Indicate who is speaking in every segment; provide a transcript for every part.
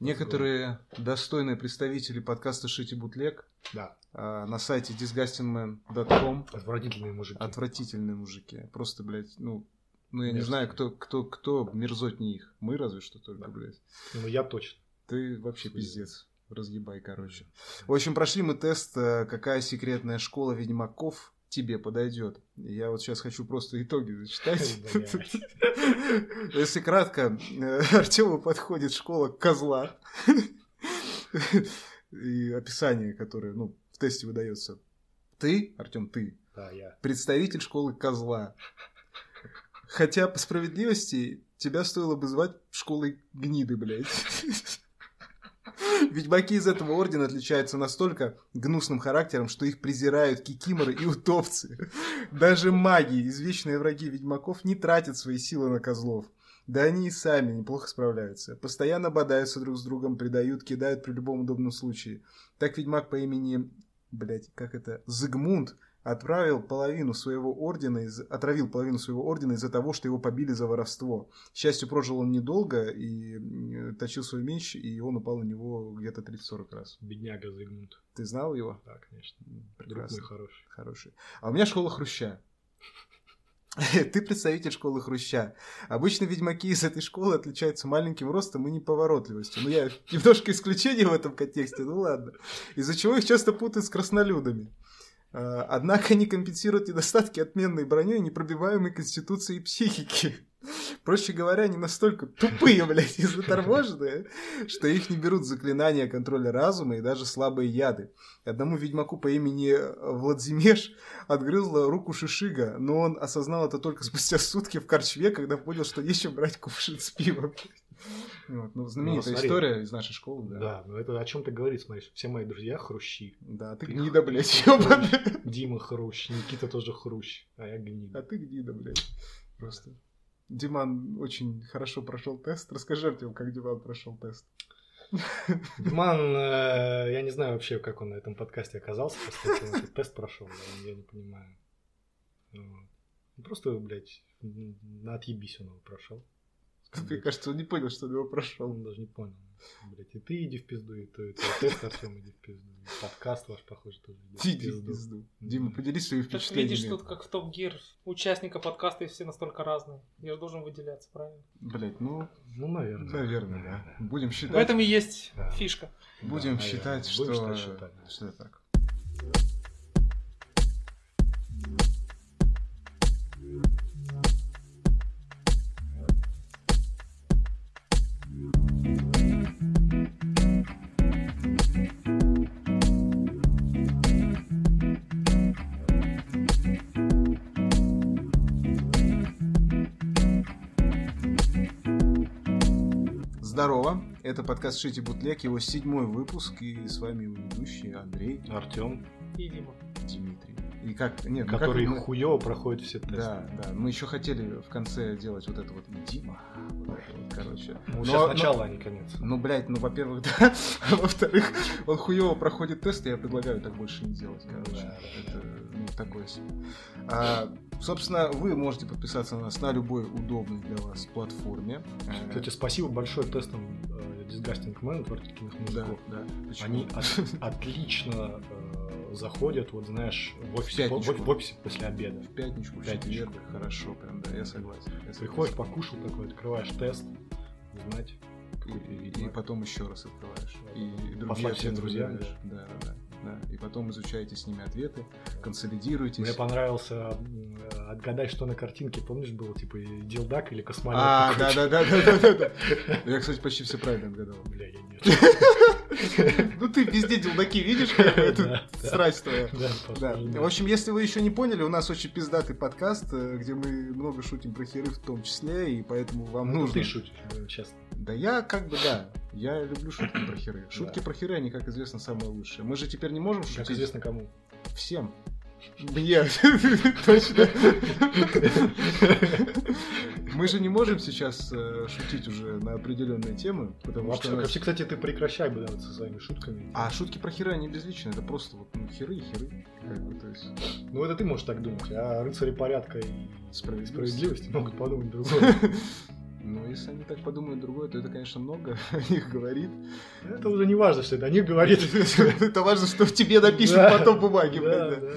Speaker 1: Некоторые достойные представители подкаста Шити Бутлег
Speaker 2: Да.
Speaker 1: а, на сайте disgustingman.com
Speaker 2: Отвратительные мужики.
Speaker 1: отвратительные мужики. Просто, блядь, ну, ну я не
Speaker 2: Мерзкие.
Speaker 1: знаю, кто, кто, кто мерзотнее их. Мы разве что только,
Speaker 2: Да.
Speaker 1: блядь.
Speaker 2: Ну, я точно.
Speaker 1: Ты вообще
Speaker 2: Хуй
Speaker 1: пиздец. Разъебай, короче. В общем, прошли мы тест, э, какая секретная школа ведьмаков тебе подойдет. Я вот сейчас хочу просто итоги зачитать. Если кратко, э, Артему подходит школа козла. И описание, которое ну, в тесте выдается. Ты, Артем, ты,
Speaker 2: Да, я.
Speaker 1: представитель школы козла. Хотя, по справедливости, тебя стоило бы звать школой гниды, блядь. Ведьмаки из этого ордена отличаются настолько гнусным характером, что их презирают кикиморы и утопцы. Даже маги, извечные враги ведьмаков, не тратят свои силы на козлов. Да они и сами неплохо справляются. Постоянно бодаются друг с другом, предают, кидают при любом удобном случае. Так ведьмак по имени, блять, как это, Зигмунд, отправил половину своего ордена, из... отравил половину своего ордена из-за того, что его побили за воровство. К счастью, прожил он недолго и э, точил свой меч, и он упал на него где-то 30-40 раз.
Speaker 2: Бедняга Зигмунд.
Speaker 1: Ты знал его?
Speaker 2: Да, конечно.
Speaker 1: М,
Speaker 2: Друг
Speaker 1: Прекрасно.
Speaker 2: мой хороший.
Speaker 1: Хороший. А у меня школа Хруща. Ты представитель школы Хруща. Обычно ведьмаки из этой школы отличаются маленьким ростом и неповоротливостью. Ну, я немножко исключение в этом контексте, ну ладно. Из-за чего их часто путают с краснолюдами. А, Однако они компенсируют недостатки отменной броней и непробиваемой конституцией психики. Проще говоря, они настолько тупые, блядь, и заторможенные, что их не берут заклинания контроля разума и даже слабые яды. Одному ведьмаку по имени Владзимеш отгрызла руку Шишига, но он осознал это только спустя сутки в корчме, когда понял, что нечем брать кувшин с пивом. Вот, ну, знаменитая
Speaker 2: смотри.
Speaker 1: история из нашей школы, да.
Speaker 2: Да, но это о чем ты говоришь, смотришь. Все мои друзья хрущи.
Speaker 1: Да, ты
Speaker 2: Ты
Speaker 1: гнида, блядь,
Speaker 2: хрущ. Дима хрущ, Никита тоже хрущ, а я
Speaker 1: А
Speaker 2: гнида.
Speaker 1: ты гнида, блядь. Просто. Диман очень хорошо прошел тест. Расскажи, Артем, как Диман прошел тест.
Speaker 2: Диман, э, я не знаю вообще, как он на этом подкасте оказался, этот тест прошел, я, не понимаю. Ну, Просто, блядь, на отъебись он его прошел.
Speaker 1: Мне кажется, он не понял, что он его прошел.
Speaker 2: Он даже не понял. Блять, и ты иди в пизду, и ты, и ты тест Артем иди в пизду. И подкаст ваш, похоже, тоже иди в
Speaker 1: Иди в
Speaker 2: пизду.
Speaker 1: пизду. Дима, поделись своими
Speaker 3: Так
Speaker 1: впечатлениями.
Speaker 3: видишь, тут как в Топ Гир, участника подкаста и все настолько разные. Я же должен выделяться, правильно?
Speaker 1: Блять, ну,
Speaker 2: Ну, наверное.
Speaker 1: наверное, да. Будем
Speaker 3: В
Speaker 1: считать.
Speaker 3: этом и есть
Speaker 2: Да.
Speaker 3: фишка.
Speaker 1: Будем
Speaker 2: Да,
Speaker 1: считать,
Speaker 2: наверное.
Speaker 1: что...
Speaker 2: Будем считать,
Speaker 1: что это так. Подкаст Шити Бутлег, его седьмой выпуск, и с вами его ведущий Андрей
Speaker 2: Артем,
Speaker 3: И Дима.
Speaker 1: Дмитрий. И как, нет, ну как
Speaker 2: который
Speaker 1: мы-
Speaker 2: хуево проходит все тесты.
Speaker 1: Да, да, мы еще хотели в конце делать вот это вот Дима, вот это вот, короче.
Speaker 2: Ну,
Speaker 1: Но-
Speaker 2: сейчас
Speaker 1: но-
Speaker 2: начало, а не конец.
Speaker 1: Ну, блядь, ну, во-первых, да, а во-вторых, он хуево проходит тесты, я предлагаю так больше не делать, короче.
Speaker 2: Да, да,
Speaker 1: Это, ну, такое себе. А, собственно, вы можете подписаться на нас на любой удобной для вас платформе. Э,
Speaker 2: Кстати, спасибо большое тестам э, Disgusting Man,
Speaker 1: да,
Speaker 2: мужиков.
Speaker 1: да. Почему?
Speaker 2: Они от- отлично э, заходят, вот знаешь, в офисе, в,
Speaker 1: пятничку.
Speaker 2: в офисе после обеда.
Speaker 1: в пятничку, в
Speaker 2: Пятничку.
Speaker 1: четверг, хорошо, прям, да, я согласен. я согласен.
Speaker 2: Приходишь, покушал такой, открываешь тест, узнать,
Speaker 1: И, и
Speaker 2: ведьмак.
Speaker 1: потом еще раз открываешь. И
Speaker 2: всем
Speaker 1: ответы
Speaker 2: друзьям,
Speaker 1: выбираешь. Да, да, да, да. И потом изучаете с ними ответы, консолидируетесь.
Speaker 2: Мне понравился м, отгадай, что на картинке, помнишь, было типа дилдак или космолет.
Speaker 1: А, да, да, да, да, да, да, да. Я, кстати, почти все правильно отгадал.
Speaker 2: Бля, я нет.
Speaker 1: Ну ты везде делдаки видишь, как страсть твоя.
Speaker 2: Да.
Speaker 1: В общем, если вы еще не поняли, у нас очень пиздатый подкаст, э, где мы много шутим про херы в том числе, и поэтому вам
Speaker 2: Ну,
Speaker 1: нужно.
Speaker 2: ты шутишь, будем честно.
Speaker 1: Да я как бы да, я люблю шутки про херы. Шутки про херы, они, как известно, самые лучшие. Мы же теперь не можем
Speaker 2: Как
Speaker 1: шутить
Speaker 2: известно кому.
Speaker 1: всем. Мне, точно. Мы же не можем сейчас э, шутить уже на определенные темы, потому
Speaker 2: Вообще,
Speaker 1: что...
Speaker 2: вообще, кстати, ты прекращай бы со своими шутками.
Speaker 1: А шутки про херы, они безличные, это просто вот ну, херы и херы. Как бы, то есть
Speaker 2: Ну, это ты можешь так думать, а рыцари порядка и
Speaker 1: справедливость.
Speaker 2: справедливости могут подумать другое.
Speaker 1: Ну, если они так подумают другое, то это, конечно, много о них говорит.
Speaker 2: Это уже не важно, что это о них говорит.
Speaker 1: Это важно, что в тебе напишут потом бумаги, блядь,
Speaker 2: Да,
Speaker 1: да.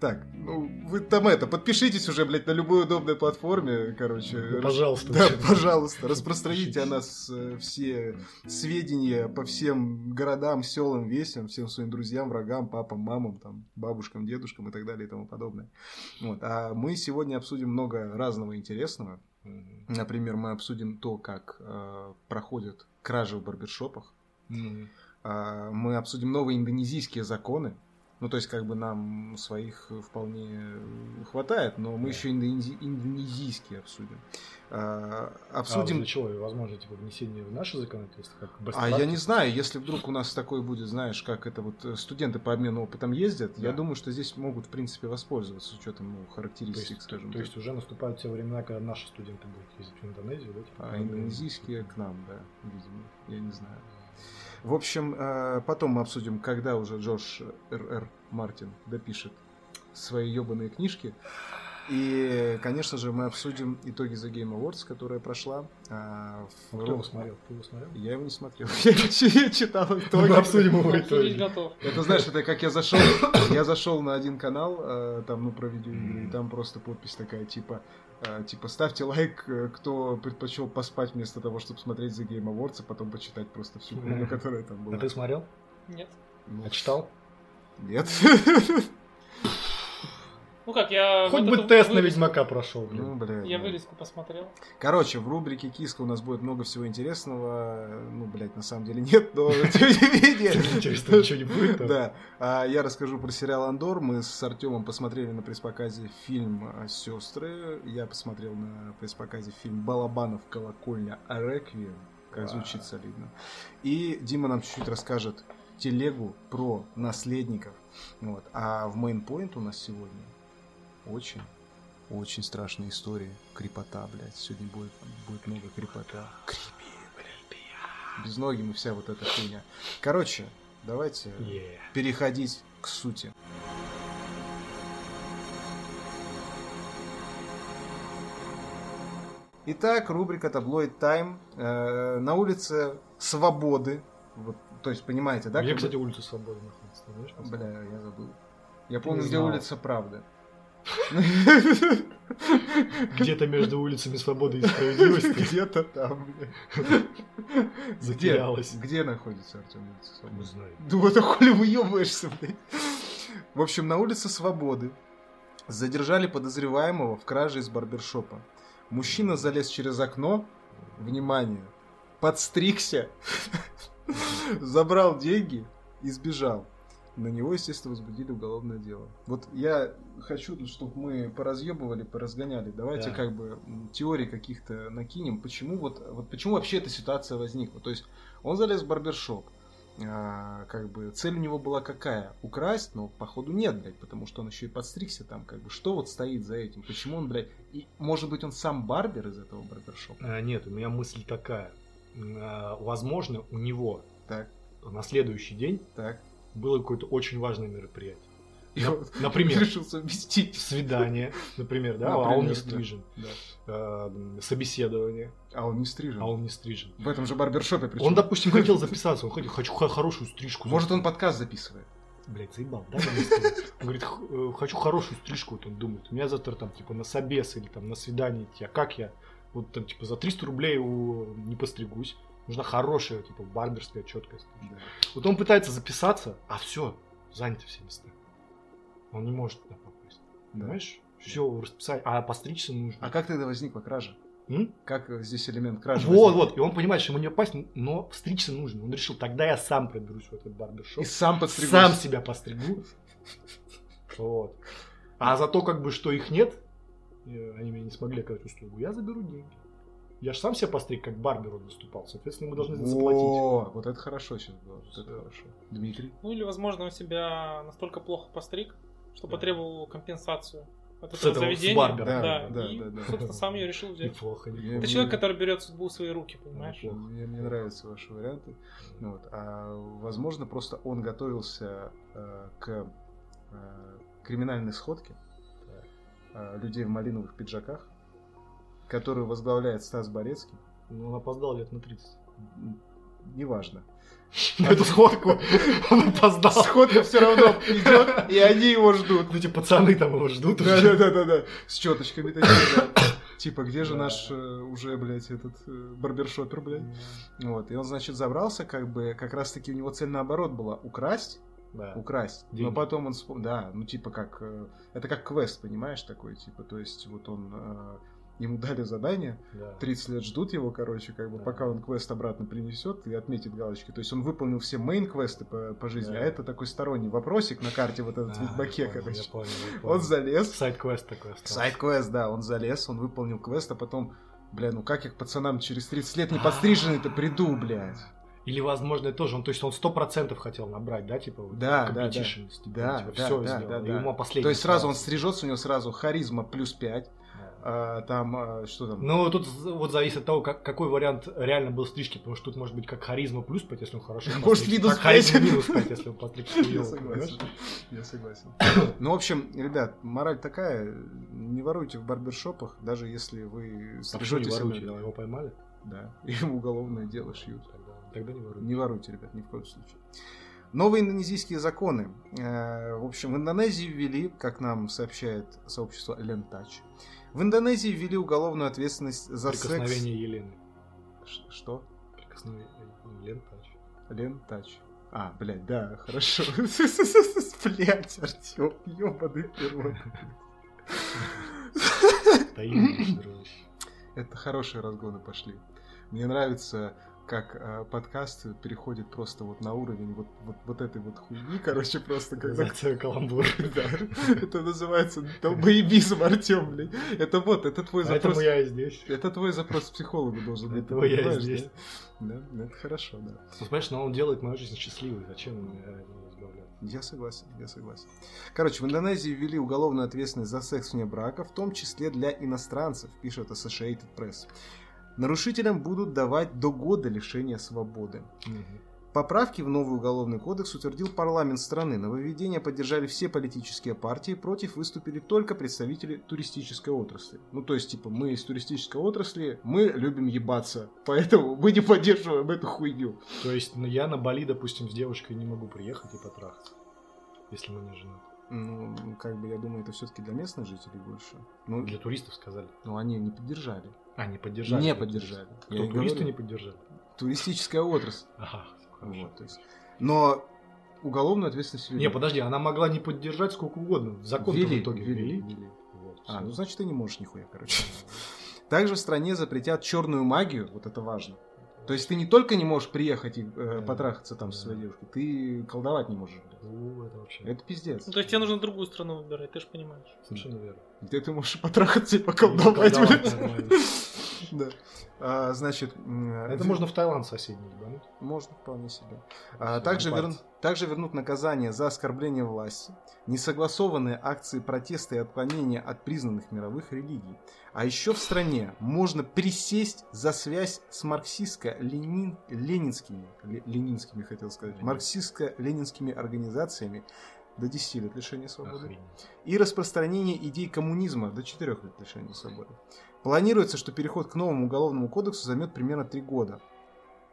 Speaker 1: Так, ну, вы там это, подпишитесь уже, блядь, на любой удобной платформе, короче.
Speaker 2: Ну, пожалуйста.
Speaker 1: Да, пожалуйста, распространите о нас э, все сведения по всем городам, селам, весям, всем своим друзьям, врагам, папам, мамам, там, бабушкам, дедушкам и так далее и тому подобное. Вот. А мы сегодня обсудим много разного интересного. Например, мы обсудим то, как э, проходят кражи в барбершопах.
Speaker 2: Мгм.
Speaker 1: А, Мы обсудим новые индонезийские законы. Ну, то есть, как бы нам своих вполне хватает, но мы
Speaker 2: Да.
Speaker 1: еще индонези- индонезийские обсудим. А,
Speaker 2: А
Speaker 1: Обсудим.
Speaker 2: для чего? Возможно, типа внесение в наше законодательство? Как
Speaker 1: А я не знаю, если вдруг у нас такой будет, знаешь, как это вот э, студенты по обмену опытом ездят, я
Speaker 2: Да.
Speaker 1: думаю, что здесь могут, в принципе, воспользоваться с учетом ну,
Speaker 2: То
Speaker 1: характеристик,
Speaker 2: есть,
Speaker 1: скажем
Speaker 2: то
Speaker 1: так.
Speaker 2: есть уже наступают те времена, когда наши студенты будут ездить в Индонезию, да? типа,
Speaker 1: А индонезийские к нам, да, видимо, я не знаю. В общем, э, потом мы обсудим, когда уже Джордж Р.Р. Мартин допишет свои ебаные книжки. И, конечно же, мы обсудим итоги The Game Awards, которая прошла. а, в
Speaker 2: Ну, Кто его смотрел? Ты его смотрел?
Speaker 1: Я его не смотрел. Я я читал итоги.
Speaker 2: Мы обсудим его итоги.
Speaker 3: готов.
Speaker 1: Это знаешь, это как я зашел, я зашел на один канал, э, там, ну, про видеоигры, и там просто подпись такая, типа, э, типа, ставьте лайк, э, кто предпочел поспать вместо того, чтобы смотреть The Game Awards, а потом почитать просто всю хуйню, которая там была.
Speaker 2: А ты смотрел?
Speaker 3: Нет.
Speaker 1: Ну,
Speaker 2: А читал?
Speaker 1: Нет.
Speaker 3: Ну как, я...
Speaker 2: Хоть
Speaker 3: вот
Speaker 2: бы тест на
Speaker 3: вырезку-
Speaker 2: Ведьмака прошел,
Speaker 1: Ну,
Speaker 2: блин.
Speaker 1: блядь.
Speaker 3: Я
Speaker 1: да.
Speaker 3: вырезку посмотрел.
Speaker 1: Короче, в рубрике Киска у нас будет много всего интересного. Ну, блядь, на самом деле нет, но тем не менее.
Speaker 2: Интересно, ничего не будет?
Speaker 1: Да. А я расскажу про сериал Андор. Мы с Артемом посмотрели на пресс-показе фильм «Сестры». Я посмотрел на пресс-показе фильм «Балабанов. Колокольня. Реквием». Как звучит солидно. И Дима нам чуть-чуть расскажет телегу про наследников. Вот. А в мейнпоинт у нас сегодня очень, очень страшная история. Крепота, блядь. Сегодня будет, будет много крепота. Крепи, блядь. Без ноги мы вся вот эта хуйня. Короче, давайте
Speaker 2: Е.
Speaker 1: переходить к сути. Итак, рубрика Таблоид Тайм. Э, на улице Свободы. Вот, то есть, понимаете, да?
Speaker 2: Где, кстати, улица Свободы находится?
Speaker 1: Бля, я забыл. Я помню, где улица Правды.
Speaker 2: Где-то между улицами Свободы и Справедливости
Speaker 1: Где-то там, бля. Где?
Speaker 2: затерялась.
Speaker 1: Где находится Артем улица
Speaker 2: Не
Speaker 1: Свободы?
Speaker 2: знаю.
Speaker 1: Да вот а хули выебываешься, блядь. В общем, на улице Свободы задержали подозреваемого в краже из барбершопа. Мужчина залез через окно, внимание, подстригся, забрал деньги и сбежал. На него, естественно, возбудили уголовное дело. Вот я хочу, чтобы мы поразъебывали, поразгоняли. Давайте
Speaker 2: Да.
Speaker 1: как бы теории каких-то накинем. Почему вот, вот почему вообще эта ситуация возникла? То есть он залез в барбершоп. А, как бы цель у него была какая? Украсть, но походу нет, блядь, потому что он еще и подстригся там, как бы. Что вот стоит за этим? Почему он, блядь, и может быть он сам барбер из этого барбершопа?
Speaker 2: А, Нет, у меня мысль такая. А, Возможно, у него
Speaker 1: Так,
Speaker 2: на следующий день
Speaker 1: так.
Speaker 2: Было какое-то очень важное мероприятие.
Speaker 1: И
Speaker 2: например?
Speaker 1: решил совместить.
Speaker 2: Свидание, например, да, а
Speaker 1: Например,
Speaker 2: он не стрижен.
Speaker 1: Да.
Speaker 2: А, Собеседование,
Speaker 1: А он не стрижен.
Speaker 2: а он не стрижен.
Speaker 1: В этом же барбершопе причем.
Speaker 2: Он, допустим, хотел записаться, он хотел, хочу хорошую стрижку.
Speaker 1: Может, он подкаст записывает.
Speaker 2: Блять, заебал, да? Он говорит, «Х- э, хочу хорошую стрижку, вот он думает. У меня завтра там, типа, на собес или там на свидание идти. А как я? Вот там, типа, за 300 рублей у... не постригусь. Нужна хорошая, типа, барберская четкая стрижка. Вот он пытается записаться, а все, заняты все места. Он не может туда попасть.
Speaker 1: Да.
Speaker 2: Понимаешь? Все, расписать. А постричься нужно.
Speaker 1: А как тогда возникла кража?
Speaker 2: М?
Speaker 1: Как здесь элемент кражи?
Speaker 2: Вот,
Speaker 1: возник?
Speaker 2: вот. И он понимает, что ему не попасть, но стричься нужно. Он решил, тогда я сам проберусь в этот барбершоп.
Speaker 1: И сам подстригусь.
Speaker 2: Сам себя постригу. Вот. А за то, как бы, что их нет, э, они мне не смогли оказать услугу, я заберу деньги. Я же сам себя постриг, как барбер он выступал. Соответственно, мы должны заплатить.
Speaker 1: О, вот это хорошо сейчас было. Вот это хорошо. Дмитрий?
Speaker 3: Ну или, возможно, он себя настолько плохо постриг, что
Speaker 2: Да.
Speaker 3: потребовал компенсацию от
Speaker 2: С
Speaker 3: этого
Speaker 2: этого, с
Speaker 3: заведения.
Speaker 2: барбера.
Speaker 1: Да,
Speaker 3: Да,
Speaker 1: да,
Speaker 3: и,
Speaker 1: да, да.
Speaker 3: собственно, сам ее решил взять.
Speaker 2: Неплохо,
Speaker 1: Я-
Speaker 3: Это
Speaker 2: неплохо.
Speaker 3: человек, который берет судьбу в свои руки, понимаешь?
Speaker 2: Неплохо.
Speaker 1: Мне, мне нравятся ваши варианты. Ну Вот. А возможно, просто он готовился э, к э, криминальной сходке э, людей в малиновых пиджаках, которую возглавляет Стас Борецкий.
Speaker 2: Ну, он опоздал лет на 30.
Speaker 1: Неважно.
Speaker 2: Эту сходку он опоздал.
Speaker 1: Сходка все равно идет, и они его ждут.
Speaker 2: Ну, эти пацаны там его ждут
Speaker 1: Да,
Speaker 2: уже.
Speaker 1: да, да, да, да. С четочками такими, да. Типа, где же
Speaker 2: Да.
Speaker 1: наш э, уже, блядь, этот э, барбершопер, блядь? Вот. И он, значит, забрался, как бы, как раз таки у него цель наоборот была украсть,
Speaker 2: Да.
Speaker 1: украсть. Но
Speaker 2: Деньги.
Speaker 1: потом он вспомнил, да, ну типа как, э, это как квест, понимаешь, такой, типа, то есть вот он, ему дали задание,
Speaker 2: Да.
Speaker 1: 30 лет ждут его, короче, как бы,
Speaker 2: Да.
Speaker 1: пока он квест обратно принесет и отметит галочки. То есть он выполнил все main-квесты по, по жизни,
Speaker 2: Да.
Speaker 1: а это такой сторонний вопросик на карте вот этот
Speaker 2: А,
Speaker 1: в Ведьмаке,
Speaker 2: понял,
Speaker 1: короче.
Speaker 2: я понял, я понял.
Speaker 1: Он залез,
Speaker 2: Side quest такой остался.
Speaker 1: side quest, да, он залез, он выполнил квест, а потом, бля, ну как я к пацанам через 30 лет не подстриженный-то приду, блядь?
Speaker 2: Или, возможно, тоже, он, то есть он сто процентов хотел набрать, да, типа,
Speaker 1: Да, да,
Speaker 2: competition, типа,
Speaker 1: Да,
Speaker 2: типа,
Speaker 1: да,
Speaker 2: всё
Speaker 1: да,
Speaker 2: сделал,
Speaker 1: да, да.
Speaker 2: ему последний
Speaker 1: То есть сразу он стрижется, у него сразу харизма плюс 5,
Speaker 2: Да.
Speaker 1: а, там, а, что там?
Speaker 2: Ну, тут вот зависит от того, как, какой вариант реально был стрижки, потому что тут может быть как харизма плюс 5, если он хорошо
Speaker 1: Может, минус
Speaker 2: так харизма
Speaker 1: пять.
Speaker 2: минус 5, если он постригся
Speaker 1: Я согласен. Я согласен. Ну, в общем, ребят, мораль такая, не воруйте в барбершопах, даже если вы
Speaker 2: А
Speaker 1: стрижете
Speaker 2: не. Его поймали?
Speaker 1: Да, им уголовное дело шьют.
Speaker 2: Тогда, тогда не воруйте.
Speaker 1: Не воруйте, ребят, ни в коем случае. Новые индонезийские законы. Э, В общем, в Индонезии ввели, как нам сообщает сообщество Лентач, в Индонезии ввели уголовную ответственность за секс...
Speaker 2: Прикосновение Елены.
Speaker 1: Ш- Что?
Speaker 2: Прикосновение Лентач.
Speaker 1: Лентач. А, блядь, да, хорошо. Блядь, Артем, ёбаный
Speaker 2: дружище.
Speaker 1: Это хорошие разгоны пошли. Мне нравится, как э, подкаст переходит просто вот на уровень вот, вот, вот этой вот хуйни, короче, просто когда...
Speaker 2: Организация каламбур.
Speaker 1: Да, это называется долбоебизм, Артем, блядь. Это вот, это твой запрос.
Speaker 2: Поэтому я и здесь.
Speaker 1: Это твой запрос психологу должен быть. Ты
Speaker 2: я и здесь.
Speaker 1: Да? Ну, это хорошо, да.
Speaker 2: Ну, понимаешь, но он делает мою жизнь счастливой. Зачем?
Speaker 1: Я согласен, я согласен. Короче, в Индонезии ввели уголовную ответственность за секс вне брака, в том числе для иностранцев, пишет Associated Press. Нарушителям будут давать до года лишения свободы. Поправки в новый уголовный кодекс утвердил парламент страны. Нововведения поддержали все политические партии, против выступили только представители туристической отрасли. Ну, то есть, типа, мы из туристической отрасли, мы любим ебаться, поэтому мы не поддерживаем эту хуйню.
Speaker 2: То есть, ну, я на Бали, допустим, с девушкой не могу приехать и потрахаться, если мы не женаты.
Speaker 1: Ну, как бы, я думаю, это все-таки для местных жителей больше. Ну,
Speaker 2: Для туристов сказали.
Speaker 1: ну они не поддержали.
Speaker 2: А, не поддержали.
Speaker 1: Не поддержали.
Speaker 2: Кто,
Speaker 1: Я
Speaker 2: туристы
Speaker 1: говорю.
Speaker 2: не поддержали?
Speaker 1: Туристическая отрасль.
Speaker 2: Ага, хорошо.
Speaker 1: Вот, то есть. Но уголовную ответственность ввели.
Speaker 2: Не, подожди, она могла не поддержать сколько угодно. Закон
Speaker 1: ввели,
Speaker 2: в итоге
Speaker 1: ввели,
Speaker 2: ввели.
Speaker 1: ввели.
Speaker 2: Вот,
Speaker 1: А, ну значит ты не можешь нихуя, короче. Также в стране запретят черную магию, вот это важно. То есть ты не только не можешь приехать и э,
Speaker 2: Да.
Speaker 1: потрахаться там со своей
Speaker 2: Да.
Speaker 1: девушкой, ты колдовать не можешь. блядь.
Speaker 2: Ну, это вообще
Speaker 1: Это пиздец.
Speaker 3: Ну, то есть тебе нужно другую страну выбирать, ты же понимаешь.
Speaker 2: совершенно верно.
Speaker 1: Где ты можешь потрахаться и поколдовать,
Speaker 2: Колдовать
Speaker 1: блядь. Да. А, значит,
Speaker 2: Это можно в Таиланд соседний.
Speaker 1: Можно вполне себе. А, также, верн-
Speaker 2: париться.
Speaker 1: также вернут наказание за оскорбление власти, несогласованные акции протеста и отклонения от признанных мировых религий. А еще в стране можно присесть за связь с марксистско-ленинскими, ленинскими хотел сказать,
Speaker 2: Ленин.
Speaker 1: марксистско-ленинскими организациями до 10 лет лишения свободы
Speaker 2: Охренеть.
Speaker 1: и распространение идей коммунизма до 4 лет лишения свободы. Планируется, что переход к новому уголовному кодексу займет примерно 3 года.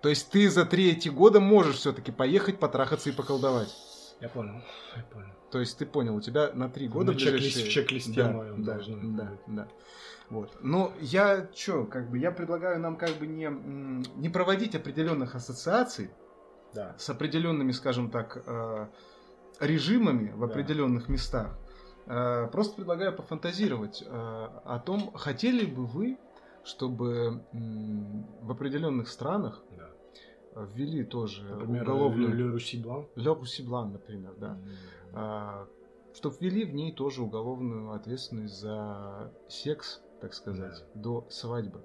Speaker 1: То есть ты за 3 эти года можешь все-таки поехать, потрахаться и поколдовать.
Speaker 2: Я понял. Я понял.
Speaker 1: То есть ты понял, у тебя на 3 года
Speaker 2: На
Speaker 1: ближайшие-
Speaker 2: в чек-листе
Speaker 1: да,
Speaker 2: моем
Speaker 1: да,
Speaker 2: должно
Speaker 1: да,
Speaker 2: быть.
Speaker 1: да. Вот. Но я что, как бы, я предлагаю нам как бы не, не проводить определенных ассоциаций
Speaker 2: Да.
Speaker 1: с определенными, скажем так, э, режимами в
Speaker 2: Да.
Speaker 1: определенных местах. Э, Просто предлагаю пофантазировать э, о том, хотели бы вы, чтобы в определенных странах
Speaker 2: да.
Speaker 1: э, ввели тоже
Speaker 2: Например,
Speaker 1: уголовную...
Speaker 2: Ле Руси Блан.
Speaker 1: Ле Руссиблан, например, да.
Speaker 2: М.
Speaker 1: чтобы ввели в ней тоже уголовную ответственность за секс, так сказать, до свадьбы.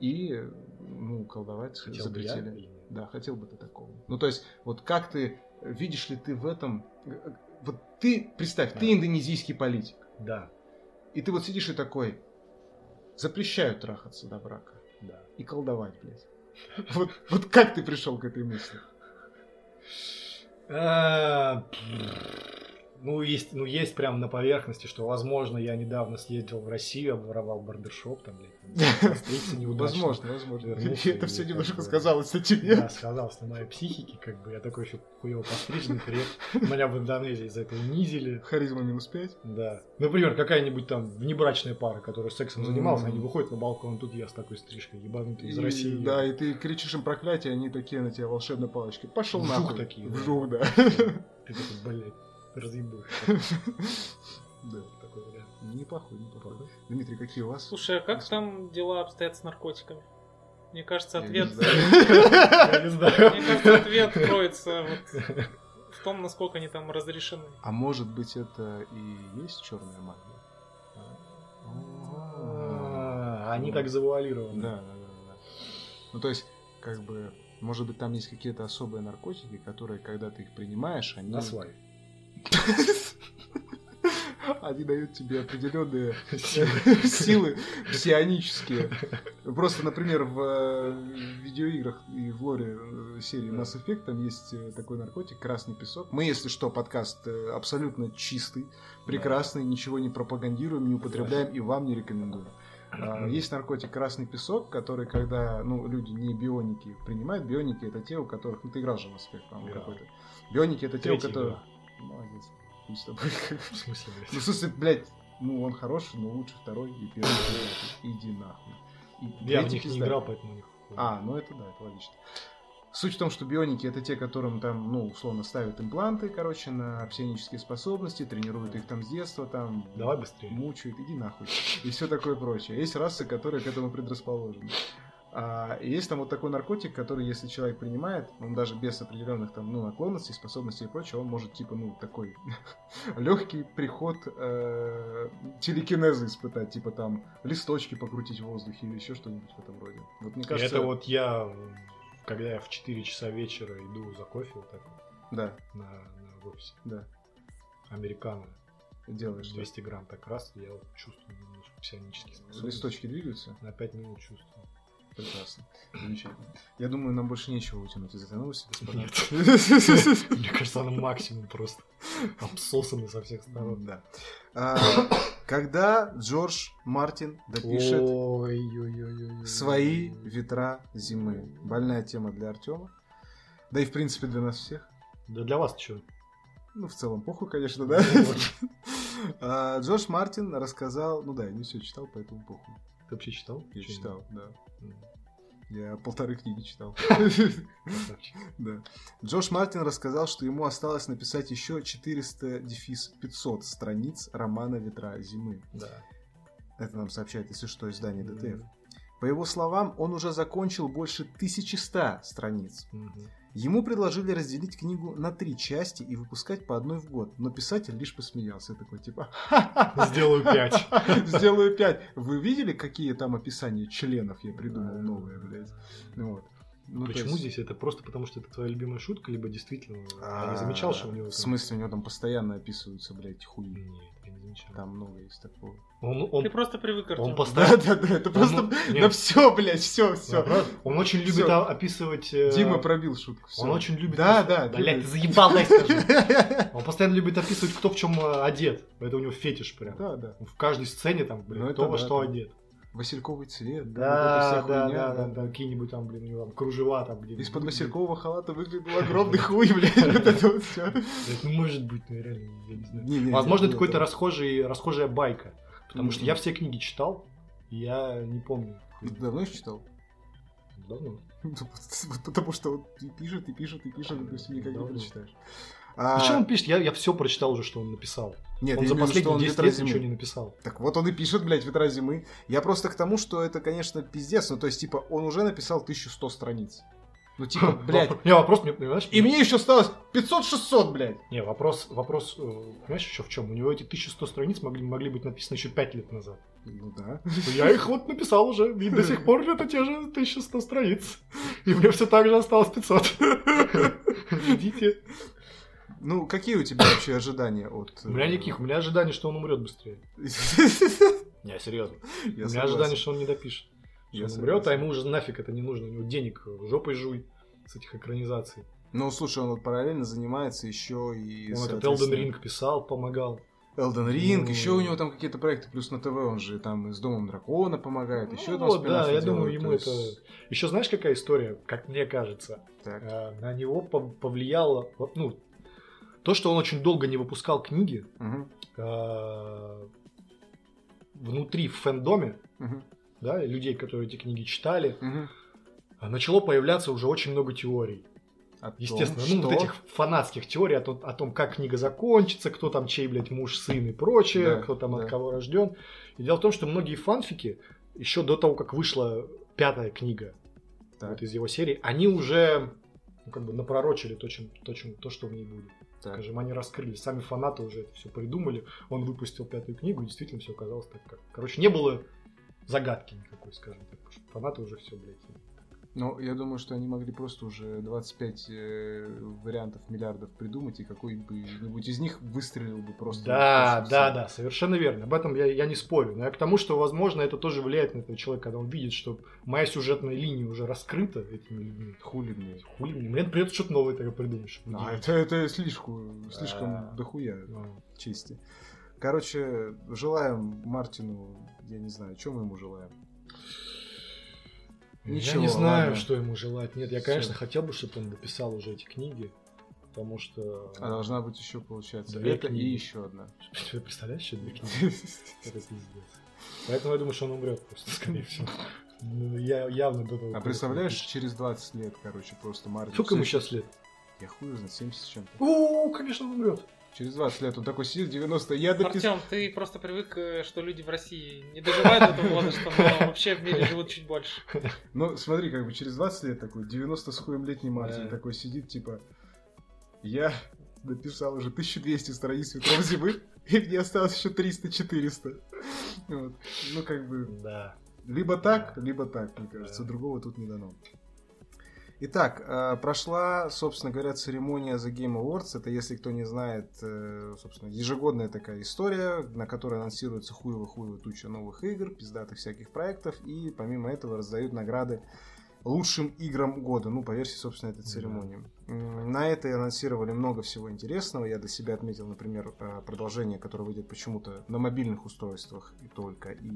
Speaker 1: И, ну, колдовать
Speaker 2: Хотел бы я
Speaker 1: запретили.
Speaker 2: или нет?
Speaker 1: Да, хотел бы ты такого. Ну, то есть, вот как ты, видишь ли ты в этом... э, Вот ты, представь, ты
Speaker 2: Да.
Speaker 1: индонезийский политик.
Speaker 2: Да,
Speaker 1: И ты вот сидишь и такой, запрещают трахаться до брака.
Speaker 2: да.
Speaker 1: И колдовать, блядь. Вот, вот как ты пришел к этой мысли?
Speaker 2: Ну, есть, ну, есть прям на поверхности, что, возможно, я недавно съездил в Россию, обворовал барбершоп, там, блядь.
Speaker 1: Возможно, возможно. Это все немножко сказалось на тебе.
Speaker 2: Да, сказалось на моей психике, как бы, я такой еще хуево постриженный, креп. Меня в Индонезии за это унизили.
Speaker 1: Харизма минус 5.
Speaker 2: Да. Например, какая-нибудь там внебрачная пара, которая сексом занималась, они выходят на балкон, тут я с такой стрижкой, ебанутый из России.
Speaker 1: Да, и ты кричишь им проклятие, они такие на тебя волшебной палочкой. Пошел нахуй.
Speaker 2: такие.
Speaker 1: Вжух, да.
Speaker 2: Ты такой, блядь, разъебываешь.
Speaker 1: Да.
Speaker 2: Такой вариант.
Speaker 1: Неплохой, неплохой. Дмитрий, какие у вас?
Speaker 3: Слушай, а как там дела обстоят с наркотиками? Мне кажется, ответ...
Speaker 2: не знаю.
Speaker 3: Мне кажется, ответ кроется вот в том, насколько они там разрешены.
Speaker 1: А может быть это и есть черная магия?
Speaker 2: А, Они так завуалированы.
Speaker 1: Да, да, да, да. Ну то есть, как бы, может быть, там есть какие-то особые наркотики, которые, когда ты их принимаешь, они...
Speaker 2: На свай.
Speaker 1: Они дают тебе определенные силы псионические. Просто, например, в э, видеоиграх и в лоре э, серии Mass Effect там есть э, такой наркотик красный песок. Мы, если что, подкаст абсолютно чистый, прекрасный, ничего не пропагандируем, не употребляем и вам не рекомендуем. А, Есть наркотик красный песок, который, когда ну, люди не бионики принимают, бионики это те, у которых, ну ты играл же в Mass Effect, по-моему,
Speaker 2: Играл.
Speaker 1: какой-то. Бионики это те, у которых...
Speaker 2: игра.
Speaker 1: Молодец. Хуй с тобой.
Speaker 2: В смысле,
Speaker 1: Ну, в
Speaker 2: блядь?
Speaker 1: смысле, блядь, ну он хороший, но лучше второй и первый. Иди нахуй. И
Speaker 2: Я в них не играл, поэтому хуй.
Speaker 1: А, ну это да, это логично. Суть в том, что бионики это те, которым там, ну, условно, ставят импланты, короче, на псионические способности, тренируют их там с детства, там,
Speaker 2: Давай быстрее.
Speaker 1: мучают, иди нахуй. И все такое прочее. Есть расы, которые к этому предрасположены. А, есть там вот такой наркотик, который, если человек принимает, он даже без определенных там, ну, наклонностей, способностей и прочего, он может, типа, ну, такой легкий приход э, телекинеза испытать, типа там листочки покрутить в воздухе или еще что-нибудь в этом роде. Вот мне кажется,
Speaker 2: Это вот я, когда я в 4 часа вечера иду за кофе вот так
Speaker 1: да,
Speaker 2: на, на в офисе,
Speaker 1: да,
Speaker 2: американо,
Speaker 1: делаешь. что?
Speaker 2: 200 грамм так раз, я вот чувствую немножко псионические способности.
Speaker 1: Листочки двигаются?
Speaker 2: На 5 минут чувствую.
Speaker 1: Прекрасно. Замечательно. Я думаю, нам больше нечего вытянуть из этой новости, господа.
Speaker 2: Нет. Мне кажется, она максимум просто обсосана со всех сторон.
Speaker 1: Да. А, Когда Джордж Мартин допишет свои ветра зимы. Больная тема для Артема. Да и в принципе для нас всех.
Speaker 2: Да для вас что?
Speaker 1: Ну, в целом, похуй, конечно, да. А, Джордж Мартин рассказал, ну да, я не все читал, поэтому похуй.
Speaker 2: Ты вообще читал?
Speaker 1: Я читал, да. Я полторы книги читал. Да. Джош Мартин рассказал, что ему осталось написать еще 400 дефис 500 страниц романа «Ветра зимы».
Speaker 2: Да.
Speaker 1: Это нам сообщает, если что, издание ДТФ.
Speaker 2: Мгм.
Speaker 1: По его словам, он уже закончил больше 1100 страниц.
Speaker 2: Мгм.
Speaker 1: Ему предложили разделить книгу на три части и выпускать по одной в год, но писатель лишь посмеялся. Такой типа,
Speaker 2: Сделаю пять.
Speaker 1: сделаю пять. Вы видели, какие там описания членов я придумал новые, блядь? Ну вот. Ну,
Speaker 2: Почему
Speaker 1: есть-
Speaker 2: здесь? Это просто потому, что это твоя любимая шутка, либо действительно я
Speaker 1: А,
Speaker 2: не замечал, что у него
Speaker 1: В смысле, у него там постоянно описываются, блядь, хуи.
Speaker 2: Нет, замечал.
Speaker 1: Там много есть такого.
Speaker 2: Он, он,
Speaker 3: Ты просто привык, Артем.
Speaker 2: он
Speaker 1: Да,
Speaker 2: постоянно...
Speaker 1: да, да, это просто
Speaker 2: Он-
Speaker 1: на
Speaker 2: нет.
Speaker 1: все, блядь, все, все.
Speaker 2: Он очень любит описывать... э,
Speaker 1: Дима пробил шутку. всё.
Speaker 2: Он очень любит...
Speaker 1: Да, да.
Speaker 2: Блять,
Speaker 1: любит.
Speaker 2: ты заебал, дай скажу. Он постоянно любит описывать, кто в чем одет. Это у него фетиш прям.
Speaker 1: Да, да.
Speaker 2: В каждой сцене там,
Speaker 1: Ну,
Speaker 2: блин,
Speaker 1: это
Speaker 2: кто во
Speaker 1: да,
Speaker 2: что
Speaker 1: да.
Speaker 2: одет.
Speaker 1: Васильковый цвет.
Speaker 2: Да,
Speaker 1: вот
Speaker 2: да,
Speaker 1: хуйня,
Speaker 2: да, да, да, какие-нибудь там, блин, у него там кружева там, блин.
Speaker 1: Из-под василькового халата выглядел огромный хуй, блядь, вот это вот все.
Speaker 2: Ну, может быть, ну, реально, я не знаю.
Speaker 1: Не,
Speaker 2: Возможно, это какой-то расхожий, расхожая байка. Потому что я все книги читал, и я не помню.
Speaker 1: Ты давно их читал?
Speaker 2: Давно.
Speaker 1: Вот Потому что он и пишет, и пишет, и пишет, и ты никак не прочитаешь. А,
Speaker 2: Зачем он пишет? Я, я все прочитал уже, что он написал.
Speaker 1: Нет,
Speaker 2: он за
Speaker 1: что
Speaker 2: последние
Speaker 1: он
Speaker 2: 10
Speaker 1: «Ветра
Speaker 2: лет
Speaker 1: зимы».
Speaker 2: ничего не написал.
Speaker 1: Так вот он и пишет, блядь, ветра зимы. Я просто к тому, что это, конечно, пиздец. Ну, то есть, типа, он уже написал 1100 страниц. Ну, типа, блядь.
Speaker 2: Не, вопрос, мне, понимаешь?
Speaker 1: И мне еще осталось 500-600, блядь.
Speaker 2: Не, вопрос, вопрос, э, понимаешь, еще в чем? У него эти 1100 страниц могли, могли быть написаны еще 5 лет назад.
Speaker 1: Ну да.
Speaker 2: Я их вот написал уже, и до сих пор это те же 1100 страниц. И мне все так же осталось 500. Видите?
Speaker 1: Ну, какие у тебя вообще ожидания от...
Speaker 2: У меня никаких, у меня ожидание, что он умрет быстрее. Не, серьезно. У меня ожидание, что он не допишет. Он умрет, а ему уже нафиг это не нужно. У него денег жопой жуй с этих экранизаций.
Speaker 1: Ну, слушай, он вот параллельно занимается еще и...
Speaker 2: Он этот Elden Ring писал, помогал.
Speaker 1: Elden Ring,
Speaker 2: Ну.
Speaker 1: еще у него там какие-то проекты, плюс на ТВ он же там и с Домом Дракона помогает, еще
Speaker 2: Ну
Speaker 1: там
Speaker 2: вот, да, я думаю, ему
Speaker 1: то
Speaker 2: это...
Speaker 1: есть-
Speaker 2: Еще знаешь, какая история, как мне кажется?
Speaker 1: Так.
Speaker 2: Э, На него пов- повлияло, ну, то, что он очень долго не выпускал книги, э, внутри в фэндоме,
Speaker 1: мгм,
Speaker 2: да, людей, которые эти книги читали, а начало появляться уже очень много теорий.
Speaker 1: О том,
Speaker 2: Естественно, ну, вот
Speaker 1: что-
Speaker 2: этих фанатских теорий о том, о том, как книга закончится, кто там чей, блядь, муж, сын и прочее,
Speaker 1: Да,
Speaker 2: кто там
Speaker 1: да.
Speaker 2: от кого рожден. И дело в том, что многие фанфики, еще до того, как вышла пятая книга
Speaker 1: Так,
Speaker 2: вот из его серии, они уже ну, как бы напророчили то, чем, то, чем, то, что в ней будет.
Speaker 1: Так.
Speaker 2: Скажем, они раскрыли, сами фанаты уже это все придумали, он выпустил пятую книгу, и действительно все оказалось так, как... Короче, не было загадки никакой, скажем так, фанаты уже все, блядь,
Speaker 1: Ну, я думаю, что они могли просто уже 25 э, вариантов миллиардов придумать, и какой-нибудь из них выстрелил бы просто.
Speaker 2: Да, да, да, совершенно верно. Об этом я, я не спорю. Но я к тому, что, возможно, это тоже влияет на этого человека, когда он видит, что моя сюжетная линия уже раскрыта этими людьми.
Speaker 1: Хули мне.
Speaker 2: Хули мне, мне придется что-то новое тогда придумать. чтобы
Speaker 1: А, это, это слишком, слишком
Speaker 2: Да.
Speaker 1: дохуя
Speaker 2: Ну,
Speaker 1: чести. Короче, желаем Мартину, я не знаю, чем мы ему желаем.
Speaker 2: Я
Speaker 1: Ничего,
Speaker 2: не знаю,
Speaker 1: ладно.
Speaker 2: что ему желать. Нет, я,
Speaker 1: Всё.
Speaker 2: конечно, хотел бы, чтобы он дописал уже эти книги, потому что...
Speaker 1: А должна быть еще, получается,
Speaker 2: Две
Speaker 1: это
Speaker 2: книги.
Speaker 1: и еще одна.
Speaker 2: Ты представляешь, что две книги? Это пиздец. Поэтому я думаю, что он умрет просто, скорее всего. Ну, я явно до того.
Speaker 1: А представляешь, через 20 лет, короче, просто Мартин...
Speaker 2: Сколько ему сейчас лет?
Speaker 1: Я хуй знаю, 70 с чем-то.
Speaker 2: О, конечно, он умрет.
Speaker 1: Через 20 лет он такой сидит, 90 я дописал.
Speaker 3: Артем, ты просто привык, э, что люди в России не доживают до этого возраста, но вообще в мире живут чуть больше.
Speaker 1: Ну, смотри, как бы через 20 лет такой, 90 с хуем летний Мартин такой сидит, типа, я написал уже 1200 страниц «Ветров зимы», и мне осталось еще 300-400. Вот. Ну, как бы,
Speaker 2: Да.
Speaker 1: либо так, либо так, мне кажется, другого тут не дано. Итак, э, прошла, собственно говоря, церемония The Game Awards. Это, если кто не знает, э, собственно, ежегодная такая история, на которой анонсируется хуево-хуево туча новых игр, пиздатых всяких проектов, и помимо этого раздают награды лучшим играм года, ну, по версии, собственно, этой церемонии. М, На этой анонсировали много всего интересного. Я для себя отметил, например, э, продолжение, которое выйдет почему-то на мобильных устройствах и только, и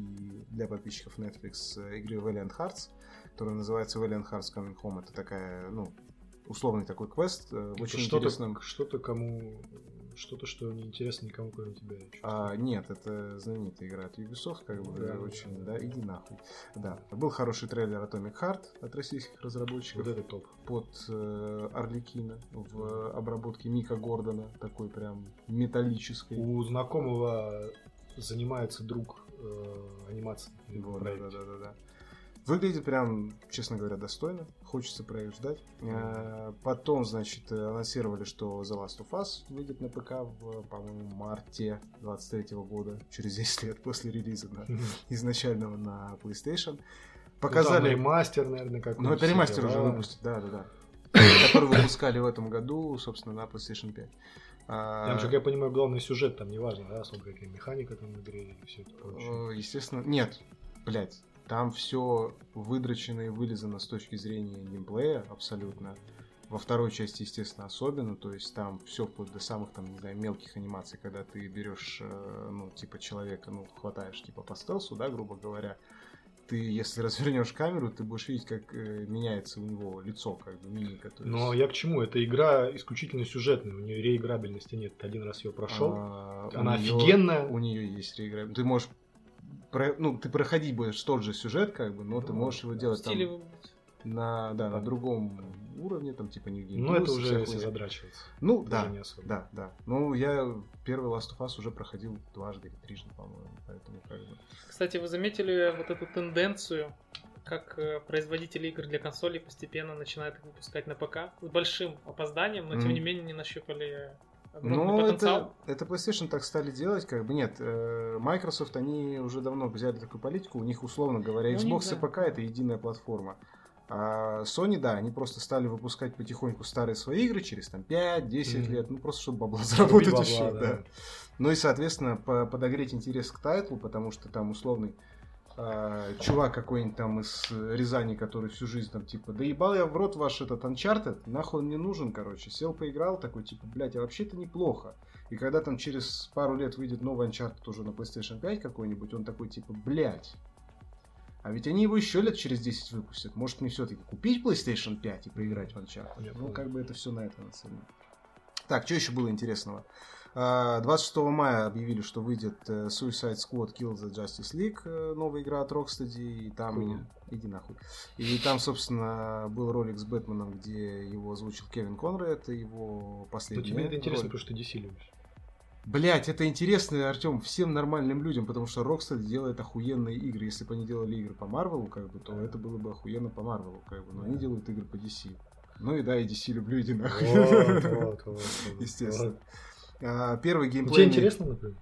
Speaker 1: для подписчиков Netflix игры Valiant Hearts, которая называется Valiant Hearts Coming Home. Это такая, ну, условный такой квест, э,
Speaker 2: Это
Speaker 1: очень
Speaker 2: что-то,
Speaker 1: интересном...
Speaker 2: что-то кому... Что-то, что не интересно никому, кроме тебя.
Speaker 1: А, нет, это знаменитая игра от Ubisoft, как бы,
Speaker 2: Да,
Speaker 1: очень,
Speaker 2: да,
Speaker 1: да, иди нахуй. Да, был хороший трейлер Atomic Heart от российских разработчиков.
Speaker 2: Вот это топ.
Speaker 1: под э, Орликина в обработке Мика Гордона, такой прям металлической.
Speaker 2: У знакомого занимается друг э, анимацией.
Speaker 1: Вот, да, да, да, да, да. Выглядит прям, честно говоря, достойно. Хочется проект ждать. Э, Потом, значит, э, анонсировали, что The Last of Us выйдет на ПК в, по-моему, марте 23 года, через 10 лет после релиза да, изначального на PlayStation.
Speaker 2: Показали
Speaker 1: Показали...
Speaker 2: ремастер, наверное, как
Speaker 1: Ну, это ремастер уже выпустят, да, да, да. Который выпускали в этом году, собственно, на PlayStation 5. А,
Speaker 2: Там же, как я понимаю, главный сюжет там не важно, да, особо какая механика там в игре и все это прочее.
Speaker 1: Естественно, нет, блядь, там все выдрочено и вылизано с точки зрения геймплея абсолютно. Во второй части, естественно, особенно, то есть там все вплоть до самых там, не знаю, мелких анимаций, когда ты берешь, э, ну, типа человека, ну, хватаешь, типа по стелсу, да, грубо говоря, ты, если развернешь камеру, ты будешь видеть, как э, меняется у него лицо, как бы мимика. есть-
Speaker 2: Но я к чему? Эта игра исключительно сюжетная, у нее реиграбельности нет. Ты один раз ее прошел,
Speaker 1: А,
Speaker 2: она
Speaker 1: неё-
Speaker 2: офигенная.
Speaker 1: У нее есть реиграбельность. Ты можешь про- ну, ты проходить будешь тот же сюжет, как бы, но ты
Speaker 2: Ну,
Speaker 1: можешь его делать там на, да, на
Speaker 2: Да.
Speaker 1: другом уровне, там, типа, не
Speaker 2: ну это уже если задрачиваться.
Speaker 1: Ну,
Speaker 2: Тоже
Speaker 1: да,
Speaker 2: не особо.
Speaker 1: да, да. Ну, я первый Last of Us уже проходил дважды или трижды, по-моему, поэтому как бы...
Speaker 3: Кстати, вы заметили вот эту тенденцию, как э, производители игр для консолей постепенно начинают их выпускать на ПК с большим опозданием, но тем
Speaker 1: Мгм.
Speaker 3: не менее не нащупали
Speaker 1: Ну,
Speaker 3: потенциал.
Speaker 1: это, это PlayStation так стали делать, как бы нет. э, Microsoft, они уже давно взяли такую политику, у них, условно говоря,
Speaker 3: Ну,
Speaker 1: Xbox и
Speaker 3: да.
Speaker 1: ПК это единая платформа. А Sony, да, они просто стали выпускать потихоньку старые свои игры через там 5-10
Speaker 2: Мгм.
Speaker 1: лет, ну просто чтобы бабла заработать
Speaker 2: бабла,
Speaker 1: еще,
Speaker 2: да.
Speaker 1: да. Ну и, соответственно, по- подогреть интерес к тайтлу, потому что там условный а, чувак какой-нибудь там из Рязани, который всю жизнь там типа, да ебал я в рот ваш этот Uncharted, нахуй он не нужен, короче. Сел, поиграл, такой типа, блядь, а вообще-то неплохо. И когда там через пару лет выйдет новый Uncharted уже на PlayStation 5 какой-нибудь, он такой типа, блядь, а ведь они его еще лет через 10 выпустят. Может мне все-таки купить PlayStation 5 и поиграть в Uncharted?
Speaker 2: Я
Speaker 1: ну,
Speaker 2: понял.
Speaker 1: как бы это все на это нацелено. Так, что еще было интересного? А, 26 мая объявили, что выйдет э, Suicide Squad Kill the Justice League, э, новая игра от Rocksteady, и там...
Speaker 2: Хуйня.
Speaker 1: Иди нахуй. И там, собственно, был ролик с Бэтменом, где его озвучил Кевин Конрад, и его последний
Speaker 2: тебе это интересно,
Speaker 1: ролик.
Speaker 2: потому что ты DC любишь.
Speaker 1: Блять, это интересно, Артем, всем нормальным людям, потому что Rockstar делает охуенные игры. Если бы они делали игры по Марвелу, как бы, то
Speaker 2: Да.
Speaker 1: это было бы охуенно по Марвелу, как бы. Но
Speaker 2: Да.
Speaker 1: они делают игры по DC. Ну и да, и DC люблю, иди нахуй.
Speaker 2: Вот, вот.
Speaker 1: Естественно. А, Первый
Speaker 2: Ну, тебе
Speaker 1: геймплей.
Speaker 2: интересно, например?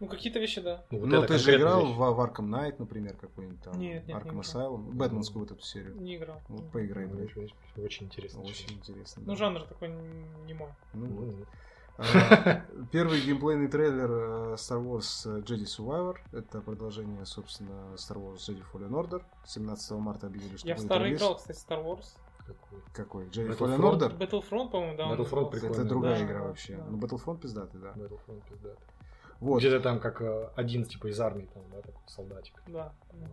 Speaker 3: Ну, какие-то вещи, да.
Speaker 2: Ну, вот
Speaker 1: Ну, ты же играл
Speaker 2: вещь.
Speaker 1: в, Arkham Knight, например, какой-нибудь там.
Speaker 3: Нет, нет, не
Speaker 1: Arkham
Speaker 3: играл.
Speaker 1: Asylum. Бэтменскую вот эту серию.
Speaker 3: Не играл.
Speaker 1: Вот поиграй,
Speaker 2: Ну,
Speaker 1: блядь.
Speaker 2: Очень, интересно.
Speaker 1: Очень интересно.
Speaker 3: Ну,
Speaker 1: да.
Speaker 3: жанр такой не мой.
Speaker 1: Ну, вот.
Speaker 2: Ну,
Speaker 1: А, Первый геймплейный трейлер э, Star Wars э, Jedi Survivor. Это продолжение, собственно, Star Wars Jedi Fallen Order. 17 марта объявили, что
Speaker 3: Я в старый играл, кстати, Star Wars.
Speaker 2: Какой.
Speaker 1: Какой? Jedi? Fallen Order?
Speaker 3: Battlefront, по-моему, да.
Speaker 2: Battlefront прикольно.
Speaker 1: Это другая
Speaker 3: Да,
Speaker 1: игра
Speaker 3: да,
Speaker 1: вообще.
Speaker 3: да.
Speaker 1: Ну, Battlefront пиздатый, да.
Speaker 2: Battlefront пиздатый.
Speaker 1: Вот.
Speaker 2: Где-то там как э, один типа из армии, там, да, такой солдатик.
Speaker 3: Да.
Speaker 2: Ну.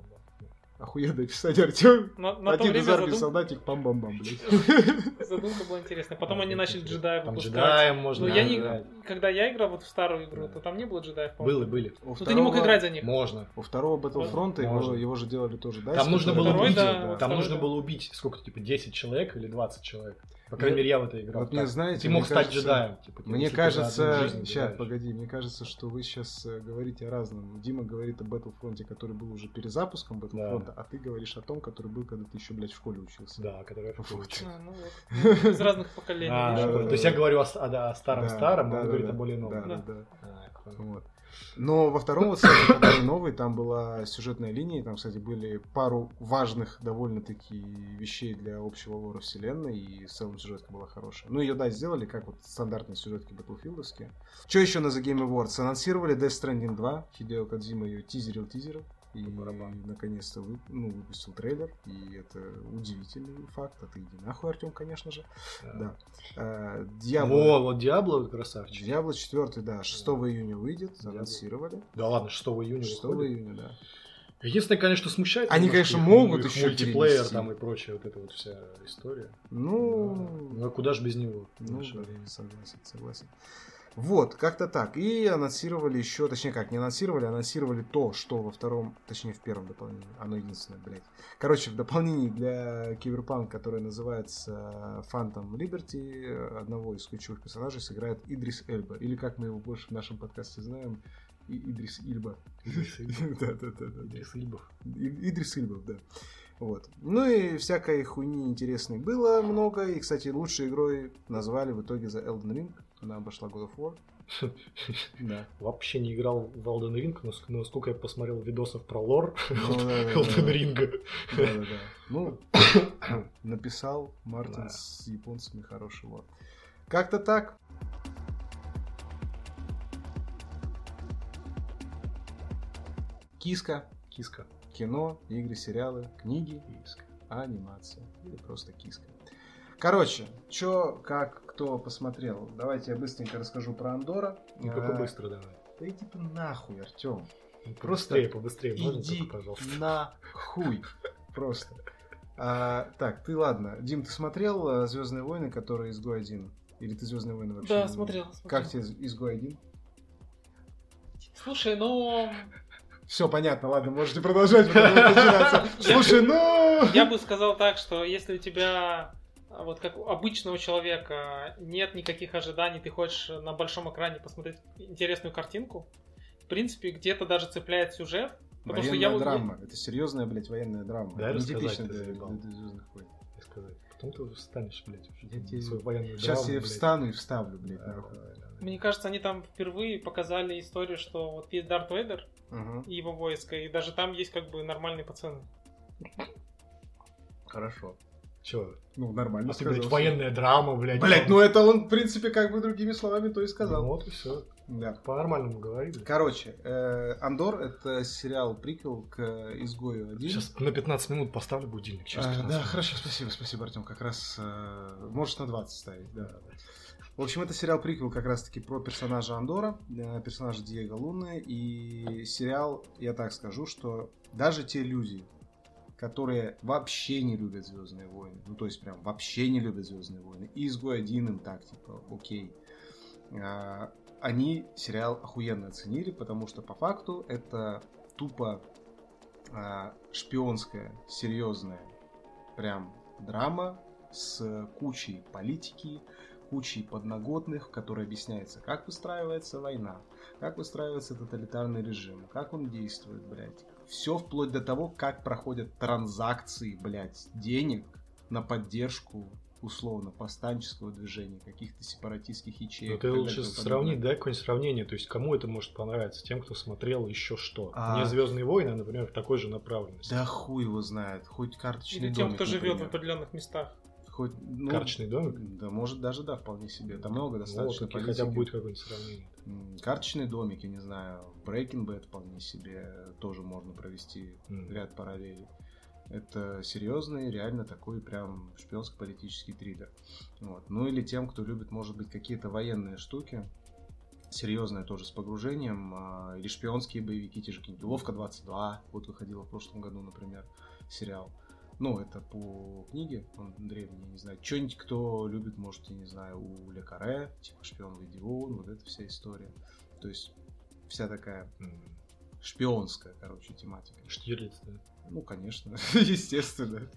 Speaker 1: Охуенно писать, Артем.
Speaker 3: На,
Speaker 1: Один из армии
Speaker 3: задум-
Speaker 1: солдатик, пам-бам-бам, блядь.
Speaker 3: задумка была интересная. Потом они начали джедаев
Speaker 2: Там джедаем можно
Speaker 3: Ну, я не... Когда я играл вот в старую игру,
Speaker 2: Да.
Speaker 3: то там не было джедаев,
Speaker 2: Были,
Speaker 3: по-моему.
Speaker 2: были.
Speaker 1: У
Speaker 3: Ну, ты не мог
Speaker 1: второго-
Speaker 3: играть за них.
Speaker 2: Можно.
Speaker 1: У второго Battlefront его,
Speaker 2: Можно.
Speaker 1: его же делали тоже, да?
Speaker 2: Там нужно было
Speaker 3: Второй,
Speaker 2: убить,
Speaker 3: да,
Speaker 2: там
Speaker 3: второй,
Speaker 2: нужно
Speaker 3: да.
Speaker 2: было убить сколько-то, типа 10 человек или 20 человек. По крайней
Speaker 1: Ну,
Speaker 2: мере, я в это играл.
Speaker 1: вот мне, знаете,
Speaker 2: ты мог стать
Speaker 1: кажется-
Speaker 2: джедаем. Типа,
Speaker 1: Мне кажется, сейчас,
Speaker 2: играешь.
Speaker 1: погоди, мне кажется, что вы сейчас говорите о разном. Дима говорит о Battlefront, который был уже перезапуском Battlefront,
Speaker 2: Да.
Speaker 1: а ты говоришь о том, который был, когда ты еще, блядь, в школе учился.
Speaker 2: Да, который я
Speaker 1: Вот.
Speaker 2: получил.
Speaker 3: А, ну. Из разных поколений.
Speaker 2: А,
Speaker 1: да,
Speaker 2: да,
Speaker 1: да,
Speaker 2: То есть
Speaker 1: да.
Speaker 2: я говорю о, да, старом-старом,
Speaker 1: Да,
Speaker 2: а он
Speaker 1: да,
Speaker 2: говорит
Speaker 1: да.
Speaker 2: о более новом.
Speaker 1: Да, да, да. Вот. Но во втором вот сеттинге, который новый, там была сюжетная линия, там, кстати, были пару важных довольно-таки вещей для общего лора вселенной, и в целом сюжетка была хорошая. Ну, ее, да, сделали, как вот стандартные сюжетки батлфилдовские. Что еще на The Game Awards? Анонсировали Death Stranding 2, Хидео Кадзима ее тизерил-тизерил. И наконец-то вы, ну, выпустил трейлер, и это удивительный факт. А ты иди нахуй, Артем, конечно же. Да. Э, Diablo-
Speaker 2: Во, вот Диабло красавчик.
Speaker 1: Diablo 4, да, 6 июня выйдет, анонсировали.
Speaker 2: Да ладно, 6 июня
Speaker 1: 6
Speaker 2: выходит.
Speaker 1: июня, да.
Speaker 2: Единственное, конечно, смущает.
Speaker 1: Они, конечно,
Speaker 2: их
Speaker 1: могут
Speaker 2: их
Speaker 1: еще
Speaker 2: мультиплеер
Speaker 1: перенести.
Speaker 2: там и прочее, вот эта вот вся история.
Speaker 1: Ну,
Speaker 2: Ну, а куда же без него?
Speaker 1: ну, да, согласен, согласен. Вот, как-то так. И анонсировали еще, точнее как, не анонсировали, анонсировали то, что во втором, точнее в первом дополнении. Оно единственное, блядь. Короче, в дополнении для Киберпанк, которое называется Phantom Liberty, одного из ключевых персонажей сыграет Идрис Эльба. Или как мы его больше в нашем подкасте знаем, И- Идрис Ильба.
Speaker 2: Идрис Ильбов.
Speaker 1: Идрис Ильбов, да. Вот. Ну и всякой хуйни интересной было много. И, кстати, лучшей игрой назвали в итоге за Elden Ring. Она обошла God of War. Да.
Speaker 2: Вообще не играл в Elden Ring, но ск- но сколько я посмотрел видосов про лор Elden. Ring.
Speaker 1: Да. Ну, написал Мартин с японцами хороший лор. Как-то так. Киска,
Speaker 2: Киска.
Speaker 1: кино, игры, сериалы, книги,
Speaker 2: Киска.
Speaker 1: анимация или просто киска. Короче, чё, как, кто посмотрел, давайте я быстренько расскажу про Андора.
Speaker 2: Ну, только быстро давай.
Speaker 1: Да иди ты нахуй, Артем.
Speaker 2: Ну,
Speaker 1: Просто
Speaker 2: Побыстрее, побыстрее. Можно
Speaker 1: Иди
Speaker 2: только, пожалуйста?
Speaker 1: нахуй. Просто. А, так, ты ладно. Дим, ты смотрел Звездные войны, которые изгой один? Или ты Звездные войны вообще?
Speaker 3: Да,
Speaker 1: не-
Speaker 3: смотрел, смотрел.
Speaker 1: Как тебе изгой один?
Speaker 3: Слушай, ну...
Speaker 1: Все понятно, ладно, можете продолжать. Слушай, ну...
Speaker 3: Я бы сказал так, что если у тебя вот как у обычного человека нет никаких ожиданий, ты хочешь на большом экране посмотреть интересную картинку, в принципе, где-то даже цепляет сюжет. Потому что
Speaker 1: Военная
Speaker 3: я вот-
Speaker 1: драма. Это серьезная, блядь, военная драма.
Speaker 2: Дай рассказать,
Speaker 1: для, для- для «Звездных войн».
Speaker 2: Я. Потом ты уже встанешь, блядь, уже.
Speaker 1: Я тебе-
Speaker 2: свою военную
Speaker 1: Сейчас
Speaker 2: драму,
Speaker 1: я
Speaker 2: блядь.
Speaker 1: встану и вставлю, блядь,
Speaker 2: Да,
Speaker 1: нахуй.
Speaker 2: давай, давай.
Speaker 3: Мне кажется, они там впервые показали историю, что вот есть Дарт Вейдер
Speaker 1: Мгм.
Speaker 3: и его войско, и даже там есть как бы нормальные пацаны.
Speaker 1: Хорошо.
Speaker 2: Чё?
Speaker 1: Ну, нормально
Speaker 2: А ты, блядь, военная драма, блядь.
Speaker 1: Блять, ну это он, в принципе, как бы другими словами то и сказал.
Speaker 2: Ну вот и все.
Speaker 1: Да.
Speaker 2: По-нормальному говори. блядь.
Speaker 1: Короче, э, Андор это сериал приквел к изгою один.
Speaker 2: Сейчас на 15 минут поставлю будильник. Через
Speaker 1: А,
Speaker 2: 15
Speaker 1: да, хорошо, спасибо, спасибо, Артем. Как раз э, можешь на 20 ставить, да. В общем, это сериал приквел как раз-таки про персонажа Андора, э, персонажа Диего Луны. И сериал, я так скажу, что даже те люди, которые вообще не любят Звездные войны, ну то есть прям вообще не любят Звездные войны, и изгой один им так, типа, окей. А, Они сериал охуенно оценили, потому что по факту это тупо а, шпионская, серьезная прям драма с кучей политики, кучей подноготных, в которой объясняется, как выстраивается война, как выстраивается тоталитарный режим, как он действует, блядь. Все вплоть до того, как проходят транзакции, блядь, денег на поддержку условно повстанческого движения, каких-то сепаратистских ячеек.
Speaker 2: Ну,
Speaker 1: и
Speaker 2: ты лучше сравни, дай какое-нибудь сравнение. То есть, кому это может понравиться? Тем, кто смотрел еще что?
Speaker 1: А.
Speaker 2: Не Звездные войны, а, например, в такой же направленности.
Speaker 1: Да хуй его знает, хоть карточный
Speaker 3: Или тем,
Speaker 1: домик,
Speaker 3: кто живет в
Speaker 1: например.
Speaker 3: определенных местах.
Speaker 1: Хоть, ну,
Speaker 2: Карточный домик?
Speaker 1: Да, может даже, да, вполне себе. Там много достаточно
Speaker 2: Вот, таки хотя бы
Speaker 1: политики.
Speaker 2: будет какое-нибудь сравнение.
Speaker 1: Карточный домик, я не знаю, Breaking Bad вполне себе тоже можно провести
Speaker 2: М.
Speaker 1: ряд параллелей. Это серьезный, реально такой прям шпионско-политический триллер. Вот. Ну или тем, кто любит, может быть, какие-то военные штуки, серьезные тоже с погружением, а, или шпионские боевики, те же какие-нибудь Ловка 22, вот выходила в прошлом году, например, сериал. Ну, это по книге, он древний, я не знаю. Что-нибудь, кто любит, может, я не знаю, у Ле Карре, типа шпион в Идион, вот эта вся история. То есть вся такая шпионская, короче, тематика.
Speaker 2: Штирлиц, да.
Speaker 1: Ну, конечно, естественно.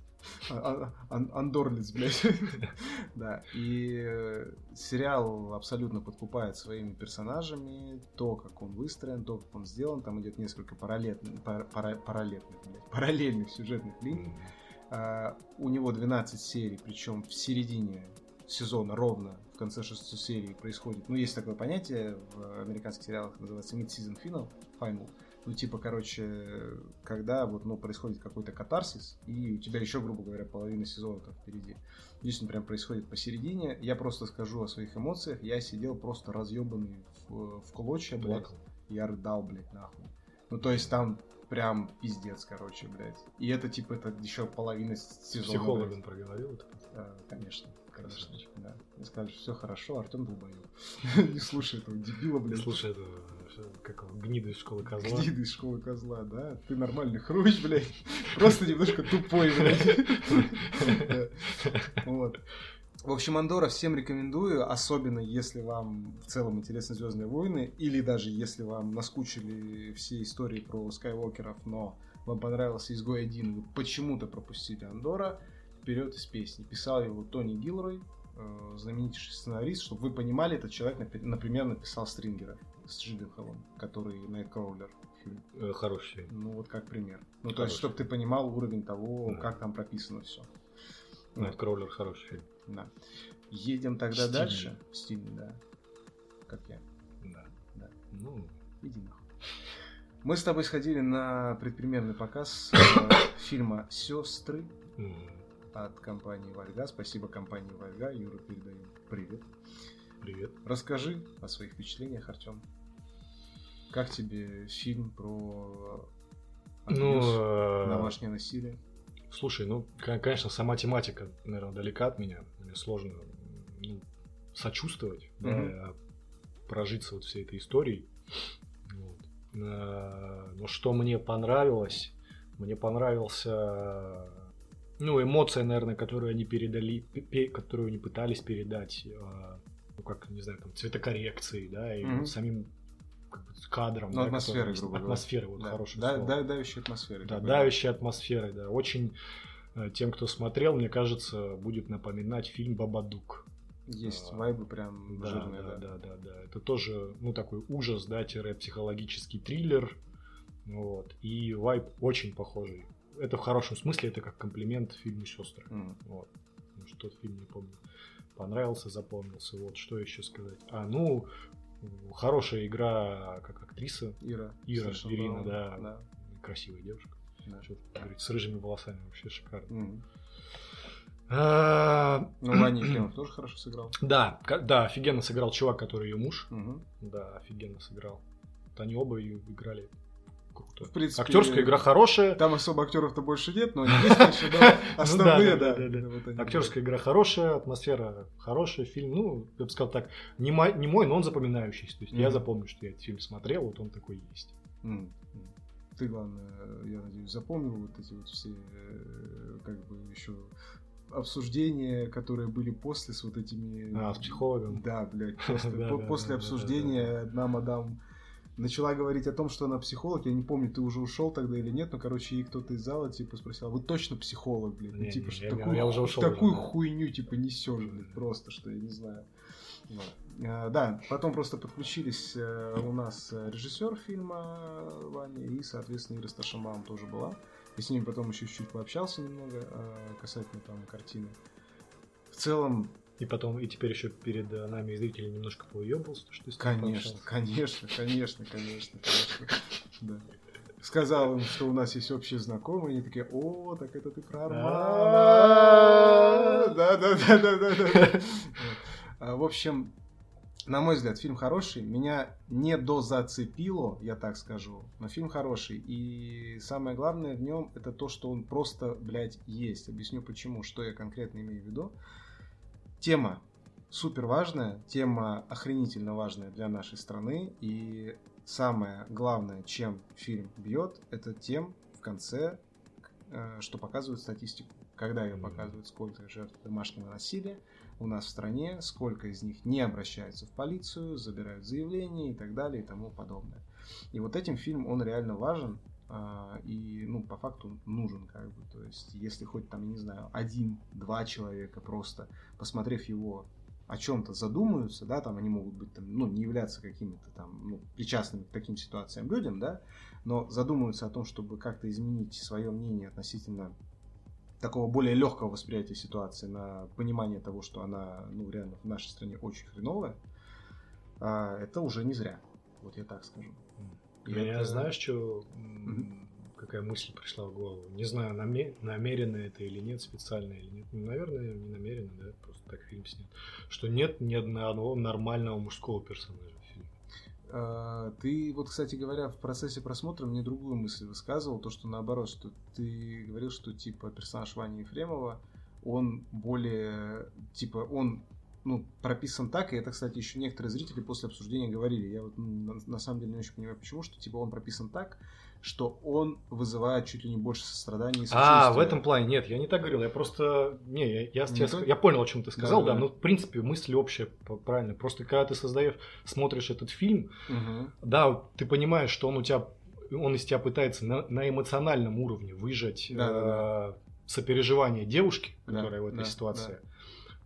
Speaker 1: А- а- ан- Андорлиц, блядь. Да, и э, сериал абсолютно подкупает своими персонажами, то, как он выстроен, то, как он сделан. Там идет несколько параллельных, пара- пара- параллельных, блядь, параллельных сюжетных линий. А, У него 12 серий, причем в середине сезона ровно в конце шестой серии происходит. Ну, есть такое понятие в американских сериалах, называется mid-season final, final. Ну, типа, короче, когда вот, ну, происходит какой-то катарсис, и у тебя еще, грубо говоря, половина сезона там впереди. Здесь он прям происходит посередине. Я просто скажу о своих эмоциях. Я сидел просто разъебанный в, в клочья, блядь. Я рыдал, блядь, нахуй. Ну, то есть там прям пиздец, короче, блядь. И это, типа, это еще половина сезона.
Speaker 2: психологом
Speaker 1: блядь.
Speaker 2: проговорил это.
Speaker 1: А, конечно, конечно.
Speaker 2: Красавчик.
Speaker 1: Да. Мне сказали, что все хорошо, Артем долбоёб. Не слушай этого дебила, блядь.
Speaker 2: Слушай, это что, как его, гнида из школы козла.
Speaker 1: Гнида из школы козла, да? Ты нормальный хрущ, блядь. Просто немножко тупой, блядь. Вот. В общем, Андора всем рекомендую, особенно если вам в целом интересны Звездные войны, или даже если вам наскучили все истории про Скайуокеров, но вам понравился Изгой 1, вы почему-то пропустили Андора, вперед из песни. Писал его Тони Гилрой, э, знаменитейший сценарист, чтобы вы понимали, этот человек, например, написал Стрингера с Джилленхолом, который Найткроулер фильм.
Speaker 2: Э, Хороший фильм.
Speaker 1: Ну, вот как пример. Ну, то
Speaker 2: Хороший.
Speaker 1: есть, чтобы ты понимал уровень того,
Speaker 2: Да.
Speaker 1: как там прописано все.
Speaker 2: Найткроулер хороший фильм.
Speaker 1: Да. Едем тогда
Speaker 2: Стильный.
Speaker 1: дальше. Стильный, да. Как я.
Speaker 2: Да.
Speaker 1: Да.
Speaker 2: Ну,
Speaker 1: Иди нахуй. Мы с тобой сходили на предпремьерный показ э, фильма «Сестры» от компании «Вальга». Спасибо компании «Вальга». Юра, передаем привет.
Speaker 2: привет.
Speaker 1: Расскажи о своих впечатлениях, Артем. Как тебе фильм про
Speaker 2: Ну,
Speaker 1: абьюз,
Speaker 2: э,
Speaker 1: домашнее насилие?
Speaker 2: слушай, ну, ко- конечно, сама тематика, наверное, далека от меня. Сложно ну, сочувствовать, да,
Speaker 1: Мгм.
Speaker 2: а прожиться вот всей этой историей. Вот. Э, Но что мне понравилось? Мне понравился ну, эмоция, наверное, которую они передали, пе- пе- которую они пытались передать, э, ну, как, не знаю, там, цветокоррекцией, да, и вот самим как бы, кадром.
Speaker 1: Ну,
Speaker 2: да,
Speaker 1: атмосферой,
Speaker 2: который-
Speaker 1: грубо говоря.
Speaker 2: Атмосферой, вот
Speaker 1: Да.
Speaker 2: хорошее
Speaker 1: Да-
Speaker 2: слово.
Speaker 1: да- давящей атмосферы.
Speaker 2: Да, давящей атмосферой, да. Очень тем, кто смотрел, мне кажется, будет напоминать фильм Бабадук.
Speaker 1: Есть
Speaker 2: А,
Speaker 1: вайбы прям
Speaker 2: Да,
Speaker 1: жирные,
Speaker 2: да,
Speaker 1: да.
Speaker 2: да, да, да. Это тоже, ну, такой ужас, да, тире психологический триллер. Вот. И вайб очень похожий. Это в хорошем смысле, это как комплимент фильму Сестры.
Speaker 1: М.
Speaker 2: Вот. Потому что тот фильм, не помню, понравился, запомнился. Вот, что еще сказать. А, ну, хорошая игра как актриса.
Speaker 1: Ира.
Speaker 2: Ира, Ирина,
Speaker 1: правильно.
Speaker 2: да. Красивая девушка.
Speaker 1: Да.
Speaker 2: Говорить, с рыжими волосами вообще шикарно.
Speaker 1: М.
Speaker 2: А,
Speaker 1: Ну, Ваня Ефремов тоже хорошо сыграл.
Speaker 2: Да, да, офигенно сыграл чувак, который ее муж. Да, офигенно сыграл. Вот они оба ее играли круто.
Speaker 1: В принципе,
Speaker 2: Актерская игра хорошая.
Speaker 1: Там особо актеров-то больше нет, но они есть, конечно, да. Основные,
Speaker 2: Ну да, Актерская игра хорошая, атмосфера хорошая, фильм, ну, я бы сказал так, не мой, но он запоминающийся. То есть я запомню, что я этот фильм смотрел, вот он такой есть.
Speaker 1: Ты, главное, я надеюсь, запомнил вот эти вот все, э, как бы, еще обсуждения, которые были после с вот этими...
Speaker 2: А, с психологом.
Speaker 1: Да, блядь, просто после обсуждения одна мадам начала говорить о том, что она психолог. Я не помню, ты уже ушел тогда или нет, но, короче, ей кто-то из зала, типа, спросил, «А вы точно психолог, блядь? Ну,
Speaker 2: Не,
Speaker 1: типа,
Speaker 2: не,
Speaker 1: что
Speaker 2: я-
Speaker 1: такую,
Speaker 2: я уже
Speaker 1: ху-
Speaker 2: ушел
Speaker 1: такую
Speaker 2: уже, да.
Speaker 1: хуйню, типа, несешь, блядь, просто, что я не знаю. Вот. А, Да, потом просто подключились э, у нас э, режиссер фильма э, Ваня и, соответственно, Ира Сташамам тоже была. И с ними потом еще чуть-чуть пообщался немного э, касательно там картины. В целом,
Speaker 2: И потом, и теперь еще перед э, нами и зрители немножко поуебался, что с
Speaker 1: Конечно, конечно, конечно, конечно, конечно. Да. Сказал им, что у нас есть общие знакомые, они такие, о, так это ты про Армана. Да, да, да, да, да, да. А, В общем, на мой взгляд, фильм хороший. Меня не дозацепило, я так скажу, но фильм хороший. И самое главное в нем это то, что он просто, блядь, есть. Объясню почему, что я конкретно имею в виду. Тема супер важная, тема охренительно важная для нашей страны. И самое главное, чем фильм бьет, это тем в конце, э, что показывают статистику. Когда ее показывают, сколько жертв домашнего насилия у нас в стране, сколько из них не обращаются в полицию, забирают заявления и так далее и тому подобное. И вот этим фильм, он реально важен а, и, ну, по факту нужен, как бы. То есть, если хоть там, я не знаю, один-два человека просто, посмотрев его, о чем-то задумаются, да, там они могут быть, там, ну, не являться какими-то там, ну, причастными к таким ситуациям людям, да, но задумываются о том, чтобы как-то изменить свое мнение относительно такого более легкого восприятия ситуации на понимание того, что она, ну, реально в нашей стране очень хреновая, а, это уже не зря. Вот я так скажу. И
Speaker 2: Меня,
Speaker 1: это-
Speaker 2: знаешь, что,
Speaker 1: Мгм.
Speaker 2: какая мысль пришла в голову? Не знаю, наме- намеренно это или нет, специально или нет. Ну, наверное, не намеренно, да, просто так фильм снят. Что нет ни одного нормального мужского персонажа
Speaker 1: Ты вот, кстати говоря, в процессе просмотра мне другую мысль высказывал, то, что наоборот, что ты говорил, что типа персонаж Вани Ефремова, он более, типа, он ну, прописан так, и это, кстати, еще некоторые зрители после обсуждения говорили, я вот на, на самом деле не очень понимаю, почему, что типа он прописан так, что он вызывает чуть ли не больше сострадания и
Speaker 2: А, в
Speaker 1: сочувствия.
Speaker 2: этом плане нет, я не так говорил, я просто... Не, я, я,
Speaker 1: Не
Speaker 2: я,
Speaker 1: то?
Speaker 2: я понял, о чем ты сказал,
Speaker 1: Да,
Speaker 2: да,
Speaker 1: да.
Speaker 2: но в принципе мысль общая, правильно. Просто когда ты создаешь, смотришь этот фильм,
Speaker 1: Мгм.
Speaker 2: да, ты понимаешь, что он у тебя, он из тебя пытается на, на эмоциональном уровне выжать
Speaker 1: Да, да,
Speaker 2: э, сопереживание девушки,
Speaker 1: Да,
Speaker 2: которая в этой
Speaker 1: да,
Speaker 2: ситуации.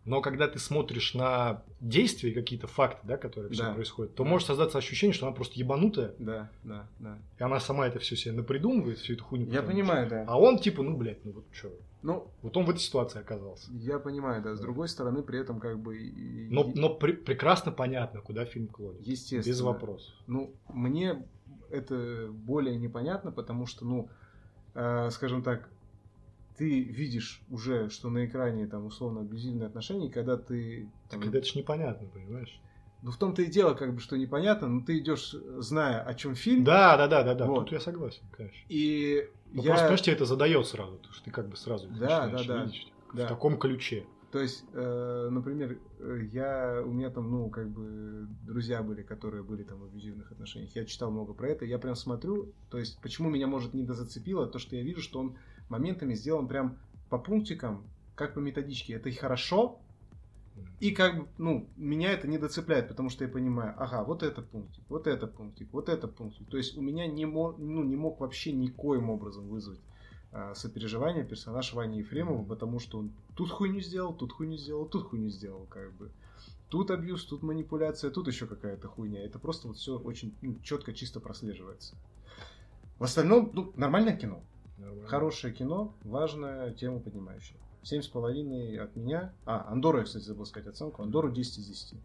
Speaker 2: Но когда ты смотришь на действия, какие-то факты, да, которые все
Speaker 1: Да.
Speaker 2: происходят, то
Speaker 1: Да.
Speaker 2: может создаться ощущение, что она просто ебанутая,
Speaker 1: Да, да, да.
Speaker 2: и она сама это все себе напридумывает, всю эту хуйню.
Speaker 1: Я понимаю, да.
Speaker 2: А он типа, ну, блядь, ну вот что.
Speaker 1: Ну,
Speaker 2: Вот он в этой ситуации оказался.
Speaker 1: я понимаю, да. С другой стороны, при этом как бы... и-
Speaker 2: Но, но пре- прекрасно понятно, куда фильм клонит.
Speaker 1: Естественно.
Speaker 2: Без вопросов.
Speaker 1: Ну, мне это более непонятно, потому что, ну, э, скажем так, ты видишь уже, что на экране там условно абьюзивные отношения, когда ты... там,
Speaker 2: Так это ж непонятно, понимаешь?
Speaker 1: Ну, в том-то и дело, как бы, что непонятно, но ты идешь, зная, о чем фильм,
Speaker 2: Да, да, да, да, да.
Speaker 1: Вот.
Speaker 2: Тут я согласен, конечно.
Speaker 1: и
Speaker 2: Ну,
Speaker 1: я...
Speaker 2: просто, понимаешь, тебе это задает сразу, потому что ты как бы сразу
Speaker 1: Да, да, да.
Speaker 2: видеть
Speaker 1: Да.
Speaker 2: в таком ключе.
Speaker 1: То есть, э, например, э, я, у меня там, ну, как бы, друзья были, которые были там в абьюзивных отношениях. Я читал много про это, я прям смотрю, то есть, почему меня, может, не дозацепило, то, что я вижу, что он моментами сделан прям по пунктикам, как по методичке. Это и хорошо, и как бы, ну, меня это не доцепляет, потому что я понимаю, ага, вот это пунктик, вот это пунктик, вот это пунктик. То есть у меня не, мо- ну, не мог вообще никоим образом вызвать а, сопереживание персонаж Вани Ефремова, потому что он тут хуйню сделал, тут хуйню сделал, тут хуйню сделал, как бы. Тут абьюз, тут манипуляция, тут еще какая-то хуйня. Это просто вот все очень четко, чисто прослеживается. В остальном, ну, нормальное кино.
Speaker 2: Нормально.
Speaker 1: Хорошее кино, важная тему поднимающая. Семь с половиной от меня. А, Андору я, кстати, забыл сказать оценку. Андору 10 из 10.
Speaker 2: Ну,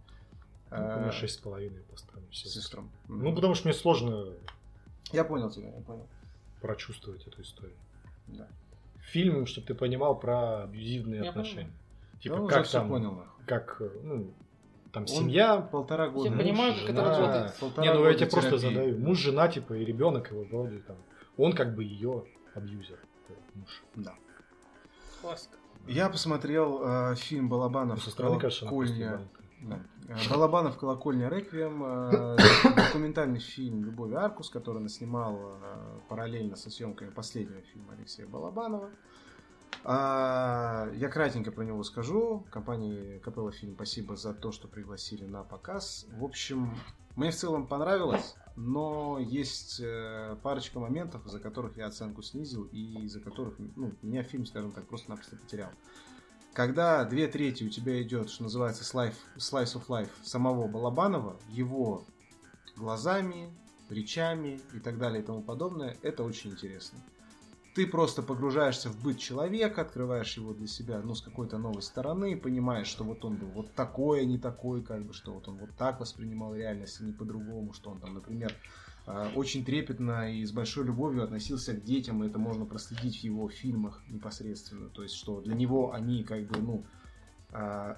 Speaker 1: А,
Speaker 2: шесть с половиной поставлю.
Speaker 1: с
Speaker 2: сестрам. Ну, потому что мне сложно
Speaker 1: Я понял тебя, я понял.
Speaker 2: прочувствовать эту историю.
Speaker 1: Да.
Speaker 2: фильм, чтобы ты понимал про абьюзивные
Speaker 3: Я
Speaker 2: отношения.
Speaker 1: Да
Speaker 2: Типа,
Speaker 1: уже
Speaker 2: как там,
Speaker 1: понял, нахуй.
Speaker 2: как, ну, там
Speaker 1: Он
Speaker 2: семья.
Speaker 1: полтора года.
Speaker 3: Я понимаю, как это работает.
Speaker 2: Не, ну я тебе просто
Speaker 1: терапии.
Speaker 2: задаю. Муж, жена, типа, и ребенок его вроде там. Он как бы ее абьюзер. Муж.
Speaker 1: Да.
Speaker 3: Классика.
Speaker 1: Я посмотрел э, фильм Балабанов
Speaker 2: со стороны,
Speaker 1: «Колокольня». Да. Э, Балабанов «Колокольня Реквием», э, документальный фильм «Любовь Аркус», который она снимала э, параллельно со съемками последнего фильма Алексея Балабанова. А, Я кратенько про него скажу. Компании Капелла Фильм спасибо за то, что пригласили на показ. В общем, мне в целом понравилось, но есть э, парочка моментов, из-за которых я оценку снизил и из-за которых ну, меня фильм, скажем так, просто-напросто потерял. Когда две трети у тебя идет, что называется, slice, slice of life самого Балабанова, его глазами, речами и так далее и тому подобное, это очень интересно. Ты просто погружаешься в быт человека, открываешь его для себя, ну, с какой-то новой стороны, понимаешь, что вот он был вот такой, а не такой, как бы, что вот он вот так воспринимал реальность, а не по-другому, что он там, например, э, очень трепетно и с большой любовью относился к детям, и это можно проследить в его фильмах непосредственно, то есть, что для него они, как бы, ну, э,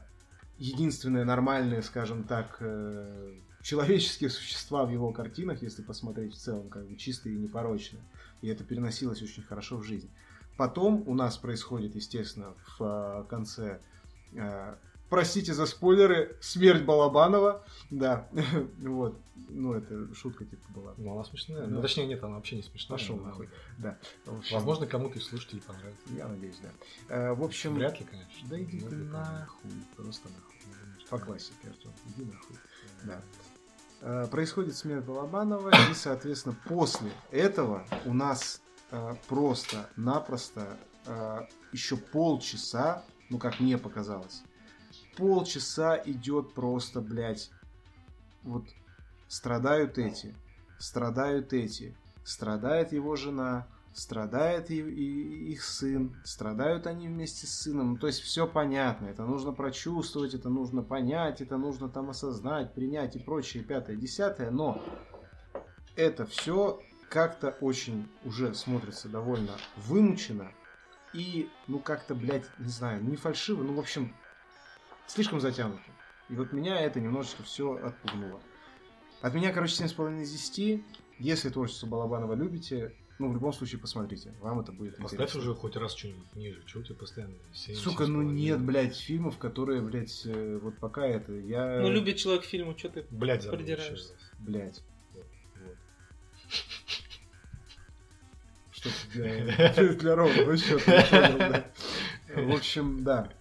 Speaker 1: единственные нормальные, скажем так, э, человеческие существа в его картинах, если посмотреть в целом, как бы чистые и непорочные. И это переносилось очень хорошо в жизнь. Потом у нас происходит, естественно, в э, конце, э, простите за спойлеры, смерть Балабанова. Да, вот. Ну, это шутка типа была.
Speaker 2: Ну, она смешная.
Speaker 1: Да.
Speaker 2: Ну, точнее, нет, она вообще не смешная.
Speaker 1: Пошел
Speaker 2: Она-
Speaker 1: нахуй. Да. Общем,
Speaker 2: Возможно, кому-то из слушателей понравится.
Speaker 1: Я надеюсь, да. Э, В общем,
Speaker 2: Вряд ли, конечно.
Speaker 1: да иди ты нахуй. Просто нахуй.
Speaker 2: конечно.
Speaker 1: По классике, Артем. Иди нахуй. Да. Происходит смерть Балабанова, и, соответственно, после этого у нас э, просто-напросто э, еще полчаса, ну, как мне показалось, полчаса идет просто, блядь, вот страдают эти, страдают эти, страдает его жена, страдает и, и- их сын, страдают они вместе с сыном. Ну, то есть все понятно, это нужно прочувствовать, это нужно понять, это нужно там осознать, принять и прочее, пятое, десятое, но это все как-то очень уже смотрится довольно вымучено и, ну, как-то, блядь, не знаю, не фальшиво, ну, в общем, слишком затянуто. И вот меня это немножечко все отпугнуло. От меня, короче, 7,5 из 10. Если творчество Балабанова любите, ну, в любом случае, посмотрите. Вам это будет
Speaker 2: Поставь
Speaker 1: интересно.
Speaker 2: уже хоть раз что-нибудь ниже. Чего у тебя постоянно 7,
Speaker 1: Сука, ну нет, блядь, фильмов, которые, блядь, э, вот пока это, я...
Speaker 3: Ну, любит человек фильму, что ты
Speaker 2: Блядь,
Speaker 3: придираешься.
Speaker 1: Блядь. Что ты для, для ровного счета. В общем, да.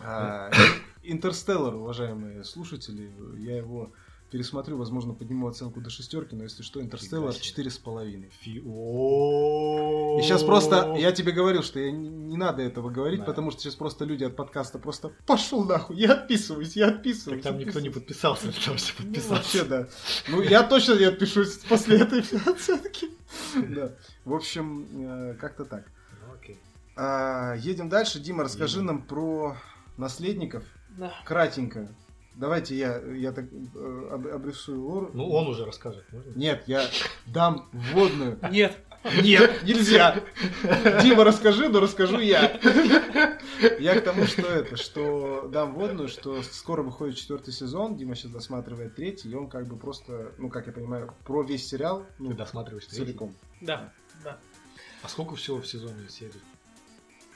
Speaker 1: А, Интерстеллар, уважаемые слушатели, я его пересмотрю, возможно, подниму оценку до шестерки, но если что, Интерстеллар четыре с половиной. И сейчас просто, я тебе говорил, что я не, не надо этого говорить,
Speaker 2: Да.
Speaker 1: потому что сейчас просто люди от подкаста просто пошел нахуй, я отписываюсь, я
Speaker 2: Так
Speaker 1: отписываюсь.
Speaker 2: там никто не
Speaker 1: отписываюсь».
Speaker 2: подписался, того, чтобы
Speaker 1: Ну,
Speaker 2: подписаться.
Speaker 1: вообще, да. Ну, я точно не отпишусь после этой оценки. Да. В общем, э, как-то так.
Speaker 2: Окей.
Speaker 1: А, Едем дальше. Дима, расскажи нам про наследников.
Speaker 3: Да.
Speaker 1: Кратенько. Давайте я, я так э, об- обрисую лор.
Speaker 2: Ну, он уже расскажет, можно?
Speaker 1: Нет, я дам вводную.
Speaker 3: Нет.
Speaker 1: Нет, нельзя. Дима, расскажи, но расскажу я. Я к тому, что это, что дам вводную, что скоро выходит четвертый сезон, Дима сейчас досматривает третий, и он как бы просто, ну, как я понимаю, про весь сериал, ну,
Speaker 2: Ты досматриваешь третий?
Speaker 1: целиком.
Speaker 3: Да. Да.
Speaker 2: А сколько всего в сезоне серий?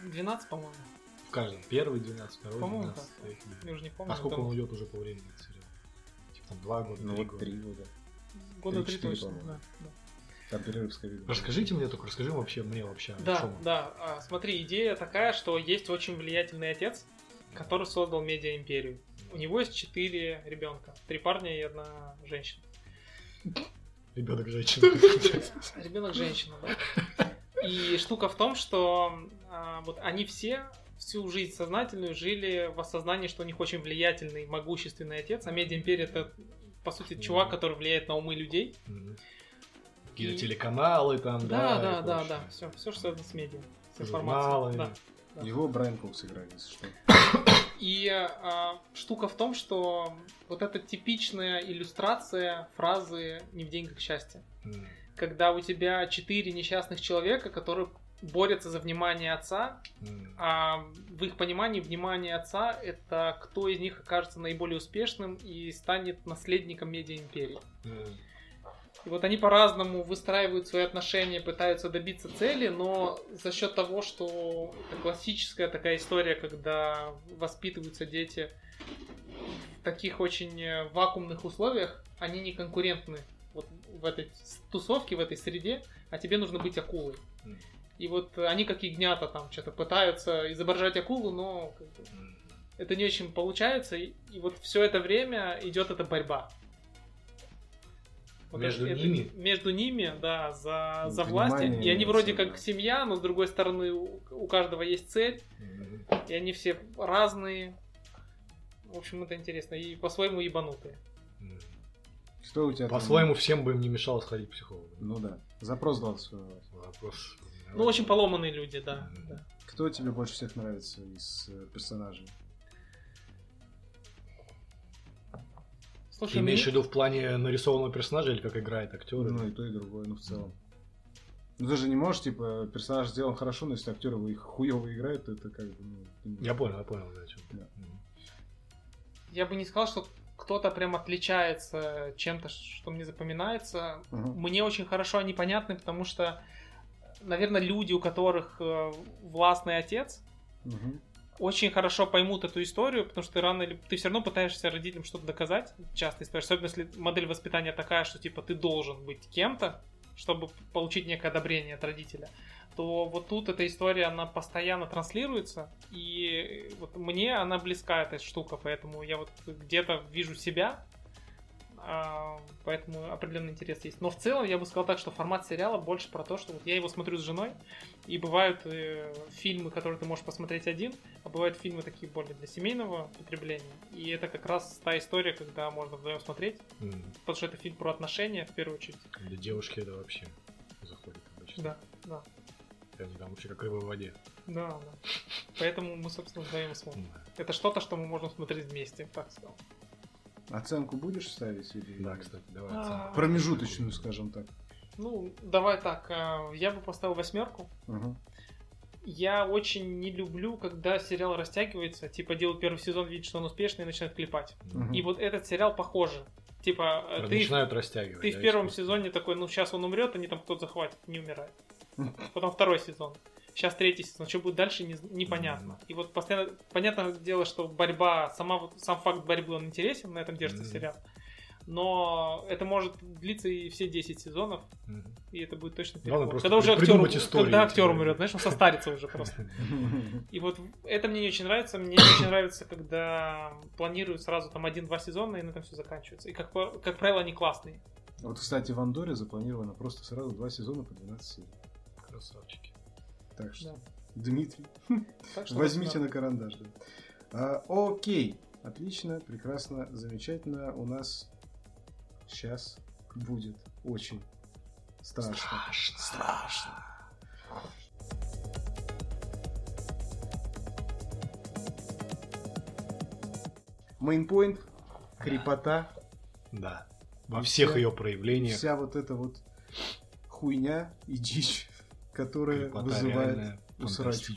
Speaker 3: 12, по-моему.
Speaker 2: Каждом. Первый 12, второй
Speaker 3: По-моему,
Speaker 2: 12,
Speaker 3: так.
Speaker 2: третий.
Speaker 3: Я уже не помню.
Speaker 2: А сколько
Speaker 3: там
Speaker 2: он уйдет уже по времени сериал? Типа там два года,
Speaker 1: Ну,
Speaker 2: три года.
Speaker 1: три года.
Speaker 3: Года три
Speaker 1: три-четыре,
Speaker 3: точно. Да, да.
Speaker 1: Там перерыв с ковидом.
Speaker 2: Расскажите мне только, расскажи вообще мне вообще. о
Speaker 3: Да,
Speaker 2: он.
Speaker 3: да. А, смотри, идея такая, что есть очень влиятельный отец, который создал медиа-империю. У него есть четыре ребенка. Три парня и одна женщина.
Speaker 2: Ребенок женщина.
Speaker 3: Ребенок женщина, да. И штука в том, что а, вот они все всю жизнь сознательную жили в осознании, что у них очень влиятельный, могущественный отец, а медиа-империя это по сути чувак, который влияет на умы людей.
Speaker 2: Мгм. Какие-то телеканалы там,
Speaker 3: Да,
Speaker 2: да.
Speaker 3: да,
Speaker 2: и
Speaker 3: да, да. Все, все, что связано с медиа, с информацией. Да.
Speaker 1: Его Брайан Кокс играет, если что.
Speaker 3: И а, штука в том, что вот эта типичная иллюстрация фразы «не в деньгах счастье».
Speaker 2: М.
Speaker 3: Когда у тебя четыре несчастных человека, которые борются за внимание отца,
Speaker 2: М.
Speaker 3: а в их понимании внимание отца это кто из них окажется наиболее успешным и станет наследником медиа-империи.
Speaker 2: М.
Speaker 3: И вот они по-разному выстраивают свои отношения, пытаются добиться цели, но за счет того, что это классическая такая история, когда воспитываются дети в таких очень э, вакуумных условиях, они не конкурентны вот в этой тусовке, в этой среде, а тебе нужно быть акулой. И вот они как ягнята там что-то пытаются изображать акулу, но это не очень получается, и, и вот все это время идет эта борьба. Вот
Speaker 2: Между
Speaker 3: это-
Speaker 2: ними?
Speaker 3: Между ними, да, за,
Speaker 1: Ну,
Speaker 3: за власть. И они вроде как
Speaker 1: да.
Speaker 3: семья, но с другой стороны у, у каждого есть цель,
Speaker 2: М.
Speaker 3: и они все разные. В общем, это интересно. И по-своему ебанутые.
Speaker 1: Что у тебя там?
Speaker 2: По-своему, всем бы им не мешало сходить к психологу.
Speaker 1: Ну да. Запрос 20
Speaker 2: Вопрос.
Speaker 3: Ну, очень поломанные люди, да.
Speaker 1: Кто тебе больше всех нравится из э, персонажей?
Speaker 3: Слушай,
Speaker 2: Ты имеешь в
Speaker 3: мне-
Speaker 2: виду в плане нарисованного персонажа или как играет актер?
Speaker 1: Ну и то, и другое, ну в целом. Ну ты же не можешь, типа, персонаж сделан хорошо, но если актер его их хуево играет, то это как бы, ну...
Speaker 2: Я понял, я понял, да, о чем.
Speaker 1: Да.
Speaker 3: Я бы не сказал, что кто-то прям отличается чем-то, что мне запоминается.
Speaker 1: Мгм.
Speaker 3: Мне очень хорошо они понятны, потому что, наверное, люди, у которых э, властный отец,
Speaker 1: Мгм.
Speaker 3: очень хорошо поймут эту историю, потому что ты рано или ты все равно пытаешься родителям что-то доказать. Часто история, особенно если модель воспитания такая, что типа ты должен быть кем-то, чтобы получить некое одобрение от родителя. То вот тут эта история, она постоянно транслируется, и вот мне она близка, эта штука, поэтому я вот где-то вижу себя, поэтому определенный интерес есть. Но в целом я бы сказал так, что формат сериала больше про то, что вот я его смотрю с женой, и бывают э, фильмы, которые ты можешь посмотреть один, а бывают фильмы такие более для семейного потребления. И это как раз та история, когда можно вдвоем смотреть,
Speaker 2: М.
Speaker 3: потому что это фильм про отношения в первую очередь.
Speaker 2: Для девушки это вообще заходит обычно.
Speaker 3: Да, да,
Speaker 2: Они там вообще как рыба в воде.
Speaker 3: да, да. Поэтому мы, собственно, вдвоем смотрим.
Speaker 2: М.
Speaker 3: Это что-то, что мы можем смотреть вместе, так сказал.
Speaker 1: Оценку будешь ставить? Или...
Speaker 2: Да, кстати, давай.
Speaker 3: А,
Speaker 2: оценку.
Speaker 1: Промежуточную, скажем так.
Speaker 3: Ну, давай так, а, я бы поставил восьмерку.
Speaker 1: Мгм.
Speaker 3: Я очень не люблю, когда сериал растягивается, типа делают первый сезон, видят, что он успешный, и начинают клепать.
Speaker 1: Мгм.
Speaker 3: И вот этот сериал похоже. Типа, э, ты,
Speaker 2: Начинают растягивать.
Speaker 3: ты
Speaker 2: да,
Speaker 3: в первом сезоне такой, ну сейчас он умрет, они там кто-то захватит, не умирает. Потом второй сезон. Сейчас третий сезон. Что будет дальше, не- непонятно. И вот постоянно, понятное дело, что борьба, сама, вот- сам факт борьбы, он интересен, на этом держится
Speaker 2: Мгм.
Speaker 3: сериал. Но это может длиться и все 10 сезонов,
Speaker 2: Мгм.
Speaker 3: и это будет точно перебор. Когда уже актер,
Speaker 2: историю,
Speaker 3: когда актер умрет, знаешь, он состарится уже просто. И вот это мне не очень нравится. Мне не очень нравится, когда планируют сразу там один-два сезона, и на этом все заканчивается. И как, как правило, они классные.
Speaker 1: Вот, кстати, в Андоре запланировано просто сразу два сезона по 12 серий.
Speaker 2: Красавчики.
Speaker 1: Так что,
Speaker 3: Да.
Speaker 1: Дмитрий,
Speaker 3: Так что
Speaker 1: возьмите
Speaker 3: да.
Speaker 1: на карандаш. да. А, окей, отлично, прекрасно, замечательно. У нас сейчас будет очень страшно. Страшно. Мейнпоинт, крепота,
Speaker 2: Да. Во
Speaker 1: И
Speaker 2: всех
Speaker 1: вся-
Speaker 2: ее проявлениях.
Speaker 1: вся вот эта вот хуйня и дичь, которая
Speaker 2: Крепота
Speaker 1: вызывает усрачку.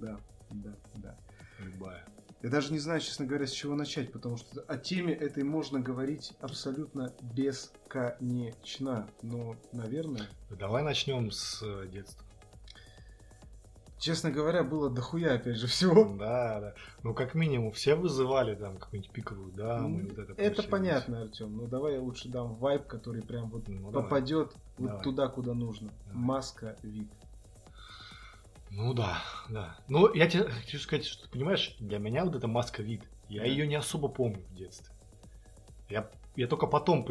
Speaker 1: Да, да, да.
Speaker 2: любая.
Speaker 1: Я даже не знаю, честно говоря, с чего начать, потому что о теме этой можно говорить абсолютно бесконечно. Но, наверное,
Speaker 2: Давай начнем с э, детства.
Speaker 1: Честно говоря, было дохуя, опять же, всего.
Speaker 2: Да, да. Ну, как минимум, все вызывали там какую-нибудь пиковую даму. и вот это
Speaker 1: Это понятно, Артем. Ну давай я лучше дам вайб, который прям вот
Speaker 2: Ну, давай.
Speaker 1: попадет вот
Speaker 2: Давай.
Speaker 1: туда, куда нужно.
Speaker 2: Давай.
Speaker 1: Маска, вид.
Speaker 2: Ну да, да. Ну, я тебе хочу сказать, что ты понимаешь, для меня вот эта маска вид, я
Speaker 1: Да.
Speaker 2: ее не особо помню в детстве. Я, я только потом,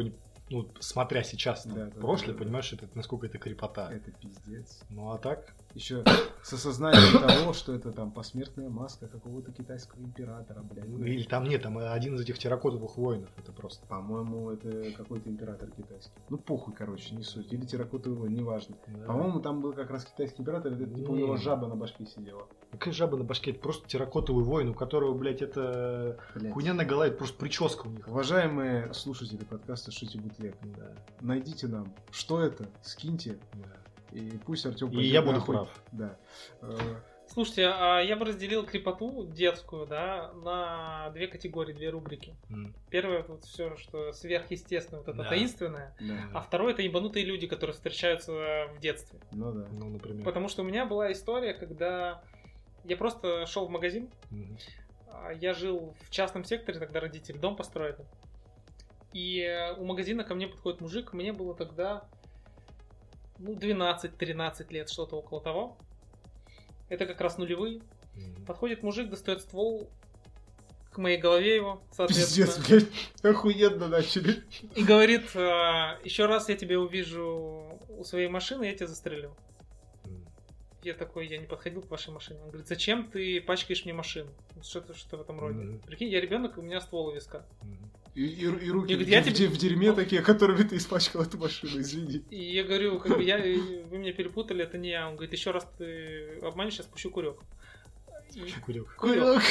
Speaker 2: ну, смотря сейчас там,
Speaker 1: Да, да,
Speaker 2: прошлое,
Speaker 1: да, да.
Speaker 2: понимаешь, это, насколько это крепота.
Speaker 1: Это пиздец.
Speaker 2: Ну а так,
Speaker 1: Еще с осознанием того, что это там посмертная маска какого-то китайского императора, блядь.
Speaker 2: ну, или там нет, там один из этих терракотовых воинов, это просто.
Speaker 1: По-моему, это какой-то император китайский. Ну, похуй, короче, не суть. Или терракотовый воин, неважно.
Speaker 2: Да.
Speaker 1: По-моему, там был как раз китайский император, это типа у
Speaker 2: Не.
Speaker 1: него жаба на башке сидела.
Speaker 2: Какая жаба на башке, это просто терракотовый воин, у которого, блядь, это
Speaker 1: Блядь.
Speaker 2: хуйня на голове, это просто прическа у них.
Speaker 1: Уважаемые слушатели подкаста Шути Бутлег,
Speaker 2: Да,
Speaker 1: найдите нам, что это, скиньте,
Speaker 2: да.
Speaker 1: И пусть Артем
Speaker 2: И я буду прав.
Speaker 1: Да. Э,
Speaker 3: Слушайте, а я бы разделил крепоту детскую, да, на две категории, две рубрики.
Speaker 2: М.
Speaker 3: Первое, вот все, что сверхъестественное, вот это
Speaker 2: Да.
Speaker 3: таинственное.
Speaker 1: да.
Speaker 3: А второе, это ебанутые люди, которые встречаются в детстве.
Speaker 1: Ну да.
Speaker 2: Ну, например.
Speaker 3: Потому что у меня была история, когда я просто шел в магазин, а, я жил в частном секторе, тогда родители дом построили. И у магазина ко мне подходит мужик, мне было тогда ну, 12-13 лет, что-то около того. Это как раз нулевые.
Speaker 2: Мгм.
Speaker 3: Подходит мужик, достает ствол к моей голове его,
Speaker 1: Пиздец,
Speaker 3: соответственно.
Speaker 1: блядь. Охуенно начали.
Speaker 3: И говорит, еще раз я тебя увижу у своей машины, я тебя застрелю.
Speaker 2: М.
Speaker 3: Я такой, я не подходил к вашей машине. Он говорит, зачем ты пачкаешь мне машину? Что-то что в этом роде.
Speaker 2: Мгм.
Speaker 3: Прикинь, я ребенок, у меня ствол у виска.
Speaker 2: Мгм.
Speaker 1: И, и- и руки
Speaker 3: Я
Speaker 1: в,
Speaker 3: говорю, я
Speaker 1: в-
Speaker 3: тебе-
Speaker 1: в дерьме такие, которыми ты испачкал эту машину, извини.
Speaker 3: И я говорю, как бы я, вы меня перепутали, это не я. Он говорит, еще раз ты обманешь, я спущу курек. И,
Speaker 2: Курек.
Speaker 3: Курёк.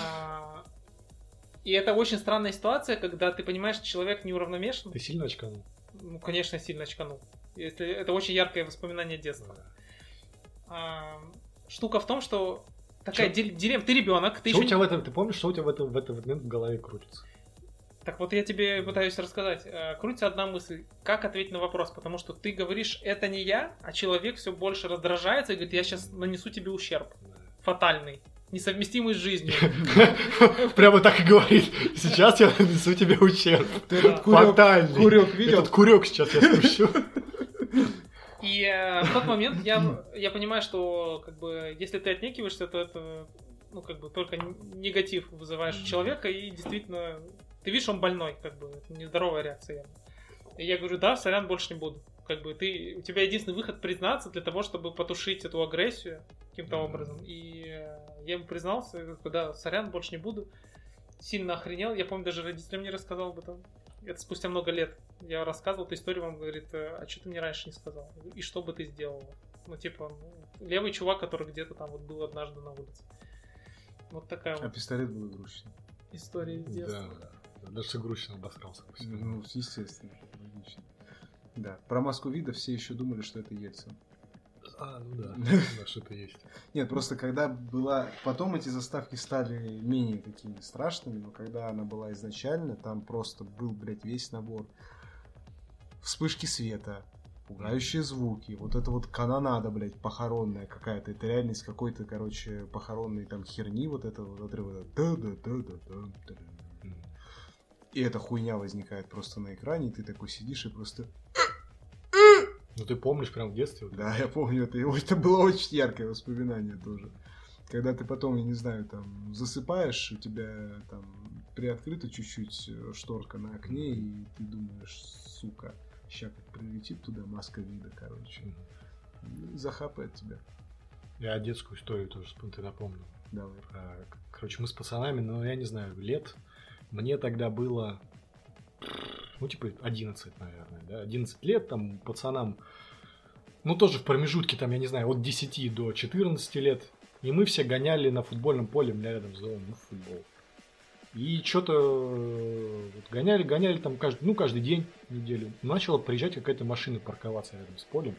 Speaker 3: а, и это очень странная ситуация, когда ты понимаешь, что человек неуравномешан.
Speaker 2: Ты сильно очканул?
Speaker 3: Ну, конечно, сильно очканул. Если это очень яркое воспоминание детства. А, штука в том, что такая
Speaker 2: Чё?
Speaker 3: дилемма. Ты ребенок, ты
Speaker 2: Что у
Speaker 3: еще
Speaker 2: тебя в этом, ты помнишь, что у тебя в, этом, в этот момент в голове крутится?
Speaker 3: Так вот я тебе пытаюсь рассказать. Э, Крутится одна мысль. Как ответить на вопрос? Потому что ты говоришь, это не я, а человек все больше раздражается и говорит, я сейчас нанесу тебе ущерб. Фатальный. Несовместимый с жизнью.
Speaker 2: Прямо так и говорит. Сейчас я нанесу тебе ущерб.
Speaker 1: Ты этот курек,
Speaker 2: Фатальный.
Speaker 1: курек видел?
Speaker 2: Этот курек сейчас я спущу.
Speaker 3: И э, в тот момент я, я понимаю, что как бы если ты отнекиваешься, то это ну как бы только негатив вызываешь у человека и действительно ты видишь, он больной, как бы это нездоровая реакция. явно. И я говорю, да, сорян, больше не буду. Как бы ты, у тебя единственный выход признаться для того, чтобы потушить эту агрессию каким-то
Speaker 2: Мгм.
Speaker 3: образом. И э, я ему признался, я говорю, да, сорян, больше не буду. Сильно охренел. Я помню, даже родителям не рассказал об этом. Это спустя много лет. Я рассказывал эту историю, он говорит, «Э, а что ты мне раньше не сказал? И что бы ты сделал? Ну, типа, ну, левый чувак, который где-то там вот был однажды на улице. Вот такая
Speaker 1: А
Speaker 3: вот
Speaker 1: пистолет был игрушечный.
Speaker 3: история из детства.
Speaker 2: Да. Даже с игрушечным обосрался.
Speaker 1: Ну, естественно, логично. Да. Про маску вида все еще думали, что это Ельцин.
Speaker 2: А, ну да. Да, что-то есть.
Speaker 1: Нет, просто когда была... Потом эти заставки стали менее такими страшными, но когда она была изначально, там просто был, блядь, весь набор. Вспышки света, пугающие звуки, вот это вот канонада, блядь, похоронная какая-то. Это реальность какой-то, короче, похоронной там херни, вот это вот отрыва. И эта хуйня возникает просто на экране, и ты такой сидишь и просто...
Speaker 2: Ну ты помнишь прям в детстве? вот
Speaker 1: Да, я помню это. И Это было очень яркое воспоминание тоже. Когда ты потом, я не знаю, там засыпаешь, у тебя там приоткрыта чуть-чуть э, шторка на окне, и ты думаешь, сука, ща как прилетит туда маска вида, короче. И захапает тебя.
Speaker 2: Я детскую историю тоже ты напомнил.
Speaker 1: Давай.
Speaker 2: А, Короче, мы с пацанами, ну, я не знаю, лет. Мне тогда было, ну, типа, 11, наверное, да, 11 лет, там, пацанам, ну, тоже в промежутке, там, я не знаю, от 10 до 14 лет. И мы все гоняли на футбольном поле, у меня рядом с домом, ну, футбол. И что-то гоняли, гоняли там каждый, ну, каждый день, неделю. Начала приезжать какая-то машина парковаться рядом с полем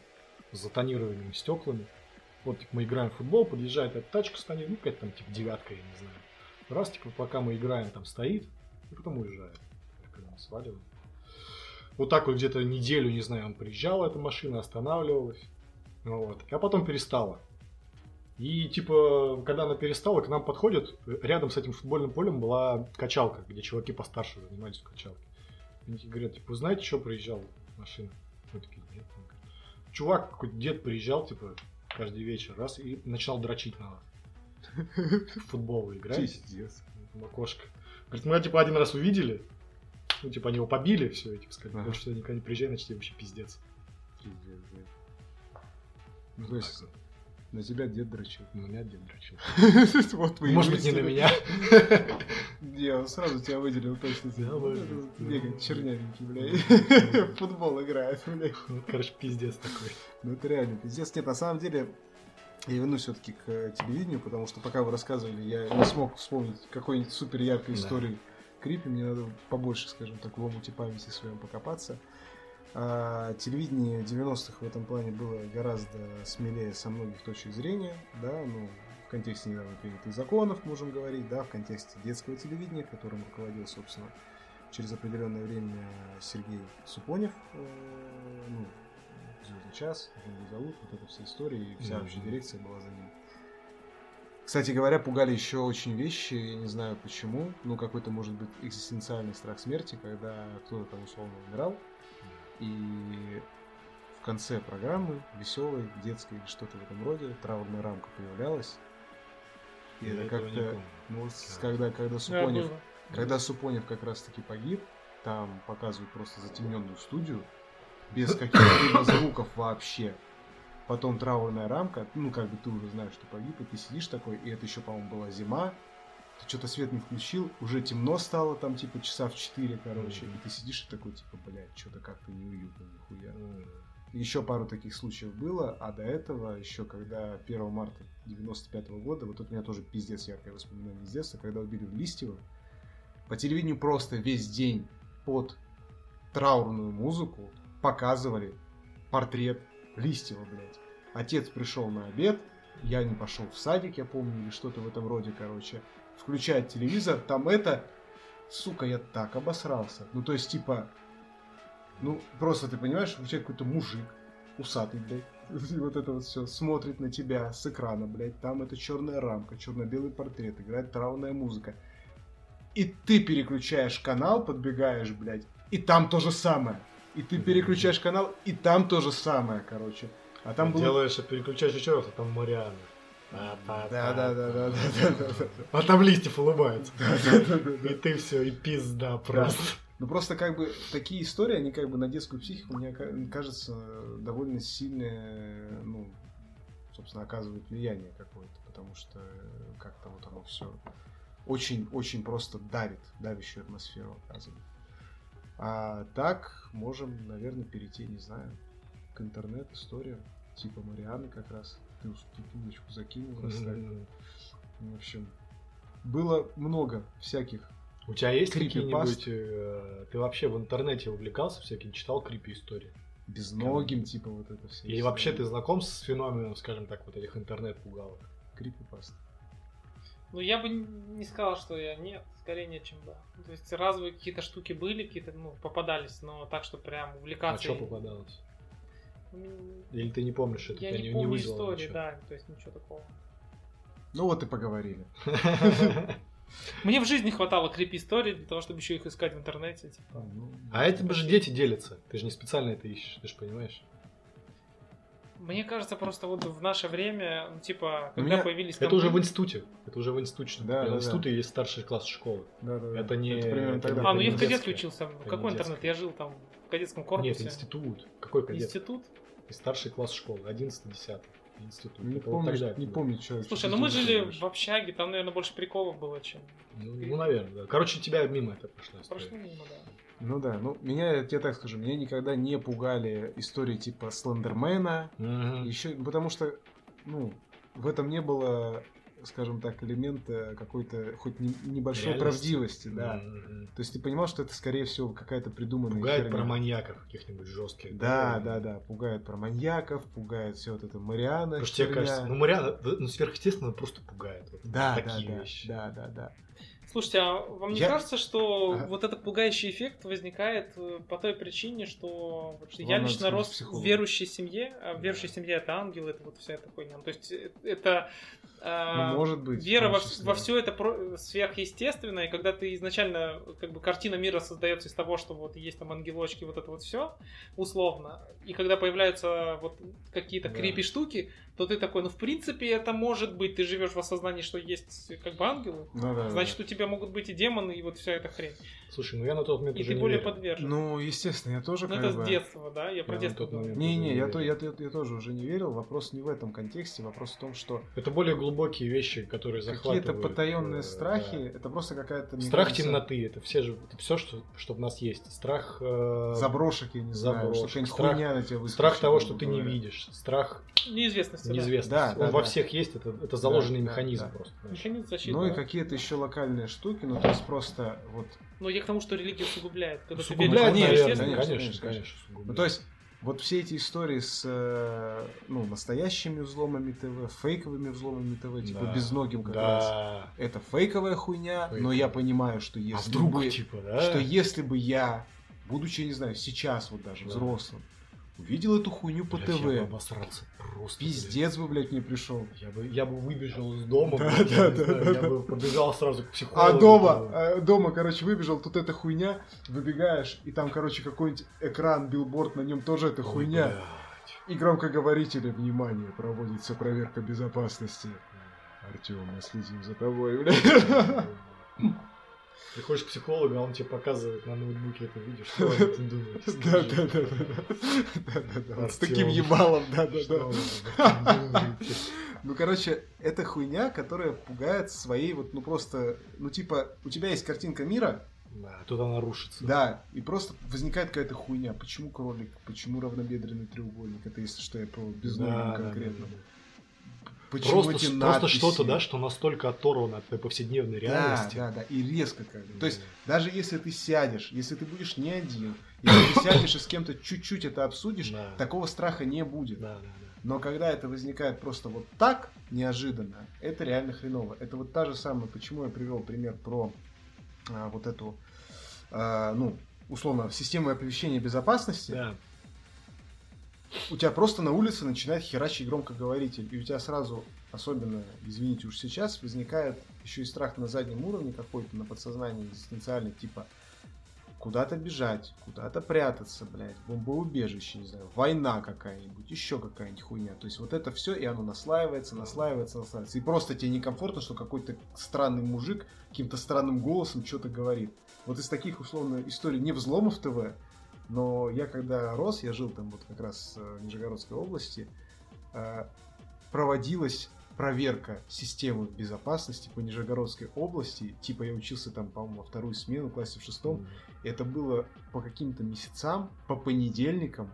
Speaker 2: с затонированными стеклами. Вот типа, мы играем в футбол, подъезжает эта тачка с ну какая-то там типа девятка, я не знаю. Раз, типа, пока мы играем, там стоит, и потом уезжает. Сваливаем. Вот так вот где-то неделю, не знаю, он приезжал, эта машина останавливалась. Вот. А потом перестала. И типа, когда она перестала, к нам подходят, рядом с этим футбольным полем была качалка, где чуваки постарше занимались в качалке. Они говорят, типа, вы знаете, что приезжал машина? Мы такие, нет. Чувак, какой-то дед приезжал, типа, каждый вечер, раз, и начинал дрочить на нас. В футбол играть.
Speaker 1: Пиздец.
Speaker 2: в окошко. Говорит, мы типа один раз увидели, ну, типа, они его побили, все, и типа, сказали,
Speaker 1: Ага.
Speaker 2: больше сюда никогда не приезжай, иначе тебе вообще пиздец.
Speaker 1: Пиздец, блядь. Ну, то есть, на тебя дед дрочил.
Speaker 2: Ну, меня дед дрочил.
Speaker 1: Вот вы
Speaker 2: Может быть, не на меня.
Speaker 1: Не, он сразу тебя выделил точно.
Speaker 2: Да,
Speaker 1: Ну,
Speaker 2: быть.
Speaker 1: Бегает чернявенький, блядь. В Футбол играет, блядь.
Speaker 2: Ну, Короче, пиздец такой.
Speaker 1: Ну это реально пиздец. Нет, на самом деле, я вернусь все-таки к э, телевидению, потому что пока вы рассказывали, я не смог вспомнить какой-нибудь супер яркой
Speaker 2: Да.
Speaker 1: Крипе. Мне надо побольше, скажем так, в омуте памяти своем покопаться. А, телевидение 90-х в этом плане было гораздо смелее со многих точек зрения, да, ну, в контексте недавно принятых законов, можем говорить, да, в контексте детского телевидения, которым руководил, собственно, через определенное время Сергей Супонев, э, ну, «Звездный час», зовут, вот эта вся история, и вся вообще дирекция была за ним. Кстати говоря, пугали еще очень вещи, я не знаю почему, ну какой-то может быть экзистенциальный страх смерти, когда кто-то там условно умирал, и в конце программы, веселой, детской или что-то в этом роде, траурная рамка появлялась. И
Speaker 2: Я
Speaker 1: это как-то, ну,
Speaker 2: Да.
Speaker 1: когда, когда
Speaker 3: Да,
Speaker 1: Супонев,
Speaker 3: было.
Speaker 1: когда Супонев как раз таки погиб, там показывают просто затемненную студию, без каких-либо звуков вообще. Потом траурная рамка, ну, как бы ты уже знаешь, что погиб, и ты сидишь такой, и это еще, по-моему, была зима, ты что-то свет не включил, уже темно стало, там, типа, часа в 4, короче,
Speaker 2: Мгм.
Speaker 1: и ты сидишь и такой, типа, блядь, что-то как-то неуютно, нихуя.
Speaker 2: М.
Speaker 1: Еще пару таких случаев было, а до этого, еще когда 1 марта 95 года, вот тут у меня тоже пиздец яркое воспоминание из детства, когда убили Листьева, по телевидению просто весь день под траурную музыку показывали портрет Листьева, блядь. Отец пришел на обед, я не пошел в садик, я помню, или что-то в этом роде, короче. Включает телевизор, там это... Сука, я так обосрался. Ну, то есть, типа, ну, просто ты понимаешь, включает какой-то мужик, усатый, блядь, вот это вот все, смотрит на тебя с экрана, блядь, там это черная рамка, черно-белый портрет, играет траурная музыка. И ты переключаешь канал, подбегаешь, блядь, и там то же самое. И ты переключаешь канал, и там то же самое, короче. А там было...
Speaker 2: Делаешь, а переключаешь еще раз, а там Мариана.
Speaker 1: Да, да, да, да, да, да, да,
Speaker 2: А там листьев улыбается. И ты все, и пизда просто.
Speaker 1: Ну просто как бы такие истории, они как бы на детскую психику, мне ка- кажется, довольно сильное, ну, собственно, оказывают влияние какое-то, потому что как-то вот оно все очень-очень просто давит, давящую атмосферу оказывает. А так можем, наверное, перейти, не знаю, к интернет-историю, типа Марианы как раз. Ты уж ссылочку закинул.
Speaker 2: Мгм.
Speaker 1: В общем, было много всяких
Speaker 2: У тебя есть какие-нибудь... э, Ты вообще в интернете увлекался всяким, читал крипи истории?
Speaker 1: безногим, типа вот это все.
Speaker 2: И вообще ты знаком с феноменом, скажем так, вот этих интернет-пугалок?
Speaker 1: Крипипаст.
Speaker 3: Ну, я бы не сказал, что я нет, скорее нет, чем да. То есть разовые какие-то штуки были, какие-то, ну, попадались, но так, что прям
Speaker 2: А
Speaker 3: увлекаться...
Speaker 2: что попадалось?
Speaker 3: М,
Speaker 2: Или ты не помнишь это?
Speaker 3: Я
Speaker 2: тебя
Speaker 3: не
Speaker 2: не,
Speaker 3: помню
Speaker 2: вызвало
Speaker 3: истории,
Speaker 2: ничего?
Speaker 3: да, то есть ничего такого.
Speaker 1: Ну вот и поговорили.
Speaker 3: Мне в жизни хватало крипи историй для того, чтобы еще их искать в интернете. Типа.
Speaker 1: Ну,
Speaker 2: А это же дети делятся. Ты же не специально это ищешь, ты же понимаешь.
Speaker 3: Мне кажется, просто вот в наше время, ну, типа, когда
Speaker 1: меня-
Speaker 3: появились
Speaker 2: Это уже в институте. Это уже в институте.
Speaker 1: Да, да, да.
Speaker 2: институте есть старший класс школы.
Speaker 1: да, да, да.
Speaker 2: Это не-
Speaker 1: примерно
Speaker 2: это
Speaker 1: тогда.
Speaker 2: не-
Speaker 3: А, ну я в
Speaker 2: детское.
Speaker 3: учился.
Speaker 2: Это
Speaker 3: Какой
Speaker 2: не
Speaker 3: интернет? Я жил там в кадетском корпусе.
Speaker 2: Нет, институт. Какой кадет?
Speaker 3: Институт?
Speaker 2: И старший класс школы. 11-10. Институт.
Speaker 1: Не
Speaker 2: Это вот
Speaker 1: помню,
Speaker 2: тогда это
Speaker 1: не помню, что
Speaker 3: Слушай, ну мы жили в общаге, там, наверное, больше приколов было, чем...
Speaker 2: Ну, ну, наверное, да. Короче, тебя мимо это прошло.
Speaker 3: Прошло мимо, да.
Speaker 1: Ну да, ну меня, я тебе так скажу, меня никогда не пугали истории типа Слендермена,
Speaker 2: Мгм.
Speaker 1: еще, потому что, ну, в этом не было, скажем так, элемента какой-то, хоть не- небольшой
Speaker 2: Реальности.
Speaker 1: правдивости, да.
Speaker 2: Мгм.
Speaker 1: То есть ты понимал, что это, скорее всего, какая-то придуманная
Speaker 2: Пугает
Speaker 1: херня.
Speaker 2: про маньяков каких-нибудь жестких.
Speaker 1: Да, да, да, пугает про маньяков, пугает все вот это Мариана.
Speaker 2: Потому что тебе кажется, ну Мариана, ну сверхъестественно просто пугает. Вот
Speaker 1: да, да,
Speaker 2: такие
Speaker 1: да,
Speaker 2: вещи.
Speaker 1: да, да, да.
Speaker 3: Слушайте, а вам не
Speaker 1: Я-
Speaker 3: кажется, что
Speaker 1: Ага.
Speaker 3: вот этот пугающий эффект возникает э, по той причине, что вот я лично рос в
Speaker 1: психологу.
Speaker 3: верующей семье, а в верующей семье это ангелы, это вот вся эта хуйня. То есть э, это а,
Speaker 1: Ну, может быть.
Speaker 3: вера
Speaker 1: в
Speaker 3: во, во все это про- сверхъестественное, и когда ты изначально, как бы, картина мира создается из того, что вот есть там ангелочки, вот это вот все, условно, и когда появляются вот какие-то
Speaker 2: Да.
Speaker 3: крипи штуки, то ты такой, ну, в принципе, это может быть, ты живешь в осознании, что есть как бы ангелы,
Speaker 1: Ну, да, да.
Speaker 3: значит, у тебя могут быть и демоны, и вот вся эта хрень.
Speaker 2: Слушай, ну я на тот момент
Speaker 3: И
Speaker 2: уже
Speaker 3: ты
Speaker 2: не
Speaker 3: более
Speaker 2: верил.
Speaker 3: подвержен.
Speaker 1: Ну, естественно, я тоже
Speaker 3: Ну,
Speaker 1: как
Speaker 3: это
Speaker 1: бы...
Speaker 3: с детства, да? Я про
Speaker 2: Я
Speaker 3: детство
Speaker 1: Не-не,
Speaker 2: Не
Speaker 1: я, то, я, я- я тоже уже не верил. Вопрос не в этом контексте, вопрос в том, что
Speaker 2: Это более глубокие вещи, которые захватывают.
Speaker 1: какие-то потаенные
Speaker 2: э,
Speaker 1: страхи,
Speaker 2: да.
Speaker 1: это просто какая-то...
Speaker 2: Страх
Speaker 1: кажется,
Speaker 2: темноты, это все же, это все, что, что в нас есть. Страх, э,
Speaker 1: Заброшек, я не знаю,
Speaker 2: заброшек,
Speaker 1: что какая-нибудь
Speaker 2: страх-
Speaker 1: хуйня на тебя
Speaker 2: страх того, что ты не видишь, страх
Speaker 3: Неизвестности, да.
Speaker 2: неизвестности.
Speaker 1: Да,
Speaker 2: Он
Speaker 1: да,
Speaker 2: во
Speaker 1: да.
Speaker 2: всех есть, это, это заложенный
Speaker 1: Да, да,
Speaker 2: механизм
Speaker 1: да.
Speaker 2: просто. знаешь.
Speaker 3: Механизм защиты.
Speaker 1: Ну и
Speaker 3: да.
Speaker 1: какие-то еще локальные штуки, ну то есть просто вот
Speaker 3: Ну, я к тому, что религия усугубляет. Когда ты
Speaker 2: Усугубляет,
Speaker 3: веришь в
Speaker 1: конечно,
Speaker 2: конечно,
Speaker 1: конечно,
Speaker 2: конечно,
Speaker 1: конечно.
Speaker 2: усугубляет.
Speaker 1: Ну, то есть, вот все эти истории с э, ну, настоящими взломами ТВ, фейковыми взломами ТВ, типа
Speaker 2: Да,
Speaker 1: безногим как раз.
Speaker 2: да.
Speaker 1: Это фейковая хуйня, но
Speaker 2: Фейковая.
Speaker 1: я понимаю, что
Speaker 2: А
Speaker 1: если
Speaker 2: вдруг,
Speaker 1: бы,
Speaker 2: типа, да?
Speaker 1: что если бы я, будучи, не знаю, сейчас вот даже
Speaker 2: Да.
Speaker 1: взрослым, увидел эту хуйню по
Speaker 2: Блядь, Я бы
Speaker 1: ТВ,
Speaker 2: обосрался просто.
Speaker 1: пиздец бы, блядь, не пришел.
Speaker 2: блядь. Я бы, я бы выбежал из дома,
Speaker 1: Да,
Speaker 2: блядь,
Speaker 1: да,
Speaker 2: я,
Speaker 1: да,
Speaker 2: знаю,
Speaker 1: да,
Speaker 2: я
Speaker 1: да.
Speaker 2: бы побежал сразу к
Speaker 1: А
Speaker 2: психологу.
Speaker 1: дома,
Speaker 2: там.
Speaker 1: а дома, короче, выбежал, тут эта хуйня, выбегаешь, и там, короче, какой-нибудь экран, билборд, на нем тоже эта
Speaker 2: Ой,
Speaker 1: хуйня.
Speaker 2: блядь.
Speaker 1: И громкоговорители, внимание, проводится проверка безопасности. Артем, мы следим за тобой, блядь.
Speaker 2: Приходишь к психологу, а он тебе показывает на ноутбуке это видишь, что вы тут думаете?
Speaker 1: Да, да, да, да, да, да, да, с таким ебалом, да, да, да. Ну, короче, это хуйня, которая пугает своей вот, ну просто, ну типа, у тебя есть картинка мира,
Speaker 2: Да, тут она рушится.
Speaker 1: да, и просто возникает какая-то хуйня. Почему кролик? Почему равнобедренный треугольник? Это если что, я про безногим
Speaker 2: Да, да,
Speaker 1: конкретно.
Speaker 2: да, да.
Speaker 1: Почему
Speaker 2: Просто,
Speaker 1: эти
Speaker 2: просто что-то, да, что настолько оторвано от повседневной
Speaker 1: Да,
Speaker 2: реальности.
Speaker 1: да, да, и резко как бы. То есть,
Speaker 2: Да.
Speaker 1: даже если ты сядешь, если ты будешь не один, если ты сядешь и с кем-то чуть-чуть это обсудишь,
Speaker 2: Да.
Speaker 1: такого страха не будет.
Speaker 2: Да, да, да.
Speaker 1: Но когда это возникает просто вот так, неожиданно, это реально хреново. Это вот та же самая, почему я привел пример про а, вот эту, а, ну, условно, систему оповещения безопасности.
Speaker 2: Да.
Speaker 1: У тебя просто на улице начинает херачить громкоговоритель, и у тебя сразу, особенно, извините уж сейчас, возникает еще и страх на заднем уровне какой-то, на подсознании экзистенциальный, типа куда-то бежать, куда-то прятаться, блядь, бомбоубежище, не знаю, война какая-нибудь, еще какая-нибудь хуйня. То есть вот это все, и оно наслаивается, наслаивается, наслаивается. И просто тебе некомфортно, что какой-то странный мужик каким-то странным голосом что-то говорит. Вот из таких, условно, историй не взломов ТВ, но я когда рос, я жил там вот как раз э, в Нижегородской области, э, проводилась проверка системы безопасности по Нижегородской области. Типа я учился там, по-моему, во вторую смену, в классе в шестом. Это было по каким-то месяцам, по понедельникам,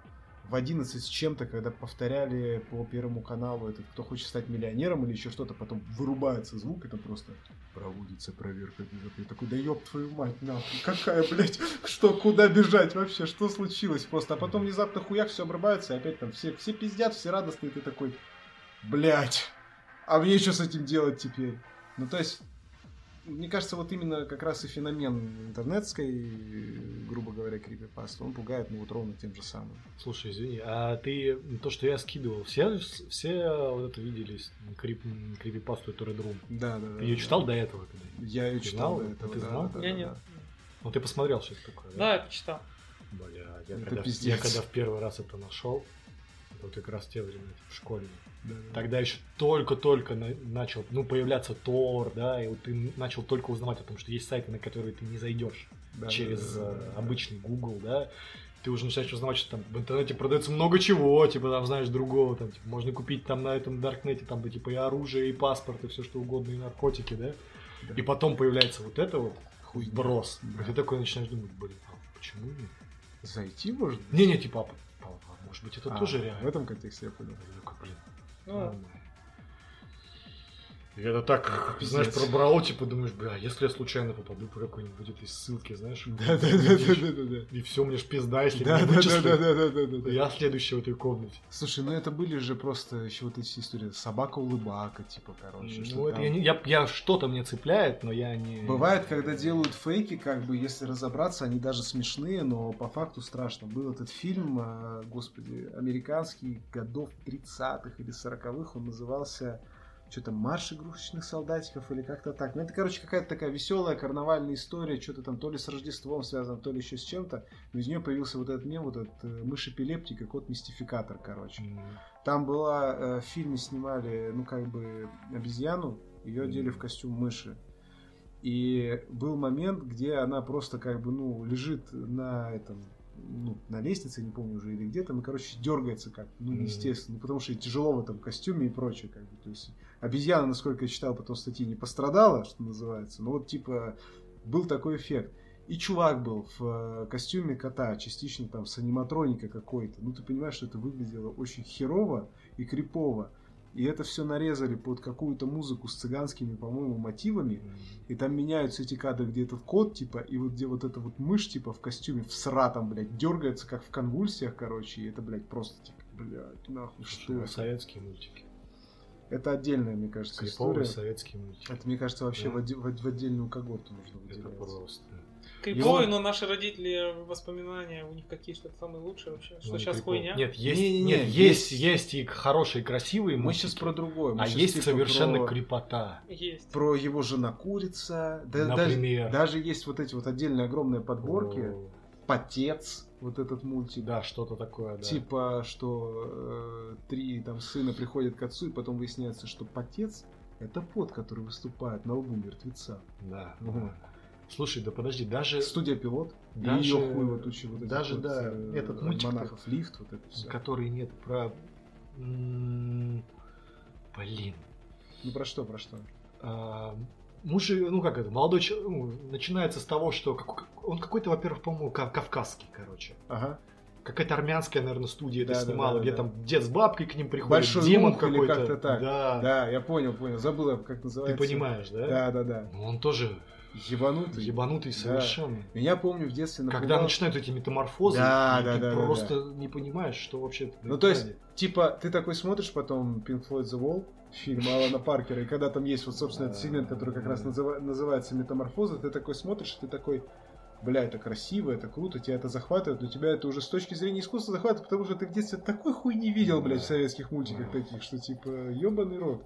Speaker 1: в 11 с чем-то, когда повторяли по Первому каналу этот «Кто хочет стать миллионером» или еще что-то, потом вырубается звук, это просто проводится проверка. Я такой, да ёб твою мать, нахуй, какая, блядь, что, куда бежать вообще, что случилось просто? А потом внезапно хуяк, все обрывается, и опять там все, все пиздят, все радостные, ты такой, блядь, а мне что с этим делать теперь? Ну, то есть, мне кажется, вот именно как раз и феномен интернетской, грубо говоря, крипипасты, он пугает, ну, вот ровно тем же самым.
Speaker 2: Слушай, извини, а ты то, что я скидывал, все, все вот это видели крип, крипипасту эту Red Room?
Speaker 1: Да, да, да.
Speaker 2: Ты ее
Speaker 1: да.
Speaker 2: читал до этого? когда?
Speaker 1: Я ее
Speaker 2: Ты
Speaker 1: читал
Speaker 2: знал?
Speaker 1: до этого.
Speaker 2: Ты
Speaker 1: да,
Speaker 2: знал?
Speaker 1: да, да,
Speaker 3: Я
Speaker 1: да,
Speaker 3: нет.
Speaker 1: да.
Speaker 2: Ну ты посмотрел, что это такое?
Speaker 3: Да, я почитал.
Speaker 2: Бля, я
Speaker 1: Это
Speaker 2: когда,
Speaker 1: пиздец.
Speaker 2: я когда в первый раз это нашел, это вот как раз те времена, в школе.
Speaker 1: Да, да.
Speaker 2: Тогда еще только-только на- начал, ну, появляться Тор, да, и вот ты начал только узнавать о том, что есть сайты, на которые ты не зайдешь
Speaker 1: Да,
Speaker 2: через
Speaker 1: да, да, да,
Speaker 2: обычный Google, да. Ты уже начинаешь узнавать, что там в интернете продается много чего, типа там знаешь другого, там типа, можно купить там на этом Даркнете там да, типа и оружие, и паспорт, и все что угодно, и наркотики, да.
Speaker 1: Да.
Speaker 2: И потом появляется вот это вот
Speaker 1: Хуй
Speaker 2: брос.
Speaker 1: Да.
Speaker 2: И ты такой начинаешь думать, блин, а почему нет?
Speaker 1: Зайти можно?
Speaker 2: Не-не, типа, а, а, может быть, это
Speaker 1: А,
Speaker 2: тоже
Speaker 1: В
Speaker 2: реально.
Speaker 1: этом контексте я понял.
Speaker 3: Ну,
Speaker 2: нормально. И это так,
Speaker 1: Это
Speaker 2: знаешь,
Speaker 1: пиздец.
Speaker 2: пробрало, типа, думаешь, бля, если я случайно попаду по какой-нибудь этой ссылке, знаешь,
Speaker 1: Да, да, да, да, да, да.
Speaker 2: и все, мне ж пизда, если
Speaker 1: Да,
Speaker 2: меня
Speaker 1: да, да, да, да, да, да, да.
Speaker 2: Я следующий в этой комнате.
Speaker 1: Слушай, ну это были же просто еще вот эти истории собака-улыбака, типа, короче.
Speaker 2: Ну, это
Speaker 1: там.
Speaker 2: я, не- я, я что-то мне цепляет, но я не...
Speaker 1: Бывает, когда делают фейки, как бы, если разобраться, они даже смешные, но по факту страшно. Был этот фильм, э, господи, американский, годов 30-х или 40-х, он назывался что-то «Марш игрушечных солдатиков» или как-то так. Ну, это, короче, какая-то такая веселая карнавальная история, что-то там то ли с Рождеством связано, то ли еще с чем-то. Но из нее появился вот этот мем, вот этот э, мышь-эпилептик и кот-мистификатор, короче.
Speaker 2: М,
Speaker 1: Там была, э, в фильме снимали, ну, как бы, обезьяну, ее одели в костюм мыши. И был момент, где она просто, как бы, ну, лежит на этом, ну, на лестнице, не помню уже, или где там, и, короче, дергается как, ну, естественно, ну, потому что ей тяжело в этом костюме и прочее, как бы, то есть обезьяна, насколько я читал, потом статьи не пострадала, что называется, но вот, типа, был такой эффект. И чувак был в э, костюме кота, частично там с аниматроника какой-то. Ну, ты понимаешь, что это выглядело очень херово и крипово. и это все нарезали под какую-то музыку с цыганскими, по-моему, мотивами, и там меняются эти кадры, где этот кот, типа, и вот где вот эта вот мышь, типа, в костюме, в сратом, блядь, дергается, как в конвульсиях, короче, и это, блядь, просто, типа, блядь, нахуй, что это?
Speaker 2: Советские мультики.
Speaker 1: Это отдельная, мне кажется,
Speaker 2: Криповые
Speaker 1: история.
Speaker 2: советские мультики.
Speaker 1: Это, мне кажется, вообще
Speaker 2: Да.
Speaker 1: в, оде- в в отдельную когорту нужно
Speaker 2: Это
Speaker 1: выделять.
Speaker 2: просто.
Speaker 3: Криповые,
Speaker 1: Его-
Speaker 3: но наши родители воспоминания у них какие что-то самые лучшие вообще. Что
Speaker 2: Ну,
Speaker 3: сейчас
Speaker 2: криповые.
Speaker 3: хуйня?
Speaker 2: Нет, есть,
Speaker 1: Не-не-не,
Speaker 2: нет,
Speaker 1: есть-
Speaker 2: есть, есть и хорошие, красивые
Speaker 1: Мы
Speaker 2: мультики,
Speaker 1: сейчас про другое. мы
Speaker 2: а есть
Speaker 1: типа
Speaker 2: совершенно
Speaker 1: про...
Speaker 2: крепота.
Speaker 3: Есть.
Speaker 1: про его жена курица. Да,
Speaker 2: Например.
Speaker 1: Даже, даже есть вот эти вот отдельные огромные подборки.
Speaker 2: О,
Speaker 1: Потец, вот этот мультик.
Speaker 2: Да, что-то такое, да.
Speaker 1: Типа, что э, три там сына приходят к отцу, и потом выясняется, что потец это пот, который выступает на лбу мертвеца.
Speaker 2: Да. Да. Слушай, да подожди, даже
Speaker 1: Студия пилот.
Speaker 2: Даже-
Speaker 1: и ее хуй вот учи вот
Speaker 2: даже,
Speaker 1: вот,
Speaker 2: да,
Speaker 1: э,
Speaker 2: этот мультик-
Speaker 1: монахов лифт, вот это все.
Speaker 2: который нет про... Блин.
Speaker 1: Ну про что, про что?
Speaker 2: А, мужи, ну как это, молодой человек, ну, начинается с того, что как- он какой-то, во-первых, по-моему, ка- кавказский, короче.
Speaker 1: Ага.
Speaker 2: Какая-то армянская, наверное, студия это
Speaker 1: Да, да,
Speaker 2: снимала,
Speaker 1: да,
Speaker 2: где
Speaker 1: да.
Speaker 2: там дед с бабкой к ним приходит,
Speaker 1: Большой
Speaker 2: демон какой-то.
Speaker 1: как-то так.
Speaker 2: Да,
Speaker 1: Да, я понял, понял. Забыл, как
Speaker 2: ты
Speaker 1: называется.
Speaker 2: понимаешь, да?
Speaker 1: Да, да, да.
Speaker 2: Ну, Он тоже
Speaker 1: Ебанутый.
Speaker 2: ебанутый
Speaker 1: Да.
Speaker 2: совершенно.
Speaker 1: Меня помню в детстве напугал...
Speaker 2: Когда начинают эти метаморфозы,
Speaker 1: Да, да,
Speaker 2: ты
Speaker 1: да, да,
Speaker 2: просто не понимаешь, что вообще
Speaker 1: Ну, то есть, типа, ты такой смотришь потом Pink Floyd The Wall, фильм Алана Паркера, и когда там есть вот, собственно, этот сегмент, который как раз называ- называется «Метаморфоза», ты такой смотришь, ты такой, бля, это красиво, это круто, тебя это захватывает, но тебя это уже с точки зрения искусства захватывает, потому что ты в детстве такой хуй не видел, блядь, в советских мультиках таких, что типа, ебаный рот.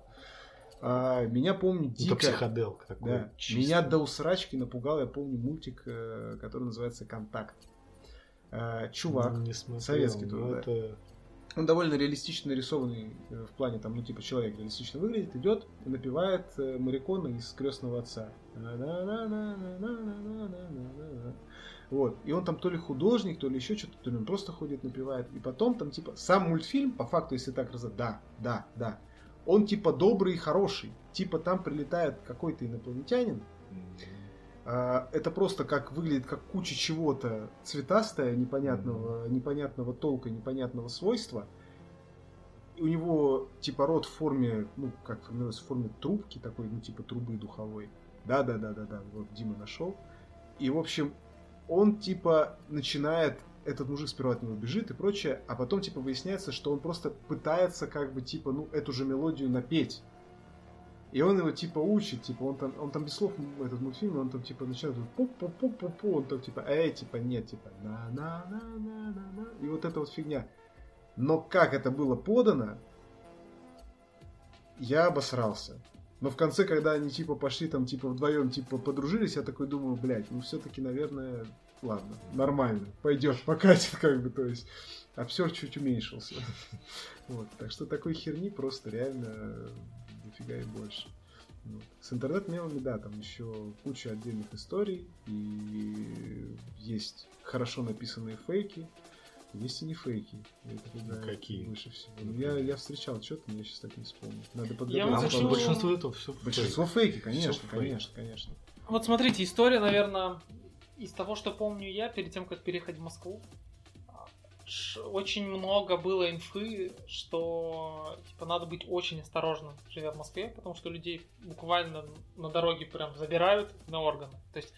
Speaker 1: А, меня, помню,
Speaker 2: это
Speaker 1: дико...
Speaker 2: психоделка такой.
Speaker 1: Да.
Speaker 2: чистый.
Speaker 1: Меня до усрачки напугал, я помню, мультик, э, который называется «Контакт». Э, Чувак,
Speaker 2: не смотрел,
Speaker 1: советский тоже, да.
Speaker 2: это
Speaker 1: он довольно реалистично нарисованный э, в плане там, ну типа человек реалистично выглядит, идет, и напевает э, Марикона из крестного отца. Вот. И он там то ли художник, то ли еще что-то, то ли он просто ходит, напевает. И потом там типа сам мультфильм, по факту, если так разобрать, да, да, да. Он типа добрый и хороший. Типа там прилетает какой-то инопланетянин, это просто как выглядит как куча чего-то цветастое, непонятного, непонятного толка, непонятного свойства. И у него типа рот в форме, ну, как формируется, в форме трубки такой, ну, типа трубы духовой. Да, да, да, да, да, вот Дима нашел. И, в общем, он типа начинает, этот мужик сперва от него бежит и прочее, а потом типа выясняется, что он просто пытается как бы типа, ну, эту же мелодию напеть. И он его типа учит, типа он там, он там без слов этот мультфильм, он там типа начинает пу пу пу пу он там типа, эй, типа нет, типа на на на на на на и вот эта вот фигня. Но как это было подано, я обосрался. Но в конце, когда они типа пошли там типа вдвоем типа подружились, я такой думаю, блядь, ну все-таки, наверное, ладно, нормально, пойдет, покатит как бы, то есть обсер чуть уменьшился. Вот, так что такой херни просто реально дофига и больше. Вот. С интернет-мемами, да, там еще куча отдельных историй, и есть хорошо написанные фейки, есть и не фейки. Это когда
Speaker 2: Какие?
Speaker 1: Выше всего. Ну, я, я встречал что-то, я сейчас так не вспомню. Надо
Speaker 3: Я
Speaker 1: подготовиться.
Speaker 3: вот
Speaker 2: Потому что
Speaker 3: хочу-
Speaker 2: большинство этого все
Speaker 1: Большинство фейки, конечно,
Speaker 2: фейк.
Speaker 1: конечно, конечно.
Speaker 3: Вот смотрите, история, наверное, из того, что помню я, перед тем, как переехать в Москву, очень много было инфы, что типа надо быть очень осторожным, живя в Москве, потому что людей буквально на дороге прям забирают на органы. То есть,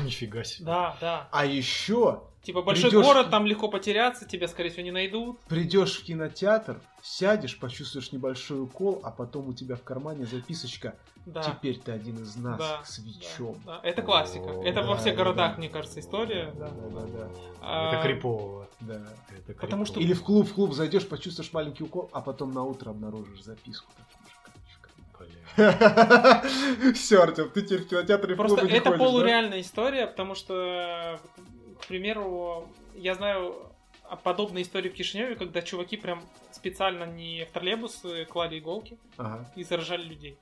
Speaker 2: Нифига себе.
Speaker 3: да, да.
Speaker 1: А еще
Speaker 3: Типа большой
Speaker 1: Придёшь-
Speaker 3: город, там легко потеряться, тебя, скорее всего, не найдут.
Speaker 1: придешь в кинотеатр, сядешь, почувствуешь небольшой укол, а потом у тебя в кармане записочка
Speaker 3: Да.
Speaker 1: «Теперь ты один из нас
Speaker 3: Да,
Speaker 1: с Вичом».
Speaker 3: Да, это классика.
Speaker 2: О,
Speaker 3: Это во
Speaker 1: да,
Speaker 3: всех
Speaker 1: да,
Speaker 3: городах,
Speaker 1: да.
Speaker 3: мне кажется, история.
Speaker 1: Да, да, да, да.
Speaker 3: А,
Speaker 2: Это крипово.
Speaker 1: да.
Speaker 2: Это крипово.
Speaker 3: Потому что-
Speaker 1: Или в клуб, в клуб зайдешь, почувствуешь маленький укол, а потом на утро обнаружишь записку.
Speaker 2: Бля.
Speaker 1: Все, Артем, ты теперь в кинотеатре
Speaker 3: Просто это
Speaker 1: да?
Speaker 3: полуреальная история, потому что, примеру, я знаю о подобной истории в Кишиневе, когда чуваки прям специально не в троллейбус э, клали иголки
Speaker 1: Ага.
Speaker 3: и заражали людей.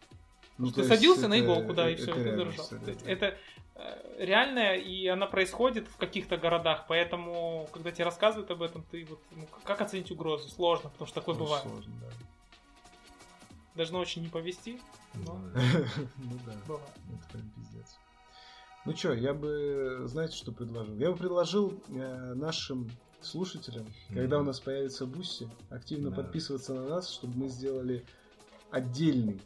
Speaker 1: Ну,
Speaker 3: ты садился на
Speaker 1: это-
Speaker 3: иголку, да, и
Speaker 1: это
Speaker 3: все, ты
Speaker 1: реальная
Speaker 3: заражал.
Speaker 1: да.
Speaker 3: Это э, реальная, и она происходит в каких-то городах, поэтому, когда тебе рассказывают об этом, ты вот, ну, как оценить угрозу? Сложно, потому что такое
Speaker 1: Ну,
Speaker 3: бывает.
Speaker 1: сложно, да.
Speaker 3: Должно очень не повести, но
Speaker 1: Ну да.
Speaker 3: бывает.
Speaker 1: Это прям пиздец. Ну что, я бы, знаете, что предложил? Я бы предложил э, нашим слушателям, когда у нас появится Бусси, активно
Speaker 2: Да.
Speaker 1: подписываться на нас, чтобы мы сделали отдельный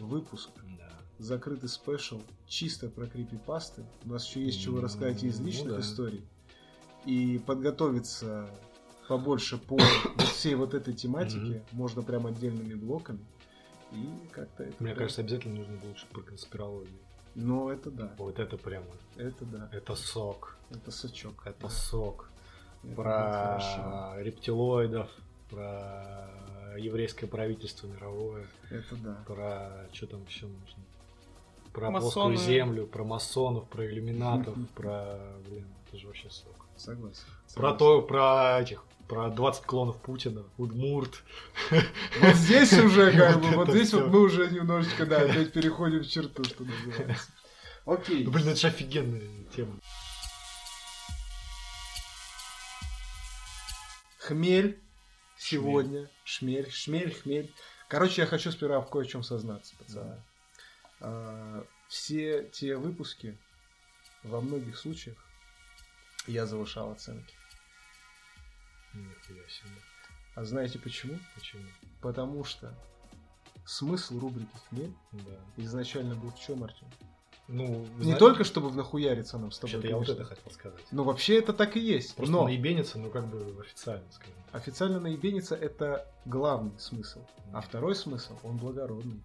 Speaker 1: выпуск,
Speaker 2: Да.
Speaker 1: закрытый спешл, чисто про крипипасты. У нас еще есть чего
Speaker 2: М,
Speaker 1: рассказать из
Speaker 2: ну
Speaker 1: личных
Speaker 2: да.
Speaker 1: историй. И подготовиться побольше по вот всей вот этой тематике можно прям отдельными блоками. И как-то это...
Speaker 2: Мне
Speaker 1: прям-
Speaker 2: кажется, обязательно нужно больше про конспирологию.
Speaker 1: Ну, это да.
Speaker 2: Вот это прямо,
Speaker 1: Это да.
Speaker 2: это сок,
Speaker 1: Это сачок.
Speaker 2: это
Speaker 1: Да,
Speaker 2: сок.
Speaker 1: это.
Speaker 2: Про рептилоидов, про еврейское правительство мировое,
Speaker 1: Это да.
Speaker 2: про что там еще нужно? Про
Speaker 3: Масоны.
Speaker 2: плоскую землю, про масонов, про иллюминатов, про, блин, это же вообще сок.
Speaker 1: Согласен.
Speaker 2: Про то, про этих, про 20 клонов Путина, Удмурт.
Speaker 1: Вот здесь уже как бы,
Speaker 2: Вот
Speaker 1: здесь вот мы уже немножечко, да, опять переходим в черту, что называется. Окей.
Speaker 2: Ну, блин, это же офигенная тема.
Speaker 1: Хмель сегодня. Шмель, шмель, хмель. Короче, я хочу сперва в кое-чем сознаться, пацаны. А, Все те выпуски, во многих случаях, я завышал оценки.
Speaker 2: Нихуя себе.
Speaker 1: А знаете почему?
Speaker 2: Почему?
Speaker 1: Потому что смысл рубрики «Хмель»
Speaker 2: Да.
Speaker 1: изначально был в чем, Артем?
Speaker 2: Ну,
Speaker 1: Не
Speaker 2: знаешь,
Speaker 1: только чтобы внахуяриться нам с тобой,
Speaker 2: Вообще-то я вот
Speaker 1: конечно.
Speaker 2: это хотел сказать.
Speaker 1: Ну, вообще это так и есть.
Speaker 2: Просто
Speaker 1: Но
Speaker 2: наебениться, ну как бы официально, скажем.
Speaker 1: официально наебениться это главный смысл. А второй смысл, он благородный.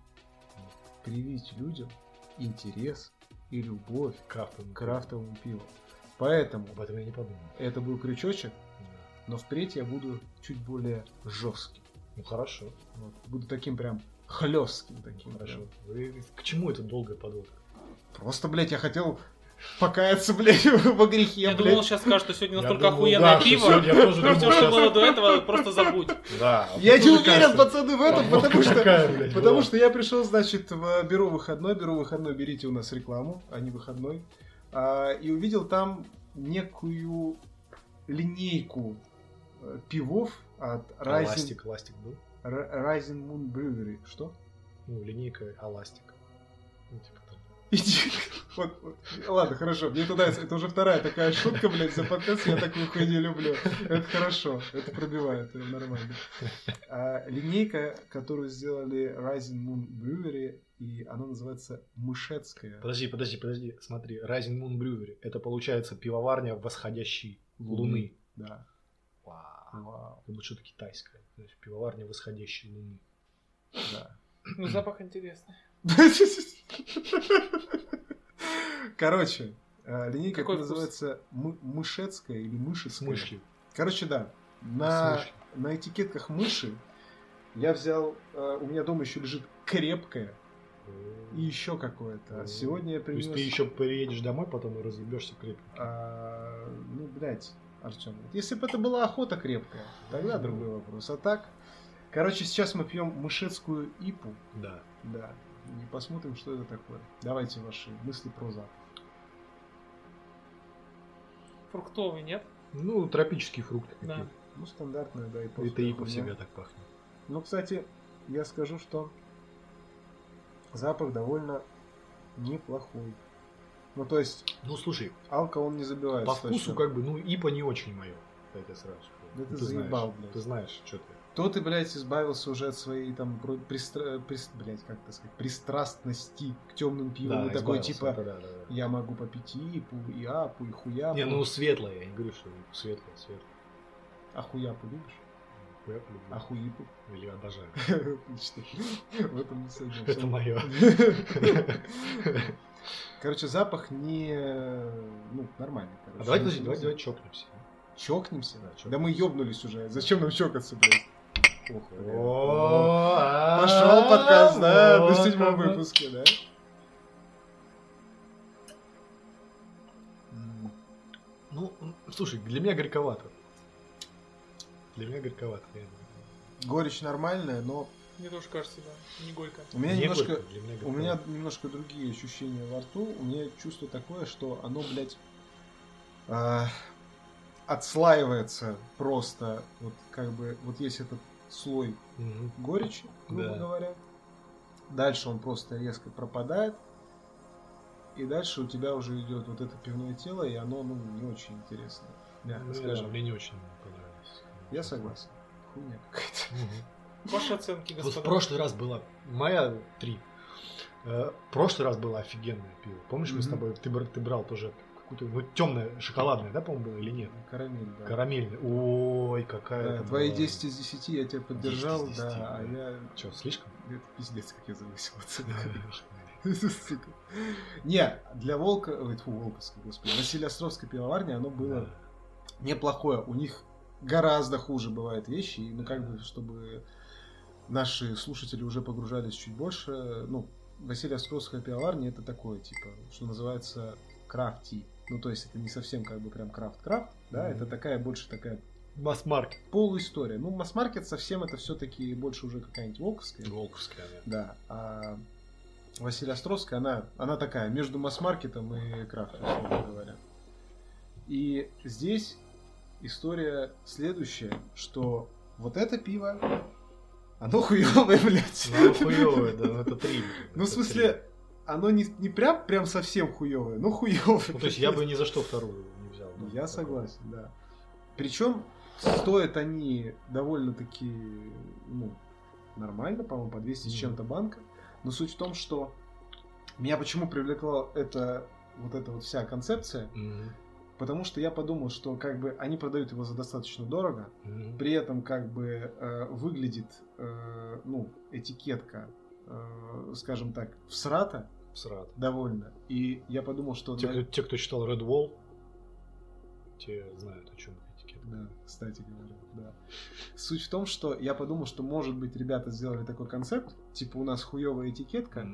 Speaker 1: Привить людям интерес и любовь к крафтовому пиву. Поэтому
Speaker 2: Об этом я не подумал.
Speaker 1: это был крючочек. Но впредь я буду чуть более жестким.
Speaker 2: Ну хорошо,
Speaker 1: Вот. Буду таким прям хлестким таким.
Speaker 2: хорошо.
Speaker 1: прям.
Speaker 2: Вы- К чему эта долгая подводка?
Speaker 1: Просто, блядь, я хотел покаяться, блядь, во грехе,
Speaker 3: Я
Speaker 1: блядь.
Speaker 3: думал, сейчас скажешь, что сегодня
Speaker 2: Я
Speaker 3: настолько
Speaker 2: думал,
Speaker 3: охуенное
Speaker 2: да, что
Speaker 3: пиво.
Speaker 2: сегодня я тоже
Speaker 3: Все,
Speaker 2: думал,
Speaker 3: что
Speaker 2: сейчас-
Speaker 3: было до этого, просто забудь.
Speaker 2: Да.
Speaker 1: Я не уверен,
Speaker 2: кажется.
Speaker 1: пацаны, в этом,
Speaker 2: Подводка
Speaker 1: потому что... Потому что я пришел, значит, в бюро выходной, бюро выходной, берите у нас рекламу, а не выходной, а, и увидел там некую линейку пивов от
Speaker 2: А
Speaker 1: Rising,
Speaker 2: Ластик, ластик был?
Speaker 1: Rising Moon Brewery. Что?
Speaker 2: Ну, линейка Аластик. Ну, типа там.
Speaker 1: Иди. Вот, вот. Ладно, хорошо, мне нравится. Это уже вторая такая шутка, блядь, за подкаст. Я такую хуйню люблю. Это хорошо, это пробивает, это нормально. А, линейка, которую сделали Rising Moon Brewery, и она называется Мышецкая
Speaker 2: Подожди, подожди, подожди. Смотри, Rising Moon Brewery. Это получается пивоварня восходящей луны.
Speaker 1: Да.
Speaker 2: Вау.
Speaker 1: Вау,
Speaker 2: Как бы что-то китайское. То есть пивоварня восходящей луны.
Speaker 1: да.
Speaker 3: Ну, запах интересный.
Speaker 1: Короче, э, линейка
Speaker 3: Какой
Speaker 1: называется Мы- Мышецкая или
Speaker 2: С
Speaker 1: Мышецкая.
Speaker 2: мышью.
Speaker 1: Короче, да.
Speaker 2: С
Speaker 1: На, на этикетках мыши я взял... э, у меня дома еще лежит крепкое и еще какое-то. А сегодня я
Speaker 2: То
Speaker 1: принес...
Speaker 2: есть ты еще приедешь домой, потом и разъебешься крепко.
Speaker 1: а, ну, блядь, Артем. Если бы это была охота крепкая, тогда другой вопрос. А так... Короче, сейчас мы пьем мышецкую ипу.
Speaker 2: Да.
Speaker 1: Да. И посмотрим, что это такое. Давайте ваши мысли про запах.
Speaker 3: Фруктовый, нет?
Speaker 2: Ну, тропические фрукты
Speaker 3: Да.
Speaker 2: какие-то.
Speaker 1: Ну, стандартная, да, и
Speaker 2: Это ипа всегда так пахнет.
Speaker 1: Ну, кстати, я скажу, что запах довольно неплохой. Ну, то есть,
Speaker 2: Ну, слушай,
Speaker 1: алка он не забивает.
Speaker 2: по вкусу как бы, ну, ипа не очень мое. Тебе сразу скажу.
Speaker 1: Да ты
Speaker 2: Ну,
Speaker 1: заебал,
Speaker 2: знаешь,
Speaker 1: блядь.
Speaker 2: Ты знаешь, что ты.
Speaker 1: То ты, блядь, избавился уже от своей там пристра... прис- блядь, как это сказать, пристрастности к темным пивам. и такой, типа,
Speaker 2: это да, да, да.
Speaker 1: я могу попить и ипу, и апу, и хуяпу.
Speaker 2: Не, ну светлое, я не говорю, что светлое, светлое.
Speaker 1: А хуяпу любишь?
Speaker 2: Я люблю.
Speaker 1: А хуипу?
Speaker 2: Я обожаю.
Speaker 1: Отлично. В этом не сойдемся.
Speaker 2: Это мое.
Speaker 1: Короче, запах не... Ну, нормальный, короче.
Speaker 2: А давайте, подожди, давайте, давайте чокнемся.
Speaker 1: Чокнемся?
Speaker 2: Да,
Speaker 1: Да,
Speaker 2: чокнемся.
Speaker 1: мы ёбнулись уже. Зачем нам чокаться, блядь? Пошел подкаст, да, на седьмом выпуске, да?
Speaker 2: Ну, слушай, для меня горьковато. Для меня горьковато.
Speaker 1: Горечь нормальная, но
Speaker 3: Мне тоже кажется, да. Не горько.
Speaker 1: у меня
Speaker 2: Не
Speaker 1: немножко...
Speaker 2: горько, для меня
Speaker 1: У меня немножко другие ощущения во рту. У меня чувство такое, что оно, блядь, а, отслаивается просто. Вот как бы, вот есть этот слой
Speaker 2: Мгм.
Speaker 1: горечи, грубо
Speaker 2: Да.
Speaker 1: говоря. Дальше он просто резко пропадает. И дальше у тебя уже идет вот это пивное тело, и оно, ну, не очень интересно. Мягко
Speaker 2: Ну,
Speaker 1: скажем.
Speaker 2: Мне не очень понравилось.
Speaker 1: Я согласен. Хуйня какая-то.
Speaker 2: Мгм.
Speaker 3: Ваши оценки,
Speaker 2: Вот в
Speaker 3: господа.
Speaker 2: прошлый раз была моя три. Э, В прошлый раз было офигенное пиво. Помнишь, мы с тобой ты, бр- ты брал тоже какую-то, ну, темное, шоколадное, да, по-моему, было или нет?
Speaker 1: Карамель, да.
Speaker 2: Карамельное. Ой, какая
Speaker 1: Да,
Speaker 2: это
Speaker 1: твои
Speaker 2: была.
Speaker 1: 10 из 10 я тебя поддержал,
Speaker 2: 10 из 10,
Speaker 1: да, а
Speaker 2: да.
Speaker 1: я...
Speaker 2: Чё, слишком?
Speaker 1: Это пиздец, как я завысил оценку. Не, для Волка, ой, фу, Волковской, господи, Василия Островской пивоварни оно было неплохое. У них гораздо хуже бывают вещи, и ну как бы, чтобы наши слушатели уже погружались чуть больше, ну, Василия Островская пивоварня это такое, типа, что называется крафти. Ну, то есть это не совсем как бы прям крафт-крафт, да,
Speaker 2: Мгм.
Speaker 1: это такая больше такая
Speaker 2: Масс-маркет.
Speaker 1: полуистория. Ну, масс-маркет совсем это все-таки больше уже какая-нибудь волковская.
Speaker 2: Волковская, да.
Speaker 1: Да. А Василия Островская, она, она такая, между масс-маркетом и крафтом, условно говоря. И здесь история следующая, что вот это пиво, оно хуёвое, блядь.
Speaker 2: Ну, хуёвое, да, ну, это три.
Speaker 1: Ну, в смысле, оно не, не прям, прям совсем хуёвое, но хуёвое.
Speaker 2: три. Ну, то есть я бы ни за что вторую не взял. да.
Speaker 1: Я согласен, да. Причем стоят они довольно-таки, ну, нормально, по-моему, по 200 с чем-то банка. Но суть в том, что меня почему привлекла эта вот эта вот вся концепция,
Speaker 2: Мгм.
Speaker 1: Потому что я подумал, что как бы они продают его за достаточно дорого,
Speaker 2: Мгм.
Speaker 1: при этом как бы э, выглядит, э, ну, этикетка, э, скажем так, всрата
Speaker 2: Срат.
Speaker 1: довольно. И я подумал, что...
Speaker 2: Те,
Speaker 1: на-
Speaker 2: кто, те, кто читал Red Wall, те знают, о чем.
Speaker 1: Да, кстати говоря, да. Суть в том, что я подумал, что, может быть, ребята сделали такой концепт, типа у нас хуевая этикетка,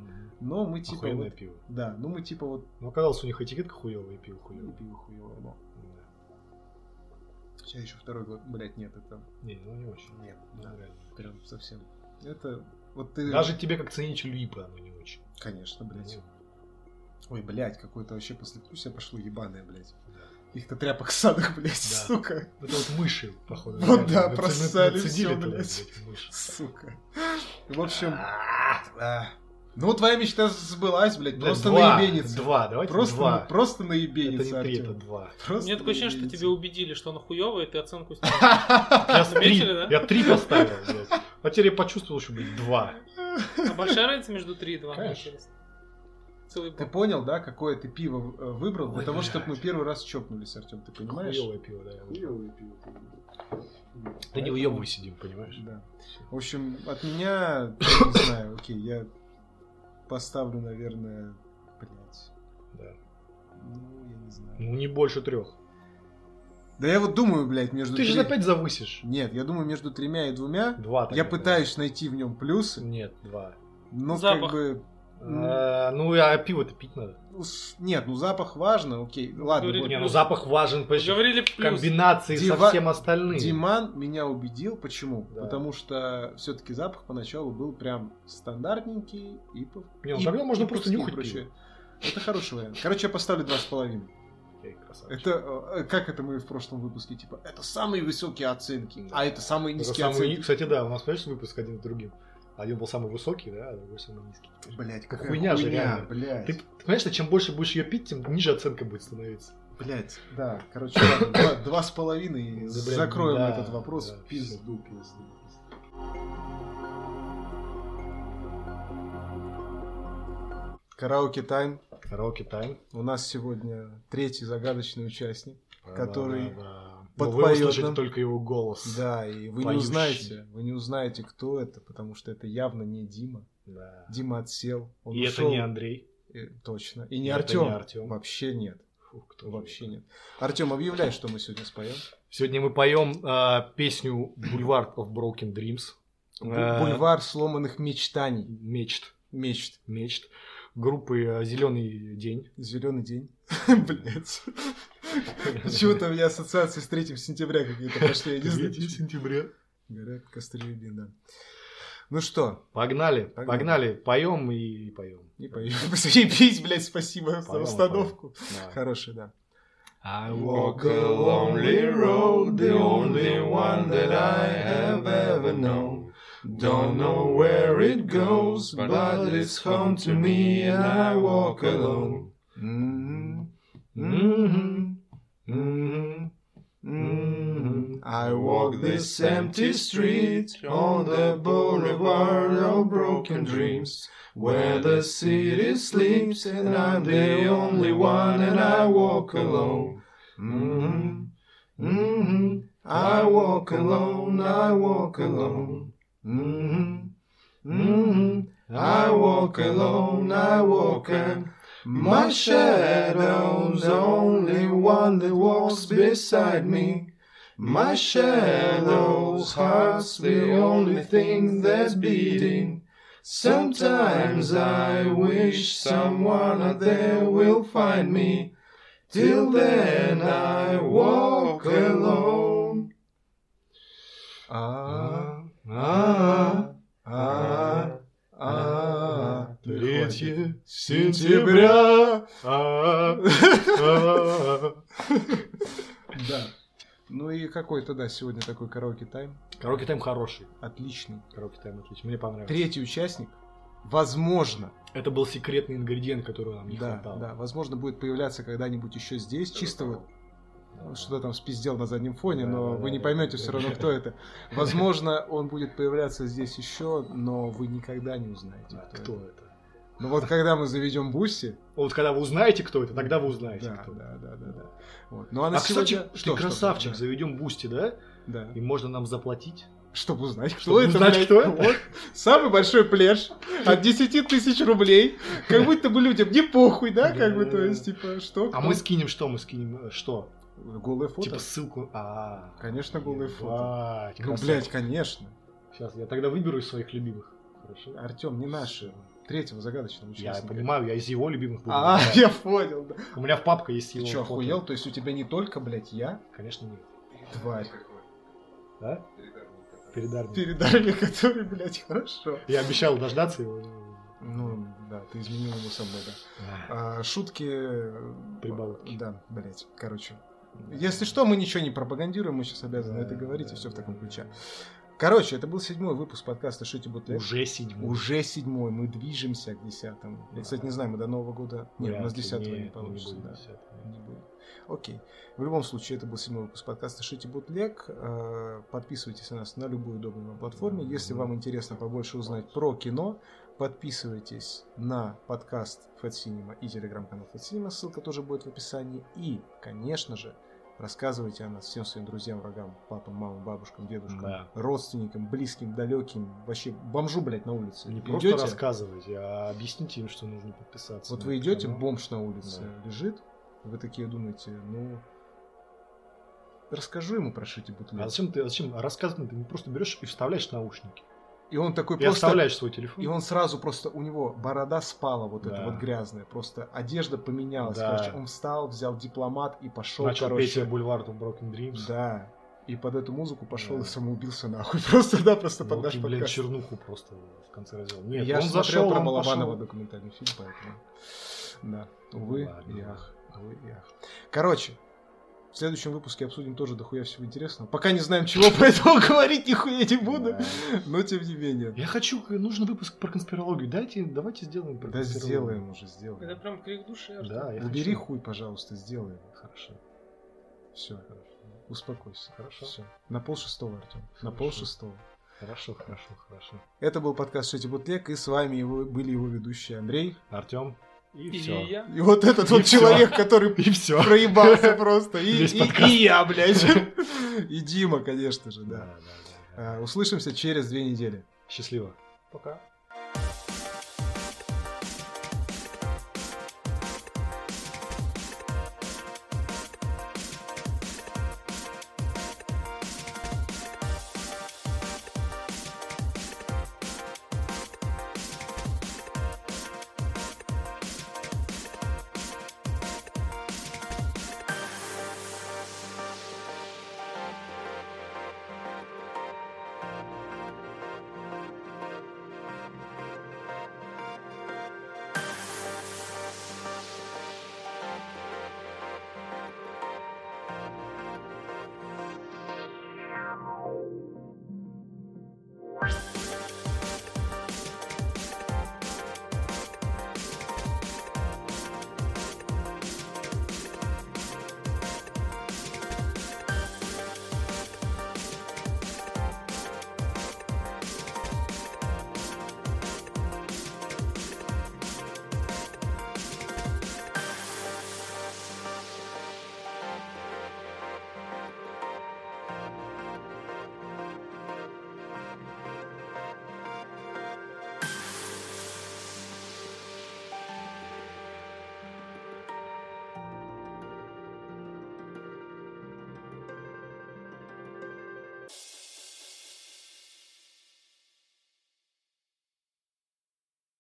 Speaker 1: но мы типа
Speaker 2: Охуенное
Speaker 1: вот-
Speaker 2: пиво.
Speaker 1: да, ну мы типа вот
Speaker 2: Ну, оказалось, у них этикетка хуевая и пиво
Speaker 1: ну,
Speaker 2: хуевое.
Speaker 1: пиво хуевое,
Speaker 2: Да.
Speaker 1: сейчас еще второй год, блять, нет, это
Speaker 2: Не, ну не очень.
Speaker 1: нет,
Speaker 2: Ну,
Speaker 1: да,
Speaker 2: реально.
Speaker 1: прям совсем. Это вот ты,
Speaker 2: Даже тебе, как ценителю ИПа, оно не очень.
Speaker 1: конечно, блять.
Speaker 2: Ну,
Speaker 1: Ой, блять, какое-то вообще послевкусие пошло ебаное, блять.
Speaker 2: Да.
Speaker 1: Их-то тряпок садах, блять,
Speaker 2: Да.
Speaker 1: сука,
Speaker 2: Это вот мыши, походу.
Speaker 1: Вот
Speaker 2: реально.
Speaker 1: да, просали
Speaker 2: туда,
Speaker 1: блядь.
Speaker 2: мыши.
Speaker 1: сука. В общем,
Speaker 2: А,
Speaker 1: ну твоя мечта сбылась, блять,
Speaker 2: блядь,
Speaker 1: просто
Speaker 2: два,
Speaker 1: наебениться.
Speaker 2: Два, давайте
Speaker 1: Просто,
Speaker 2: два.
Speaker 1: просто
Speaker 2: Это
Speaker 1: наебениться,
Speaker 2: не три, это два.
Speaker 1: Просто
Speaker 3: Мне такое ощущение, что тебя убедили, что оно хуёвое, и ты оценку снял.
Speaker 2: Я, три,
Speaker 3: Заметили, да?
Speaker 2: я три поставил, блядь. А теперь я почувствовал, что, блядь, два.
Speaker 3: А большая разница между 3 и 2?
Speaker 2: Конечно.
Speaker 3: Целый
Speaker 1: Ты понял, да, какое ты пиво э, выбрал для
Speaker 2: Ой,
Speaker 1: того, чтобы мы первый раз чокнулись, Артем, ты понимаешь?
Speaker 2: Хуёвое пиво, да.
Speaker 1: Хуёвое пиво.
Speaker 2: Да не
Speaker 1: Поэтому-
Speaker 2: выебывай сидим, понимаешь?
Speaker 1: Да. В общем, от меня, не знаю, окей, я поставлю, наверное, блядь,
Speaker 2: Да.
Speaker 1: ну, я не знаю.
Speaker 2: Ну, не больше трех.
Speaker 1: Да я вот думаю, блядь, между
Speaker 2: Ты же опять завысишь.
Speaker 1: Нет, я думаю, между тремя и двумя
Speaker 2: Два.
Speaker 1: я пытаюсь найти в нем плюсы.
Speaker 2: Нет, два.
Speaker 1: но
Speaker 3: Запах.
Speaker 1: как бы...
Speaker 2: А, ну, а пиво-то пить надо.
Speaker 1: ну, Нет, ну запах важно, окей, ладно.
Speaker 3: Говорили,
Speaker 1: вот.
Speaker 2: Не, ну запах важен почти
Speaker 3: Говорили
Speaker 2: в
Speaker 3: плюс.
Speaker 2: комбинации
Speaker 1: Дива-
Speaker 2: со всем остальным.
Speaker 1: Диман меня убедил, почему?
Speaker 2: Да.
Speaker 1: Потому что все-таки запах поначалу был прям стандартненький и по-
Speaker 2: Не, ну
Speaker 1: и-
Speaker 2: тогда можно
Speaker 1: и
Speaker 2: просто нюхать
Speaker 1: прочее. Это хороший вариант. Короче, я поставлю два с половиной.
Speaker 2: Окей, красавчик.
Speaker 1: Это э, как это мы в прошлом выпуске типа? Это самые высокие оценки,
Speaker 2: Да.
Speaker 1: а это самые
Speaker 2: Это
Speaker 1: низкие
Speaker 2: самый-
Speaker 1: оценки.
Speaker 2: Кстати, да, у нас, понимаешь, выпуск один с другим. Один был самый высокий, да, а другой самый низкий.
Speaker 1: Блять,
Speaker 2: Как
Speaker 1: какая
Speaker 2: хуйня же,
Speaker 1: хуйня,
Speaker 2: реально.
Speaker 1: блядь.
Speaker 2: Ты, ты понимаешь, что чем больше будешь ее пить, тем ниже оценка будет становиться.
Speaker 1: Блять, да, короче, ладно, два, два с половиной,
Speaker 2: Да,
Speaker 1: закроем
Speaker 2: да,
Speaker 1: этот вопрос.
Speaker 2: да,
Speaker 1: пизду, пизду, пизду. Караоке тайм.
Speaker 2: Караоке тайм.
Speaker 1: У нас сегодня третий загадочный участник. Который Подпоёт
Speaker 2: Но Вы услышите
Speaker 1: нам.
Speaker 2: только его голос.
Speaker 1: Да, и вы не
Speaker 2: Поющий.
Speaker 1: узнаете, вы не узнаете, кто это, потому что это явно не Дима.
Speaker 2: Да.
Speaker 1: Дима отсел. Он
Speaker 2: И
Speaker 1: ушел.
Speaker 2: это не Андрей.
Speaker 1: Э, Точно. И не Артем.
Speaker 2: не Артём.
Speaker 1: Вообще нет.
Speaker 2: Фу, кто
Speaker 1: Вообще
Speaker 2: это?
Speaker 1: нет. Артем, объявляй, что мы сегодня споем.
Speaker 2: Сегодня мы поем а, песню Boulevard of Broken Dreams. Э,
Speaker 1: Бульвар сломанных мечтаний.
Speaker 2: Мечт.
Speaker 1: Мечт.
Speaker 2: Мечт. Группы Зеленый день.
Speaker 1: Зеленый день. Блять. Почему-то у меня ассоциации с 3 сентября какие-то пошли. Я не знаю.
Speaker 2: 3 сентября.
Speaker 1: Горят костры да. Ну что,
Speaker 2: Погнали,
Speaker 1: Погнали.
Speaker 2: погнали, поем и поем.
Speaker 1: не поем. Заебись, блядь, спасибо за установку. Хороший, да.
Speaker 2: I
Speaker 4: Walk a lonely road, the only one that I have ever known. Don't know where it goes, but it's home to me, and I walk alone.
Speaker 1: М-м.
Speaker 2: Мгм.
Speaker 4: I walk this empty street on the boulevard of broken dreams, where the city sleeps and I'm the only one and I walk alone. hmm hmm I walk alone, I walk alone. hmm hmm I walk alone, I walk and my shadow's only one that walks beside me. My shadow's heart's the only thing that's beating. Sometimes I wish someone out there will find me. Till then I walk alone.
Speaker 1: А,
Speaker 4: А,
Speaker 1: а, а,
Speaker 2: Третье
Speaker 1: сентября.
Speaker 2: А, а.
Speaker 1: Да. Ну и какой-то, да, сегодня такой караоке тайм.
Speaker 2: Караоке тайм хороший.
Speaker 1: Отличный.
Speaker 2: Караоке тайм отличный. Мне понравилось.
Speaker 1: Третий участник, возможно,
Speaker 2: Это был секретный ингредиент, которого нам не
Speaker 1: да,
Speaker 2: хватало.
Speaker 1: да, возможно, будет появляться когда-нибудь еще здесь, чисто вот что-то там спиздел на заднем фоне, но вы не поймете все равно, кто это. Возможно, он будет появляться здесь еще, но вы никогда не узнаете, кто,
Speaker 2: Кто
Speaker 1: это. Ну вот когда мы заведем Boosty,
Speaker 2: Вот когда вы узнаете, кто это, тогда вы узнаете,
Speaker 1: да,
Speaker 2: кто это.
Speaker 1: да, да, да, да. Вот. Ну а на
Speaker 2: А, кстати,
Speaker 1: сегодня...
Speaker 2: ты
Speaker 1: что, что,
Speaker 2: красавчик,
Speaker 1: да,
Speaker 2: заведем Boosty, да?
Speaker 1: да.
Speaker 2: И можно нам заплатить.
Speaker 1: Чтобы узнать, кто
Speaker 2: Чтобы
Speaker 1: это.
Speaker 2: узнать,
Speaker 1: блядь.
Speaker 2: кто это.
Speaker 1: Вот. Самый большой пляж от 10 тысяч рублей. Как будто бы людям не похуй, да? Как бы, то есть, типа, что?
Speaker 2: А мы скинем что? Мы скинем э, что?
Speaker 1: Голые фото?
Speaker 2: Типа ссылку. А,
Speaker 1: Конечно, голые фото. Ну, блядь, конечно.
Speaker 2: Сейчас я тогда выберу из своих любимых. Хорошо.
Speaker 1: Артем, не наши. Третьего загадочного
Speaker 2: Я
Speaker 1: участника.
Speaker 2: понимаю, я из его любимых буду.
Speaker 1: А,
Speaker 2: выбирать.
Speaker 1: я понял, да.
Speaker 2: У меня в папка есть
Speaker 1: Ты
Speaker 2: его
Speaker 1: что,
Speaker 2: фото.
Speaker 1: охуел? То есть у тебя не только, блядь, я,
Speaker 2: Конечно, нет.
Speaker 1: тварь.
Speaker 2: Да? Передар мне.
Speaker 1: Передай мне, который, блядь, хорошо.
Speaker 2: Я обещал дождаться его.
Speaker 1: Ну, да, ты изменил ему со мной, да.
Speaker 2: А,
Speaker 1: шутки...
Speaker 2: Прибаутки.
Speaker 1: Да, блядь, короче. Если что, мы ничего не пропагандируем, мы сейчас обязаны
Speaker 2: Да,
Speaker 1: это говорить, и
Speaker 2: да,
Speaker 1: все в
Speaker 2: да,
Speaker 1: таком
Speaker 2: да,
Speaker 1: ключе.
Speaker 2: Да.
Speaker 1: Короче, это был седьмой выпуск подкаста «Шите бутлег».
Speaker 2: Уже седьмой.
Speaker 1: Уже седьмой, мы движемся к десятому. Я, кстати, не знаю, мы до Нового года... Нет, у нас десятого не
Speaker 2: Нет,
Speaker 1: получится,
Speaker 2: будет
Speaker 1: да.
Speaker 2: десятого.
Speaker 1: Не будет. Окей. В любом случае, это был седьмой выпуск подкаста «Шите бутлег». Э, Подписывайтесь на нас на любую удобную вам платформе. Если вам интересно побольше узнать про кино, подписывайтесь на подкаст Fat Cinema и телеграм-канал Fat Cinema. Ссылка тоже будет в описании. И, конечно же, рассказывайте о нас всем своим друзьям, врагам, папам, мамам, бабушкам, дедушкам,
Speaker 2: Да.
Speaker 1: родственникам, близким, далеким, вообще бомжу, блядь, на улице.
Speaker 2: Не
Speaker 1: Идете?
Speaker 2: просто рассказывайте, а объясните им, что нужно подписаться.
Speaker 1: Вот вы идете,
Speaker 2: канал.
Speaker 1: бомж на улице
Speaker 2: Да.
Speaker 1: лежит, вы такие думаете, ну, расскажу ему про шити бутлег.
Speaker 2: А зачем ты, зачем рассказывать? Ты просто берешь и вставляешь наушники.
Speaker 1: И он такой
Speaker 2: И
Speaker 1: просто...
Speaker 2: оставляешь свой телефон.
Speaker 1: И он сразу просто, у него борода спала вот эта
Speaker 2: Да.
Speaker 1: вот грязная, просто одежда поменялась.
Speaker 2: Да.
Speaker 1: Короче, он встал, взял дипломат и пошел,
Speaker 2: начал
Speaker 1: короче.
Speaker 2: Бульвар of Broken Dreams.
Speaker 1: Да. И под эту музыку пошел
Speaker 2: Да.
Speaker 1: и самоубился нахуй. Просто, да, просто под
Speaker 2: Ну,
Speaker 1: наш
Speaker 2: ты, блин,
Speaker 1: подкаст.
Speaker 2: чернуху просто в конце раздела. Нет,
Speaker 1: Я
Speaker 2: он зашел,
Speaker 1: смотрел про
Speaker 2: он
Speaker 1: Балабанова
Speaker 2: пошел.
Speaker 1: документальный фильм, поэтому... Да. Увы
Speaker 2: ладно,
Speaker 1: и
Speaker 2: ладно.
Speaker 1: ах. Увы и ах. Короче, в следующем выпуске обсудим тоже дохуя всего интересного. Пока не знаем чего, поэтому говорить нихуя не буду. Но тем не менее.
Speaker 2: Я хочу, нужен выпуск про конспирологию. Дайте, давайте сделаем про
Speaker 1: Да сделаем уже,
Speaker 3: Это
Speaker 1: сделаем.
Speaker 3: прям крик души.
Speaker 2: Да, я
Speaker 1: Убери хуй, пожалуйста, сделаем.
Speaker 2: Хорошо.
Speaker 1: Все, успокойся.
Speaker 2: Хорошо.
Speaker 1: Все. На пол шестого, Артем. На пол шестого.
Speaker 2: Хорошо, хорошо, хорошо.
Speaker 1: Это был подкаст Шити Бутлег, и с вами его, были его ведущие Андрей.
Speaker 2: Артем. И,
Speaker 3: И
Speaker 2: все.
Speaker 3: я.
Speaker 1: И вот этот
Speaker 2: И
Speaker 1: вот
Speaker 2: всё.
Speaker 1: человек, который
Speaker 2: И все.
Speaker 1: проебался просто. И,
Speaker 2: Весь
Speaker 1: и-
Speaker 2: подкаст.
Speaker 1: и я, блядь. И Дима, конечно же, да.
Speaker 2: да, да.
Speaker 1: А, Услышимся через две недели.
Speaker 2: Счастливо.
Speaker 3: Пока.